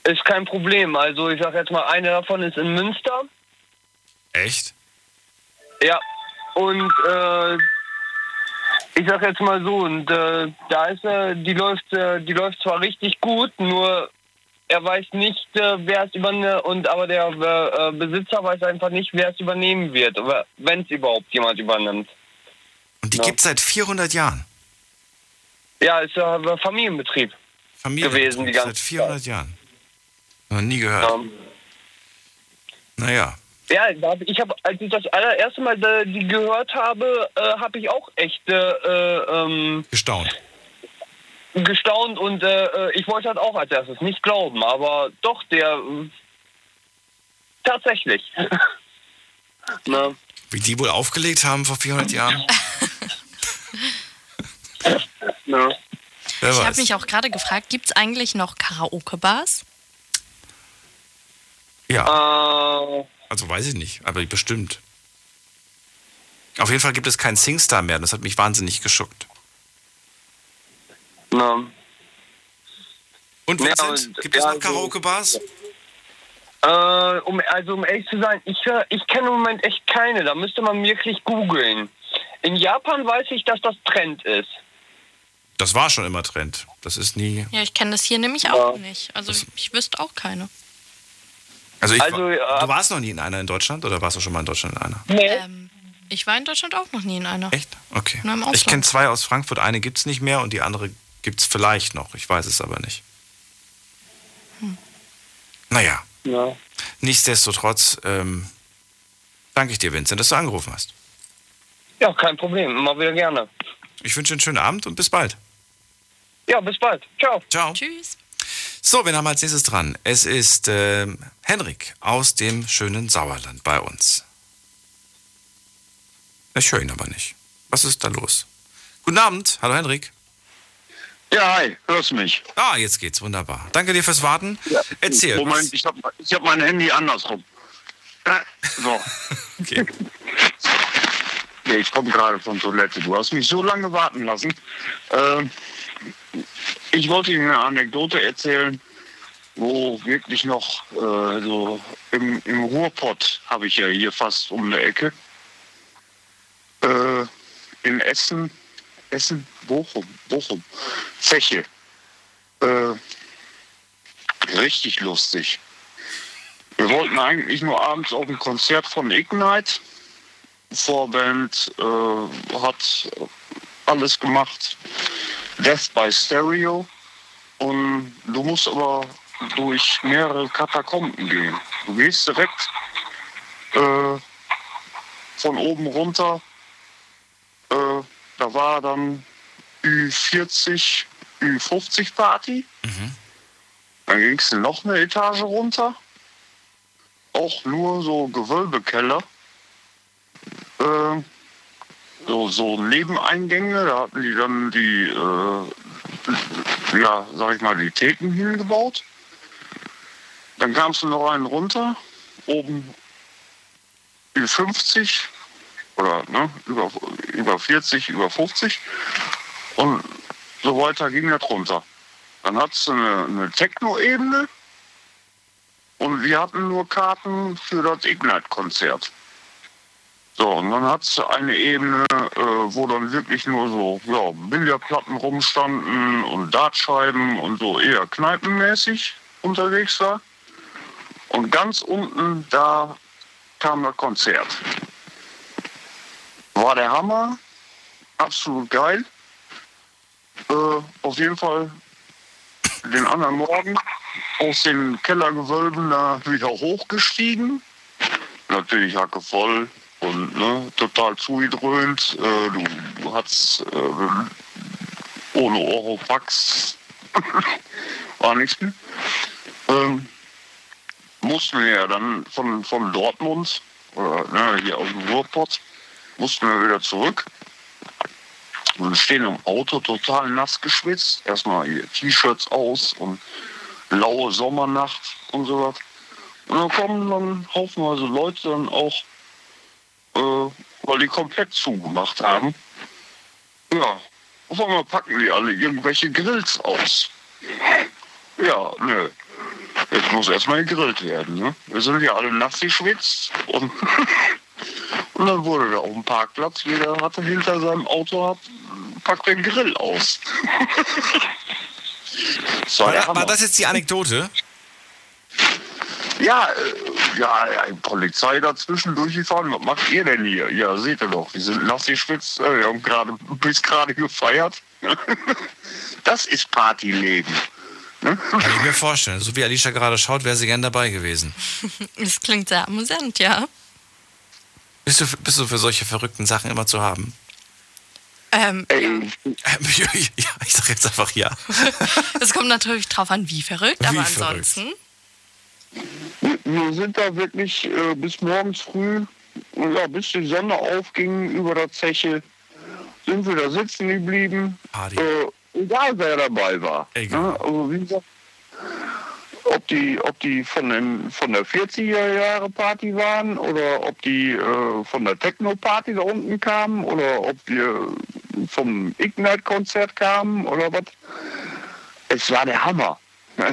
Ist kein Problem. Also ich sag jetzt mal, eine davon ist in Münster. Echt? Ja, und äh, ich sag jetzt mal so, und äh, da ist äh, die läuft, äh, die läuft zwar richtig gut, nur er weiß nicht, äh, wer es übernimmt, und aber der äh, äh, Besitzer weiß einfach nicht, wer es übernehmen wird, oder wenn es überhaupt jemand übernimmt. Und die Ja. gibt es seit 400 Jahren. Ja, ist ja äh, Familienbetrieb, gewesen die ganze Seit 400 Jahren. Noch nie gehört. Naja. Ja, ich habe, als ich das allererste Mal äh, die gehört habe, äh, habe ich auch echt äh, äh, ähm, Gestaunt. Gestaunt und äh, äh, ich wollte halt auch als erstes nicht glauben, aber doch, der äh, tatsächlich. [laughs] Na, Wie die wohl aufgelegt haben vor 400 Jahren? [laughs] na. Wer Ich habe mich auch gerade gefragt, gibt es eigentlich noch Karaoke-Bars? Ja. Äh, Also weiß ich nicht, aber bestimmt. Auf jeden Fall gibt es keinen Singstar mehr. Das hat mich wahnsinnig geschuckt. Na. Und Ja, Vincent, und- gibt es ja, noch so- Karaoke-Bars? Äh, um, also um ehrlich zu sein, ich, ich kenne im Moment echt keine. Da müsste man wirklich googeln. In Japan weiß ich, dass das Trend ist. Das war schon immer Trend. Das ist nie. Ja, ich kenne das hier nämlich auch nicht. Also ich wüsste auch keine. Also, ich, Also, war- äh, du warst noch nie in einer in Deutschland oder warst du schon mal in Deutschland in einer? Ähm, ich war in Deutschland auch noch nie in einer. Echt? Okay. Nur im Ich kenne zwei aus Frankfurt. Eine gibt es nicht mehr und die andere gibt es vielleicht noch. Ich weiß es aber nicht. Hm. Naja, Ja. nichtsdestotrotz ähm, danke ich dir, Vincent, dass du angerufen hast. ja, kein Problem. Immer wieder gerne. Ich wünsche einen schönen Abend und bis bald. Ja, bis bald. Ciao. Ciao. Tschüss. So, wen haben wir als nächstes dran? Es ist ähm, Henrik aus dem schönen Sauerland bei uns. Ich höre ihn aber nicht. Was ist da los? Guten Abend. Hallo Henrik. Ja, hi, hörst du mich? Ah, jetzt geht's. Wunderbar. Danke dir fürs Warten. Erzähl. Moment, ich habe ich hab mein Handy andersrum. Äh, So. [laughs] okay. [laughs] Nee, ich komme gerade von Toilette. Du hast mich so lange warten lassen. Ähm, ich wollte Ihnen eine Anekdote erzählen, wo wirklich noch äh, so im, im Ruhrpott habe ich ja hier fast um eine Ecke. Äh, in Essen, Essen, Bochum, Bochum, Zeche. Äh, richtig lustig. Wir wollten eigentlich nur abends auf ein Konzert von Ignite. Vorband äh, hat alles gemacht. Death by Stereo. Und du musst aber durch mehrere Katakomben gehen. Du gehst direkt äh, von oben runter. Da war dann Ü40, Ü50 Party. Dann ging es noch eine Etage runter. Auch nur so Gewölbekeller. Äh, so, so Nebeneingänge, da hatten die dann die, äh, ja, sag ich mal, die Theken hingebaut. Dann kamst du noch einen runter, oben Ü50 oder ne, über, über 40, über 50 und so weiter ging das runter. Dann hattest du eine, eine Techno-Ebene und wir hatten nur Karten für das Ignite-Konzert. So, und dann hattest du eine Ebene, äh, wo dann wirklich nur so ja, Billardplatten rumstanden und Dartscheiben und so eher kneipenmäßig unterwegs war. Und ganz unten, da kam das Konzert. War der Hammer, absolut geil. Äh, auf jeden Fall den anderen Morgen aus den Kellergewölben da wieder hochgestiegen. Natürlich Hacke voll und ne, total zugedröhnt. Äh, du, du hattest äh, ohne Oropax [laughs] war nichts mehr. Ähm, mussten wir ja dann von, von Dortmund oder ne, hier aus dem Ruhrpott mussten wir wieder zurück. Und stehen im Auto total nass geschwitzt. Erstmal T-Shirts aus und laue Sommernacht und so was. Und dann kommen dann haufenweise Leute dann auch, äh, weil die komplett zugemacht haben. Ja, auf einmal packen die alle irgendwelche Grills aus. Ja, nö. Jetzt muss erstmal gegrillt werden. Ne? Wir sind ja alle nass geschwitzt und, [laughs] und dann wurde da auf dem Parkplatz, jeder hatte hinter seinem Auto, hat, packt den Grill aus. [laughs] das war, War, war das jetzt die Anekdote? Ja, äh, ja, Polizei dazwischen durchgefahren. Was macht ihr denn hier? Ja, seht ihr doch, wir sind nass geschwitzt, äh, wir haben gerade bis gerade gefeiert. [laughs] das ist Partyleben. Kann ich mir vorstellen. So wie Alicia gerade schaut, wäre sie gern dabei gewesen. [laughs] Das klingt sehr amüsant, ja. Bist du, bist du für solche verrückten Sachen immer zu haben? Ähm, [laughs] ja, ich sag jetzt einfach ja. [laughs] Es kommt natürlich drauf an, wie verrückt, Wie aber verrückt. ansonsten. Wir sind da wirklich äh, bis morgens früh, ja, bis die Sonne aufging über der Zeche, sind wir da sitzen geblieben. Äh, egal wer dabei war. Ne? Also wie gesagt, ob die, ob die von, den, von der 40er Jahre Party waren oder ob die äh, von der Techno-Party da unten kamen oder ob wir vom Ignite-Konzert kamen oder was. Es war der Hammer. [laughs]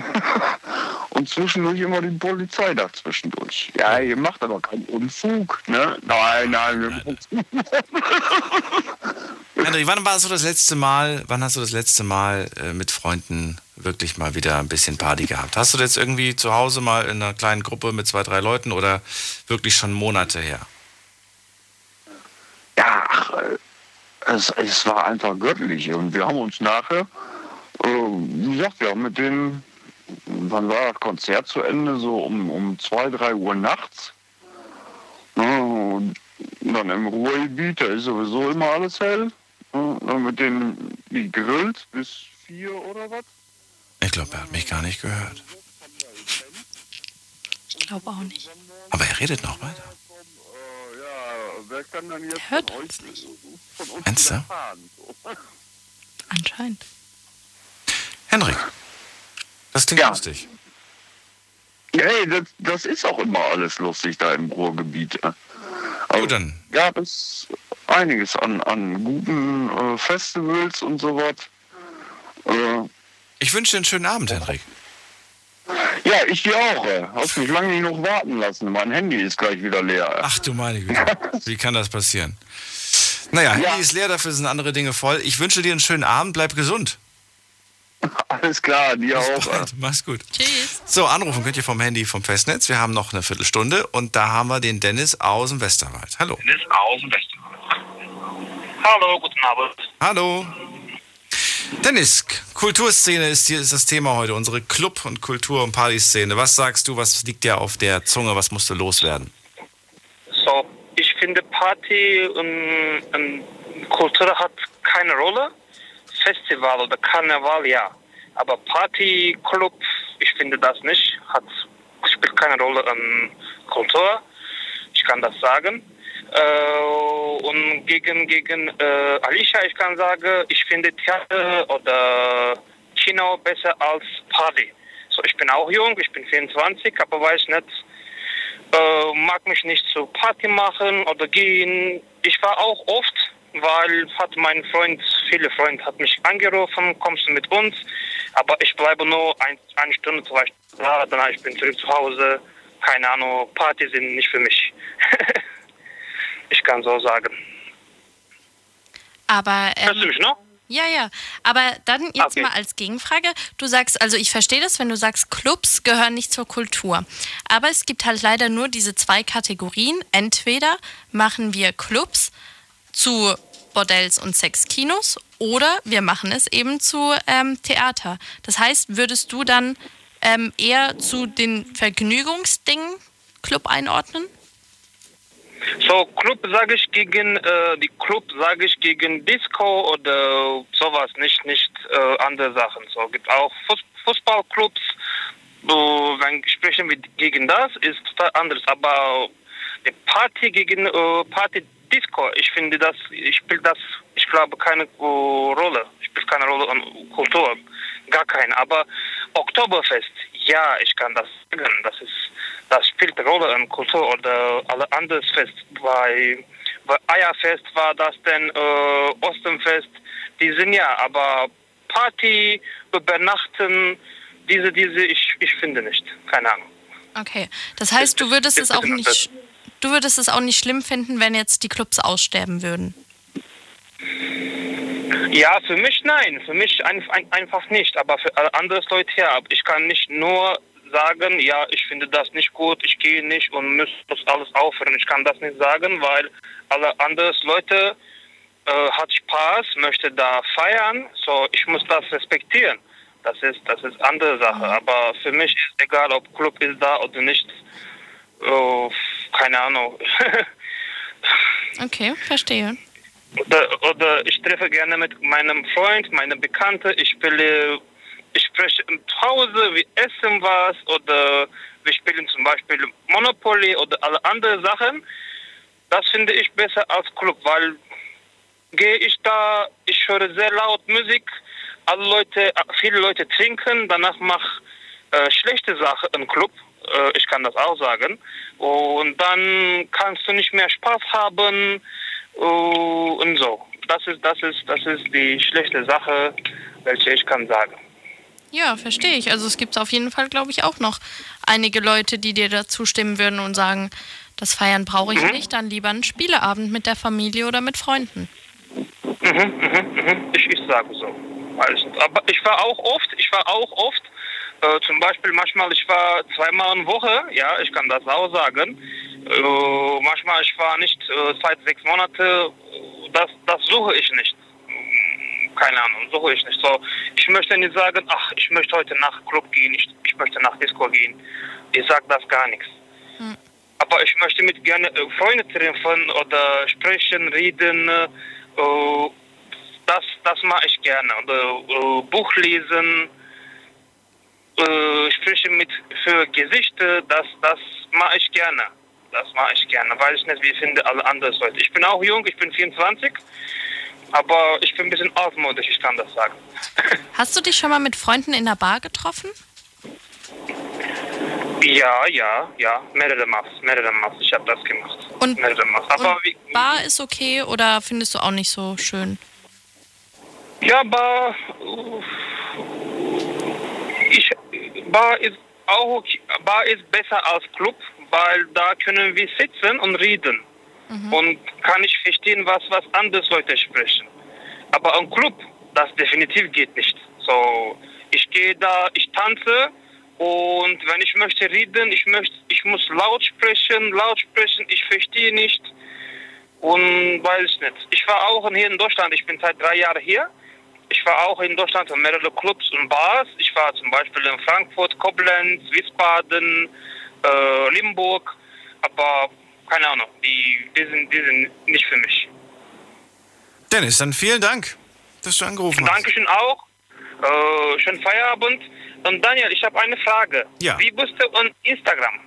Und zwischendurch immer die Polizei da zwischendurch. Ja, ihr macht aber keinen Unfug, ne? Nein, nein. wir- André, wann war so das letzte Mal, wann hast du das letzte Mal äh, mit Freunden wirklich mal wieder ein bisschen Party gehabt? Hast du das jetzt irgendwie zu Hause mal in einer kleinen Gruppe mit zwei, drei Leuten oder wirklich schon Monate her? Ja, äh, es, es war einfach göttlich. Und wir haben uns nachher, äh, wie gesagt, wir haben mit denen, wann war das Konzert zu Ende? So um, um zwei, drei Uhr nachts. Und dann im Ruhrgebiet, da ist sowieso immer alles hell. Ja, Dann mit denen gegrillt bis vier oder was. Ich glaube, er hat mich gar nicht gehört. Ich glaube auch nicht. Aber er redet noch weiter. jetzt Hört uns Meinst wieder du? So. Anscheinend. Henrik, das klingt lustig. Hey, das, das ist auch immer alles lustig da im Ruhrgebiet. Also, dann. Gab es einiges an, an guten äh, Festivals und sowas. Äh, Ich wünsche dir einen schönen Abend, Henrik. ja, ich dir auch. Hast mich lange nicht noch warten lassen. Mein Handy ist gleich wieder leer. Ach du meine Güte. Wie kann das passieren? Naja, Handy ist leer, dafür sind andere Dinge voll. Ich wünsche dir einen schönen Abend, bleib gesund. [laughs] Alles klar, dir Bis auch. bald. Mach's gut. Tschüss. So, anrufen könnt ihr vom Handy vom Festnetz. Wir haben noch eine Viertelstunde und da haben wir den Dennis aus dem Westerwald. Hallo. Dennis aus dem Westen. Hallo, guten Abend. Hallo. Dennis, Kulturszene ist, hier, ist das Thema heute, unsere Club- und Kultur- und Partyszene. Was sagst du, was liegt dir auf der Zunge, was musst du loswerden? So, ich finde Party und, und Kultur hat keine Rolle. Festival oder Karneval, ja. Aber Party, Club, ich finde das nicht. Hat, spielt keine Rolle in Kultur. Ich kann das sagen. Äh, und gegen, gegen äh, Alicia, ich kann sagen, ich finde Theater oder Kino besser als Party. So, ich bin auch jung, ich bin 24, aber weiß nicht, äh, mag mich nicht zu Party machen oder gehen. Ich war auch oft, weil hat mein Freund, viele Freunde hat mich angerufen, kommst du mit uns? Aber ich bleibe nur ein, eine Stunde, zwei Stunden da, danach ich zurück zu Hause. Keine Ahnung, Party sind nicht für mich. [laughs] ich kann so sagen. Aber. Ähm, Hörst du mich noch? Ja, ja. Aber dann jetzt Okay. mal als Gegenfrage. Du sagst, also ich verstehe das, wenn du sagst, Clubs gehören nicht zur Kultur. Aber es gibt halt leider nur diese zwei Kategorien. Entweder machen wir Clubs zu Bordells und Sexkinos oder wir machen es eben zu ähm, Theater. Das heißt, würdest du dann ähm, eher zu den Vergnügungsdingen Club einordnen? So, Club sage ich gegen, äh, die Club sage ich gegen Disco oder sowas, nicht, nicht äh, andere Sachen. So, gibt auch Fuß Fußballclubs, äh, wenn sprechen wir gegen das, ist total anders. Aber die Party gegen äh, Party Disco, ich finde das, ich spiele das, ich glaube keine äh, Rolle, spielt keine Rolle an Kultur, gar keine. Aber Oktoberfest, ja, ich kann das sagen, das ist, das spielt eine Rolle an Kultur oder alle anderes Fest. Bei, bei Eierfest war das denn äh, Ostenfest, die sind ja, aber Party, übernachten, diese, diese, ich, ich finde nicht, keine Ahnung. Okay. Das heißt, du würdest es auch nicht, du würdest es auch nicht schlimm finden, wenn jetzt die Clubs aussterben würden. Ja, für mich nein, für mich ein, ein, einfach nicht, aber für andere Leute ja. Ich kann nicht nur sagen, ja, ich finde das nicht gut, ich gehe nicht und muss das alles aufhören. Ich kann das nicht sagen, weil alle anderen Leute äh, hat Spaß, möchte da feiern, so ich muss das respektieren. Das ist das ist andere Sache, aber für mich ist egal, ob Club ist da oder nicht. Äh, keine Ahnung. Okay, verstehe. Oder, oder ich treffe gerne mit meinem Freund, meiner Bekannte. Ich spiele, ich spreche zu Hause, wir essen was oder wir spielen zum Beispiel Monopoly oder alle anderen Sachen. Das finde ich besser als Club, weil gehe ich da, ich höre sehr laut Musik, alle Leute, viele Leute trinken, danach mach äh, schlechte Sachen im Club. Äh, ich kann das auch sagen. Und dann kannst du nicht mehr Spaß haben äh, und so. Das ist, das ist, das ist die schlechte Sache, welche ich kann sagen. Ja, verstehe ich. Also es gibt auf jeden Fall, glaube ich, auch noch einige Leute, die dir da zustimmen würden und sagen, das Feiern brauche ich Mhm. nicht, dann lieber einen Spieleabend mit der Familie oder mit Freunden. Mhm, mhm, mhm. Ich, ich sage so. Also, aber ich war auch oft, ich war auch oft, äh, zum Beispiel manchmal, ich war zweimal in Woche, ja, ich kann das auch sagen. Äh, manchmal, ich war nicht äh, seit sechs Monate, das, das suche ich nicht. Keine Ahnung, suche ich nicht. So, ich möchte nicht sagen, ach, ich möchte heute nach Club gehen, ich, ich möchte nach Disco gehen. Ich sage das gar nichts. Aber ich möchte mit gerne äh, Freunde treffen oder sprechen, reden. Äh, das, das mache ich gerne. Oder äh, Buch lesen, äh, sprechen mit für Gesichter, das, das mache ich gerne. Das mache ich gerne. Weiß ich nicht, wie finde alle anderen Leute. Ich bin auch jung, ich bin 24, aber ich bin ein bisschen altmodisch, ich kann das sagen. [laughs] Hast du dich schon mal mit Freunden in der Bar getroffen? Ja, ja, ja, mehrere Mal, mehrere Mal. Ich habe das gemacht. Und, mehrere Mal. Aber und wie, Bar ist okay oder findest du auch nicht so schön? ja, Bar, ich, Bar ist auch okay. Bar ist besser als Club, weil da können wir sitzen und reden und kann ich verstehen, was was andere Leute sprechen. Aber ein Club, das definitiv geht nicht. So, ich gehe da, ich tanze und wenn ich möchte reden, ich möchte, ich muss laut sprechen, laut sprechen, ich verstehe nicht und weiß ich nicht. Ich war auch hier in Deutschland, ich bin seit drei Jahren hier. Ich war auch in Deutschland in mehrere Clubs und Bars. Ich war zum Beispiel in Frankfurt, Koblenz, Wiesbaden, äh, Limburg. Aber keine Ahnung, die, die, sind, die sind nicht für mich. Dennis, dann vielen Dank, dass du angerufen hast. Dankeschön auch. Äh, schönen Feierabend. Und Daniel, ich habe eine Frage. Ja. Wie bist du on Instagram?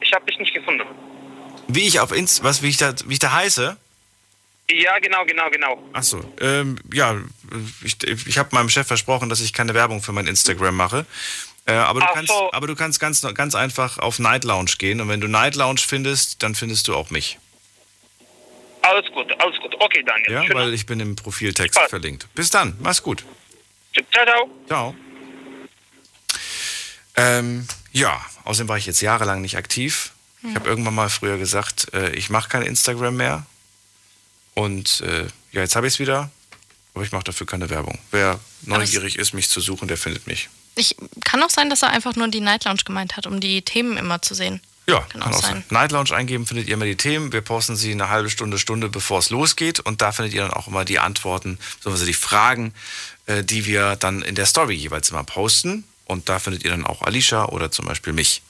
Ich habe dich nicht gefunden. Wie ich auf Inst, was, wie ich da, wie ich da heiße? Ja, genau, genau, genau. Achso, ähm, ja, ich, ich habe meinem Chef versprochen, dass ich keine Werbung für mein Instagram mache. Äh, aber, du Ach kannst, so. aber du kannst ganz, ganz einfach auf Night Lounge gehen und wenn du Night Lounge findest, dann findest du auch mich. Alles gut, alles gut. Okay, Daniel. Ja, Schönen weil ich bin im Profiltext Passt. verlinkt. Bis dann, mach's gut. Ciao, ciao. Ciao. Ähm, ja, außerdem war ich jetzt jahrelang nicht aktiv. Ich habe irgendwann mal früher gesagt, äh, ich mache kein Instagram mehr. Und äh, ja, jetzt habe ich es wieder. Aber ich mache dafür keine Werbung. Wer neugierig ist, mich zu suchen, der findet mich. Ich, kann auch sein, dass er einfach nur die Night Lounge gemeint hat, um die Themen immer zu sehen. Ja, Kann kann, auch sein. sein. Night Lounge eingeben, findet ihr immer die Themen. Wir posten sie eine halbe Stunde, Stunde, bevor es losgeht. Und da findet ihr dann auch immer die Antworten, beziehungsweise die Fragen, äh, die wir dann in der Story jeweils immer posten. Und da findet ihr dann auch Alicia oder zum Beispiel mich.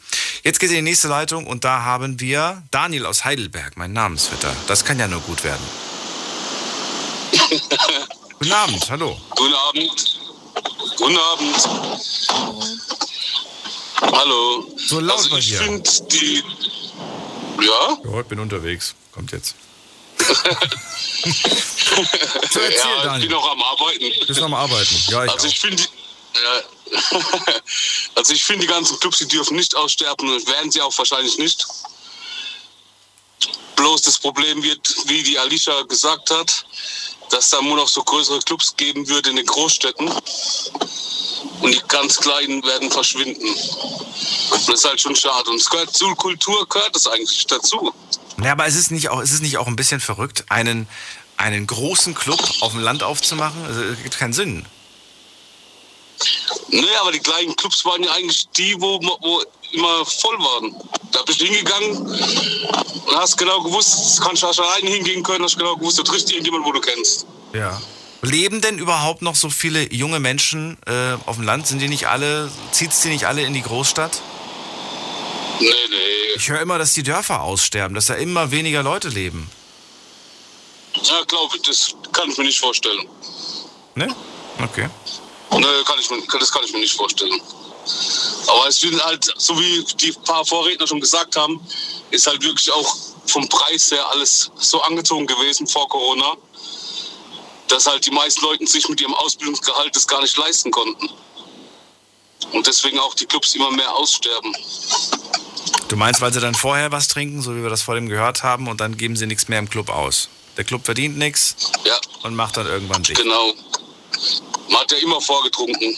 Jetzt geht in die nächste Leitung und da haben wir Daniel aus Heidelberg, mein Namensvetter. Das kann ja nur gut werden. [laughs] Guten Abend, hallo. Guten Abend. Guten Abend. Hallo. So laut also ich finde die. Ja? Ja, ich bin unterwegs. Kommt jetzt. [laughs] so, erzähl, ja, ich Daniel. bin noch am Arbeiten. Bist noch am Arbeiten. Ja, ich also auch. ich finde. Ja, [laughs] also ich finde die ganzen Clubs, die dürfen nicht aussterben und werden sie auch wahrscheinlich nicht. Bloß das Problem wird, wie die Alicia gesagt hat, dass da nur noch so größere Clubs geben würde in den Großstädten und die ganz kleinen werden verschwinden. Und das ist halt schon schade. Und es gehört zur Kultur, gehört das eigentlich dazu. Ja, aber es ist nicht auch, es ist nicht auch ein bisschen verrückt, einen, einen großen Club auf dem Land aufzumachen? Also, es gibt keinen Sinn. Nee, aber die kleinen Clubs waren ja eigentlich die, wo, wo immer voll waren. Da bist du hingegangen und hast genau gewusst, kannst du hast alleine hingehen können, hast genau gewusst, du triffst irgendjemanden, wo du kennst. Ja. Leben denn überhaupt noch so viele junge Menschen äh, auf dem Land? Sind die nicht alle, zieht's die nicht alle in die Großstadt? Nee, nee. Ich höre immer, dass die Dörfer aussterben, dass da immer weniger Leute leben. Ja, glaube ich, das kann ich mir nicht vorstellen. Ne? Okay. Nee, kann ich mir, das kann ich mir nicht vorstellen. Aber es sind halt, so wie die paar Vorredner schon gesagt haben, ist halt wirklich auch vom Preis her alles so angezogen gewesen vor Corona, dass halt die meisten Leute sich mit ihrem Ausbildungsgehalt das gar nicht leisten konnten. Und deswegen auch die Clubs immer mehr aussterben. Du meinst, weil sie dann vorher was trinken, so wie wir das vor dem gehört haben, und dann geben sie nichts mehr im Club aus? Der Club verdient nichts ja. und macht dann irgendwann dicht. Genau. Man hat ja immer vorgetrunken.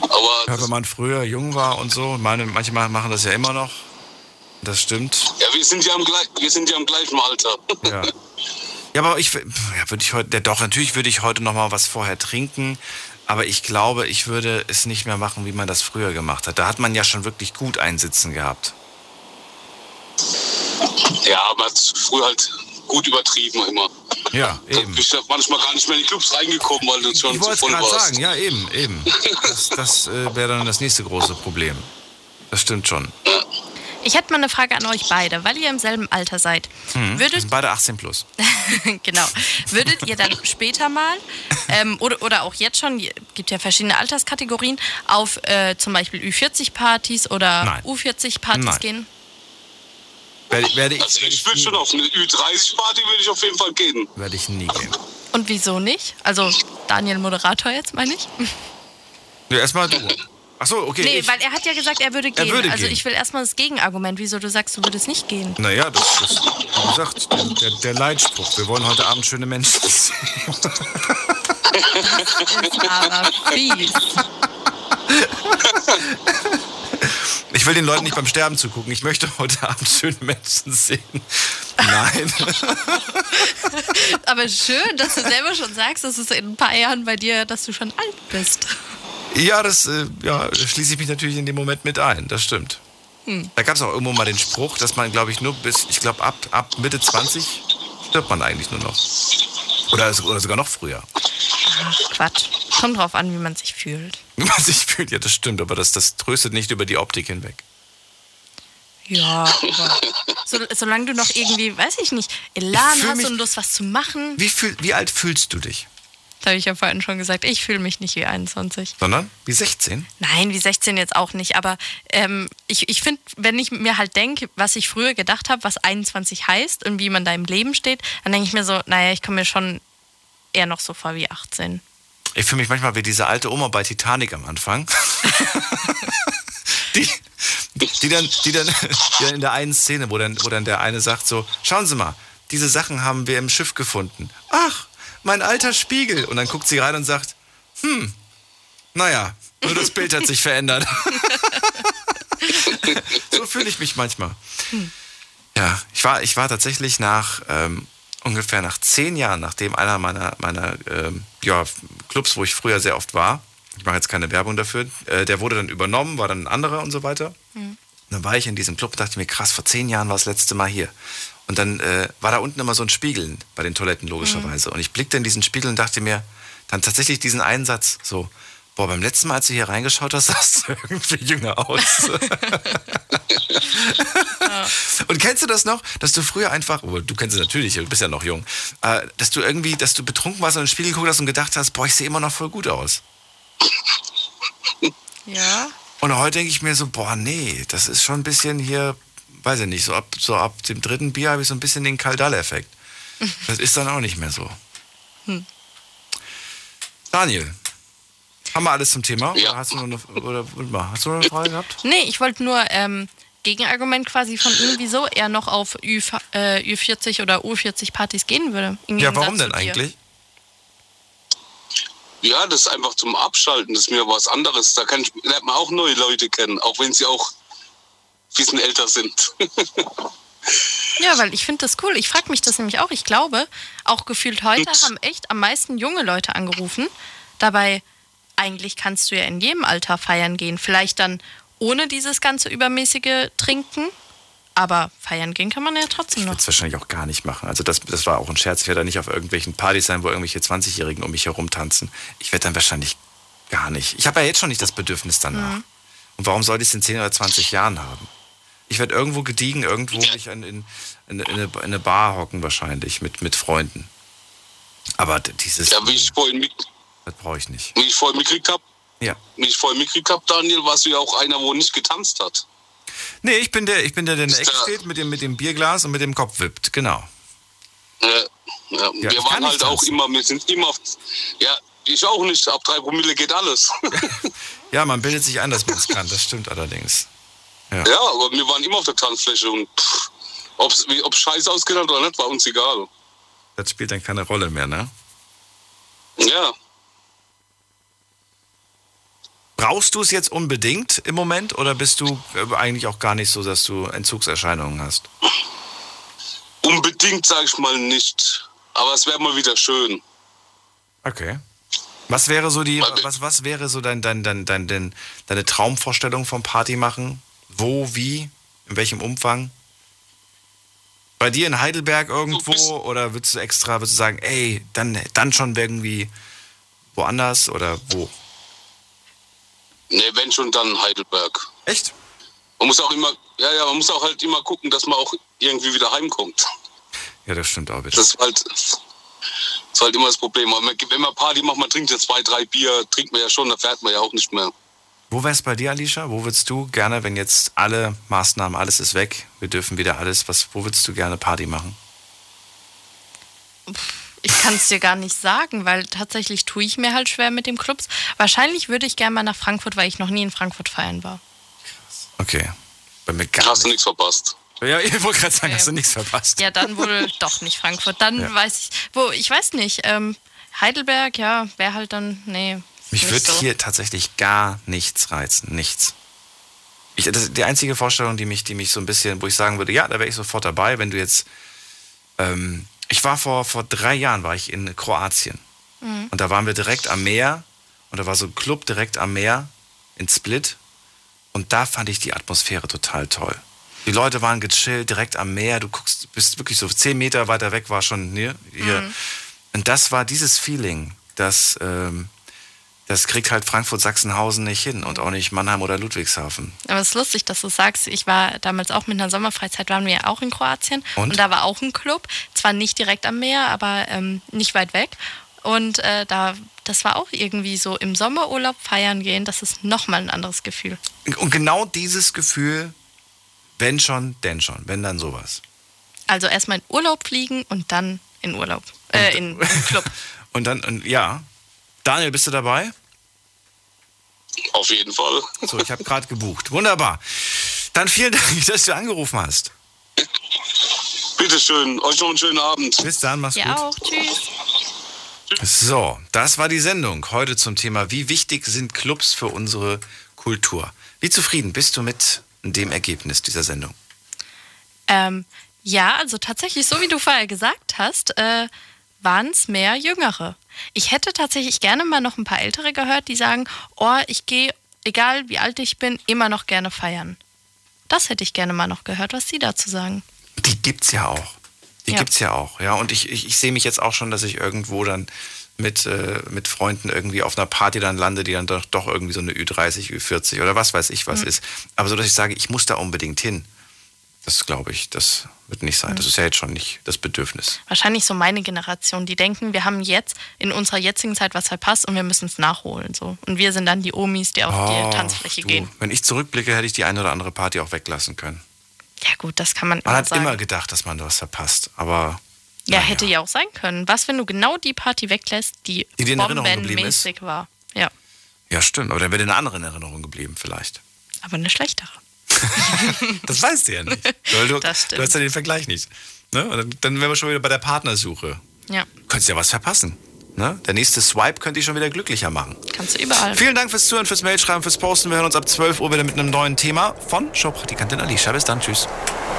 Aber Ja, wenn man früher jung war und so, meine, manche machen das ja immer noch. Das stimmt. ja, wir sind ja im, gleich, wir sind ja im gleichen Alter. Ja. Ja, aber ich, ja, würde ich heute, ja doch, natürlich würde ich heute noch mal was vorher trinken, aber ich glaube, ich würde es nicht mehr machen, wie man das früher gemacht hat. Da hat man ja schon wirklich gut einsitzen gehabt. Ja, man hat früher halt gut übertrieben immer. Ja, Da bist du manchmal gar nicht mehr in die Clubs reingekommen, weil du schon Ich zu voll gerade warst. sagen, ja, eben, eben. Das, das äh, wäre dann das nächste große Problem. Das stimmt schon. Ich hätte mal eine Frage an euch beide, weil ihr im selben Alter seid. Hm. Wir Würdet, sind beide 18 plus. [laughs] genau. Würdet ihr dann später mal ähm, oder, oder auch jetzt schon, gibt ja verschiedene Alterskategorien, auf äh, zum Beispiel Ü40-Partys oder Nein. U40-Partys Nein. gehen? Werde, werde ich, Also ich würde schon auf eine Ü30-Party würde ich auf jeden Fall gehen. werde ich nie gehen. Und wieso nicht? Also Daniel Moderator jetzt, meine ich? Ja, erstmal du. Achso, okay. nee, ich, weil er hat ja gesagt, er würde Er gehen. würde also gehen. ich will erstmal das Gegenargument, wieso du sagst, du würdest nicht gehen. naja, das, das, wie gesagt, der, der, der Leitspruch. Wir wollen heute Abend schöne Menschen sehen. [laughs] Aber fies. [laughs] Ich will den Leuten nicht beim Sterben zugucken. Ich möchte heute Abend schöne Menschen sehen. Nein. [laughs] Aber schön, dass du selber schon sagst, dass es in ein paar Jahren bei dir, dass du schon alt bist. Ja, das äh, ja, schließe ich mich natürlich in dem Moment mit ein. Das stimmt. Hm. Da gab es auch irgendwo mal den Spruch, dass man, glaube ich, nur bis, ich glaube, ab, ab Mitte 20 stirbt man eigentlich nur noch. Oder, oder sogar noch früher. Ach, Quatsch. Kommt drauf an, wie man sich fühlt. [laughs] Wie man sich fühlt, ja, das stimmt. Aber das, das tröstet nicht über die Optik hinweg. Ja, aber so, solange du noch irgendwie, weiß ich nicht, Elan Ich hast mich- und Lust, was zu machen. Wie, fühl, wie alt fühlst du dich? Das habe ich ja vorhin schon gesagt. Ich fühle mich nicht wie 21. Sondern wie 16? Nein, wie 16 jetzt auch nicht. Aber ähm, ich, ich finde, wenn ich mir halt denke, was ich früher gedacht habe, was 21 heißt und wie man da im Leben steht, dann denke ich mir so, naja, ich komme mir schon eher noch so vor wie 18. Ich fühle mich manchmal wie diese alte Oma bei Titanic am Anfang. [laughs] die, die, dann, die, dann, [laughs] die dann in der einen Szene, wo dann, wo dann der eine sagt so, schauen Sie mal, diese Sachen haben wir im Schiff gefunden. Ach, mein alter Spiegel. Und dann guckt sie rein und sagt, hm, naja, nur das Bild hat sich verändert. [laughs] so fühle ich mich manchmal. Ja, ich war, ich war tatsächlich nach ähm, ungefähr nach zehn Jahren, nachdem einer meiner, meiner ähm, ja, Clubs, wo ich früher sehr oft war, ich mache jetzt keine Werbung dafür, äh, der wurde dann übernommen, war dann ein anderer und so weiter. Und dann war ich in diesem Club und dachte mir, krass, vor zehn Jahren war das letzte Mal hier. Und dann äh, war da unten immer so ein Spiegel bei den Toiletten, logischerweise. Und ich blickte in diesen Spiegel und dachte mir, dann tatsächlich diesen einen Satz, so, boah, beim letzten Mal, als du hier reingeschaut hast, [laughs] sahst du irgendwie jünger aus. [laughs] Und kennst du das noch, dass du früher einfach, oh, du kennst es natürlich, du bist ja noch jung, äh, dass du irgendwie, dass du betrunken warst und in den Spiegel geguckt hast und gedacht hast, boah, ich sehe immer noch voll gut aus. Ja. Und heute denke ich mir so, boah, nee, das ist schon ein bisschen hier, weiß ich nicht, so ab, so ab dem dritten Bier habe ich so ein bisschen den Kaldall-Effekt. [laughs] Das ist dann auch nicht mehr so. Hm. Daniel, haben wir alles zum Thema? Ja. Oder hast du noch eine, oder, warte mal, hast du noch eine Frage gehabt? Nee, ich wollte nur ähm, Gegenargument quasi von ihm, wieso er noch auf Ü, äh, Ü40 oder U40 Partys gehen würde. Ja, warum denn eigentlich? Ja, das ist einfach zum Abschalten, das ist mir was anderes. Da kann ich, lernt man auch neue Leute kennen, auch wenn sie auch bisschen älter sind. [laughs] Ja, weil ich finde das cool. Ich frage mich das nämlich auch. Ich glaube, auch gefühlt heute haben echt am meisten junge Leute angerufen. Dabei, eigentlich kannst du ja in jedem Alter feiern gehen. Vielleicht dann ohne dieses ganze übermäßige Trinken. Aber feiern gehen kann man ja trotzdem noch. Das wahrscheinlich auch gar nicht machen. Also das, das war auch ein Scherz. Ich werde da nicht auf irgendwelchen Partys sein, wo irgendwelche 20-Jährigen um mich herum tanzen. Ich werde dann wahrscheinlich gar nicht. Ich habe ja jetzt schon nicht das Bedürfnis danach. Mhm. Und warum sollte ich es in 10 oder 20 Jahren haben? Ich werde irgendwo gediegen, irgendwo mich in, in, in, in, eine, in eine Bar hocken wahrscheinlich mit, mit Freunden. Aber dieses... Ja, wie ich vorhin, mit, Das brauche ich nicht. wie ich vorhin mitgekriegt habe, Ja. wie ich vorhin mitgekriegt habe, Daniel, warst du ja auch einer, wo nicht getanzt hat. Nee, ich bin der, ich bin der, der in der Ecke steht, mit dem, mit dem Bierglas und mit dem Kopf wippt. Genau. Ja, ja, ich wir waren halt auch tanzen. immer, wir sind immer, ja, ich auch nicht, ab drei Promille geht alles. [laughs] Ja, man bildet sich ein, dass man es kann. Das stimmt allerdings. Ja. Ja, aber wir waren immer auf der Tanzfläche und pff, ob's, wie, ob's scheiße ausgeht hat oder nicht, war uns egal. Das spielt dann keine Rolle mehr, ne? Ja, Brauchst du es jetzt unbedingt im Moment oder bist du äh, eigentlich auch gar nicht so, dass du Entzugserscheinungen hast? unbedingt sage ich mal nicht. Aber es wäre mal wieder schön. Okay. Was wäre so die, was, was wäre so dein, dein, dein, dein, dein, deine Traumvorstellung vom Party machen? Wo, wie, in welchem Umfang? Bei dir in Heidelberg irgendwo oder würdest du extra, würdest du sagen, ey, dann, dann schon irgendwie woanders oder wo? Ne, wenn schon, dann Heidelberg. Echt? Man muss auch immer, ja, ja, man muss auch halt immer gucken, dass man auch irgendwie wieder heimkommt. Ja, das stimmt auch wieder. Das ist halt, das ist halt immer das Problem. Wenn man Party macht, man trinkt ja zwei, drei Bier, trinkt man ja schon, dann fährt man ja auch nicht mehr. Wo wär's bei dir, Alicia? Wo würdest du gerne, wenn jetzt alle Maßnahmen, alles ist weg, wir dürfen wieder alles, was, wo würdest du gerne Party machen? Ich kann es dir gar nicht sagen, weil tatsächlich tue ich mir halt schwer mit dem Clubs. Wahrscheinlich würde ich gerne mal nach Frankfurt, weil ich noch nie in Frankfurt feiern war. Okay. Bei mir gar Hast du nichts verpasst. Ja, ich wollte gerade sagen, hast du nichts verpasst. Ja, dann wohl [laughs] doch nicht Frankfurt. Dann Ja. weiß ich, wo, ich weiß nicht. Ähm, Heidelberg, ja, wäre halt dann, nee. Mich würde so. hier tatsächlich gar nichts reizen. Nichts. Ich, das ist die einzige Vorstellung, die mich, die mich so ein bisschen, wo ich sagen würde, ja, da wäre ich sofort dabei, wenn du jetzt. Ähm, ich war vor, vor drei Jahren war ich in Kroatien. Mhm. Und da waren wir direkt am Meer. Und da war so ein Club direkt am Meer in Split. Und da fand ich die Atmosphäre total toll. Die Leute waren gechillt, direkt am Meer. Du guckst, bist wirklich so zehn Meter weiter weg, war schon hier. hier. Mhm. Und das war dieses Feeling, das, ähm, das kriegt halt Frankfurt-Sachsenhausen nicht hin und auch nicht Mannheim oder Ludwigshafen. Aber es ist lustig, dass du sagst, ich war damals auch mit einer Sommerfreizeit, waren wir ja auch in Kroatien. Und? Und, da war auch ein Club. Zwar nicht direkt am Meer, aber ähm, nicht weit weg. Und äh, da, das war auch irgendwie so im Sommerurlaub feiern gehen, das ist nochmal ein anderes Gefühl. Und genau dieses Gefühl, wenn schon, denn schon, wenn dann sowas. Also erstmal in Urlaub fliegen und dann in Urlaub. Äh, in, im [laughs] Club. Und dann, und, ja. Daniel, bist du dabei? Auf jeden Fall. So, ich habe gerade gebucht. Wunderbar. Dann vielen Dank, dass du angerufen hast. Bitteschön, euch noch einen schönen Abend. Bis dann, mach's Ja gut. auch, tschüss. So, das war die Sendung heute zum Thema, wie wichtig sind Clubs für unsere Kultur. Wie zufrieden bist du mit dem Ergebnis dieser Sendung? Ähm, ja, also tatsächlich, so wie du vorher gesagt hast, äh, waren es mehr Jüngere. Ich hätte tatsächlich gerne mal noch ein paar Ältere gehört, die sagen, oh, ich gehe, egal wie alt ich bin, immer noch gerne feiern. Das hätte ich gerne mal noch gehört, was Sie dazu sagen. Die gibt's ja auch. Die Ja. gibt's ja auch, ja. Und ich, ich, ich sehe mich jetzt auch schon, dass ich irgendwo dann mit, äh, mit Freunden irgendwie auf einer Party dann lande, die dann doch, doch irgendwie so eine Ü30, Ü40 oder was weiß ich was Mhm. ist. Aber so, dass ich sage, ich muss da unbedingt hin, das glaube ich, das wird nicht sein. Das ist ja jetzt schon nicht das Bedürfnis. Wahrscheinlich so meine Generation, die denken, wir haben jetzt in unserer jetzigen Zeit was verpasst und wir müssen es nachholen. So. Und wir sind dann die Omis, die auf Oh, die Tanzfläche du, gehen. Wenn ich zurückblicke, hätte ich die eine oder andere Party auch weglassen können. Ja gut, das kann man, Man immer hat sagen. immer gedacht, dass man was verpasst, aber ja, hätte ja auch sein können. Was, wenn du genau die Party weglässt, die, Die dir in Erinnerung geblieben ist? bombenmäßig war? Ja, ja, stimmt. Aber dann wäre eine andere in Erinnerung geblieben, vielleicht. aber eine schlechtere. [laughs] Das weißt du ja nicht. Weil du, Das stimmt. du hast ja den Vergleich nicht. Ne? Dann, dann wären wir schon wieder bei der Partnersuche. Ja, Könntest ja was verpassen. Ne? Der nächste Swipe könnte dich schon wieder glücklicher machen. kannst du überall. Vielen Dank fürs Zuhören, fürs Mailschreiben, fürs Posten. Wir hören uns ab 12 Uhr wieder mit einem neuen Thema von Showpraktikantin Alicia. Bis dann, tschüss.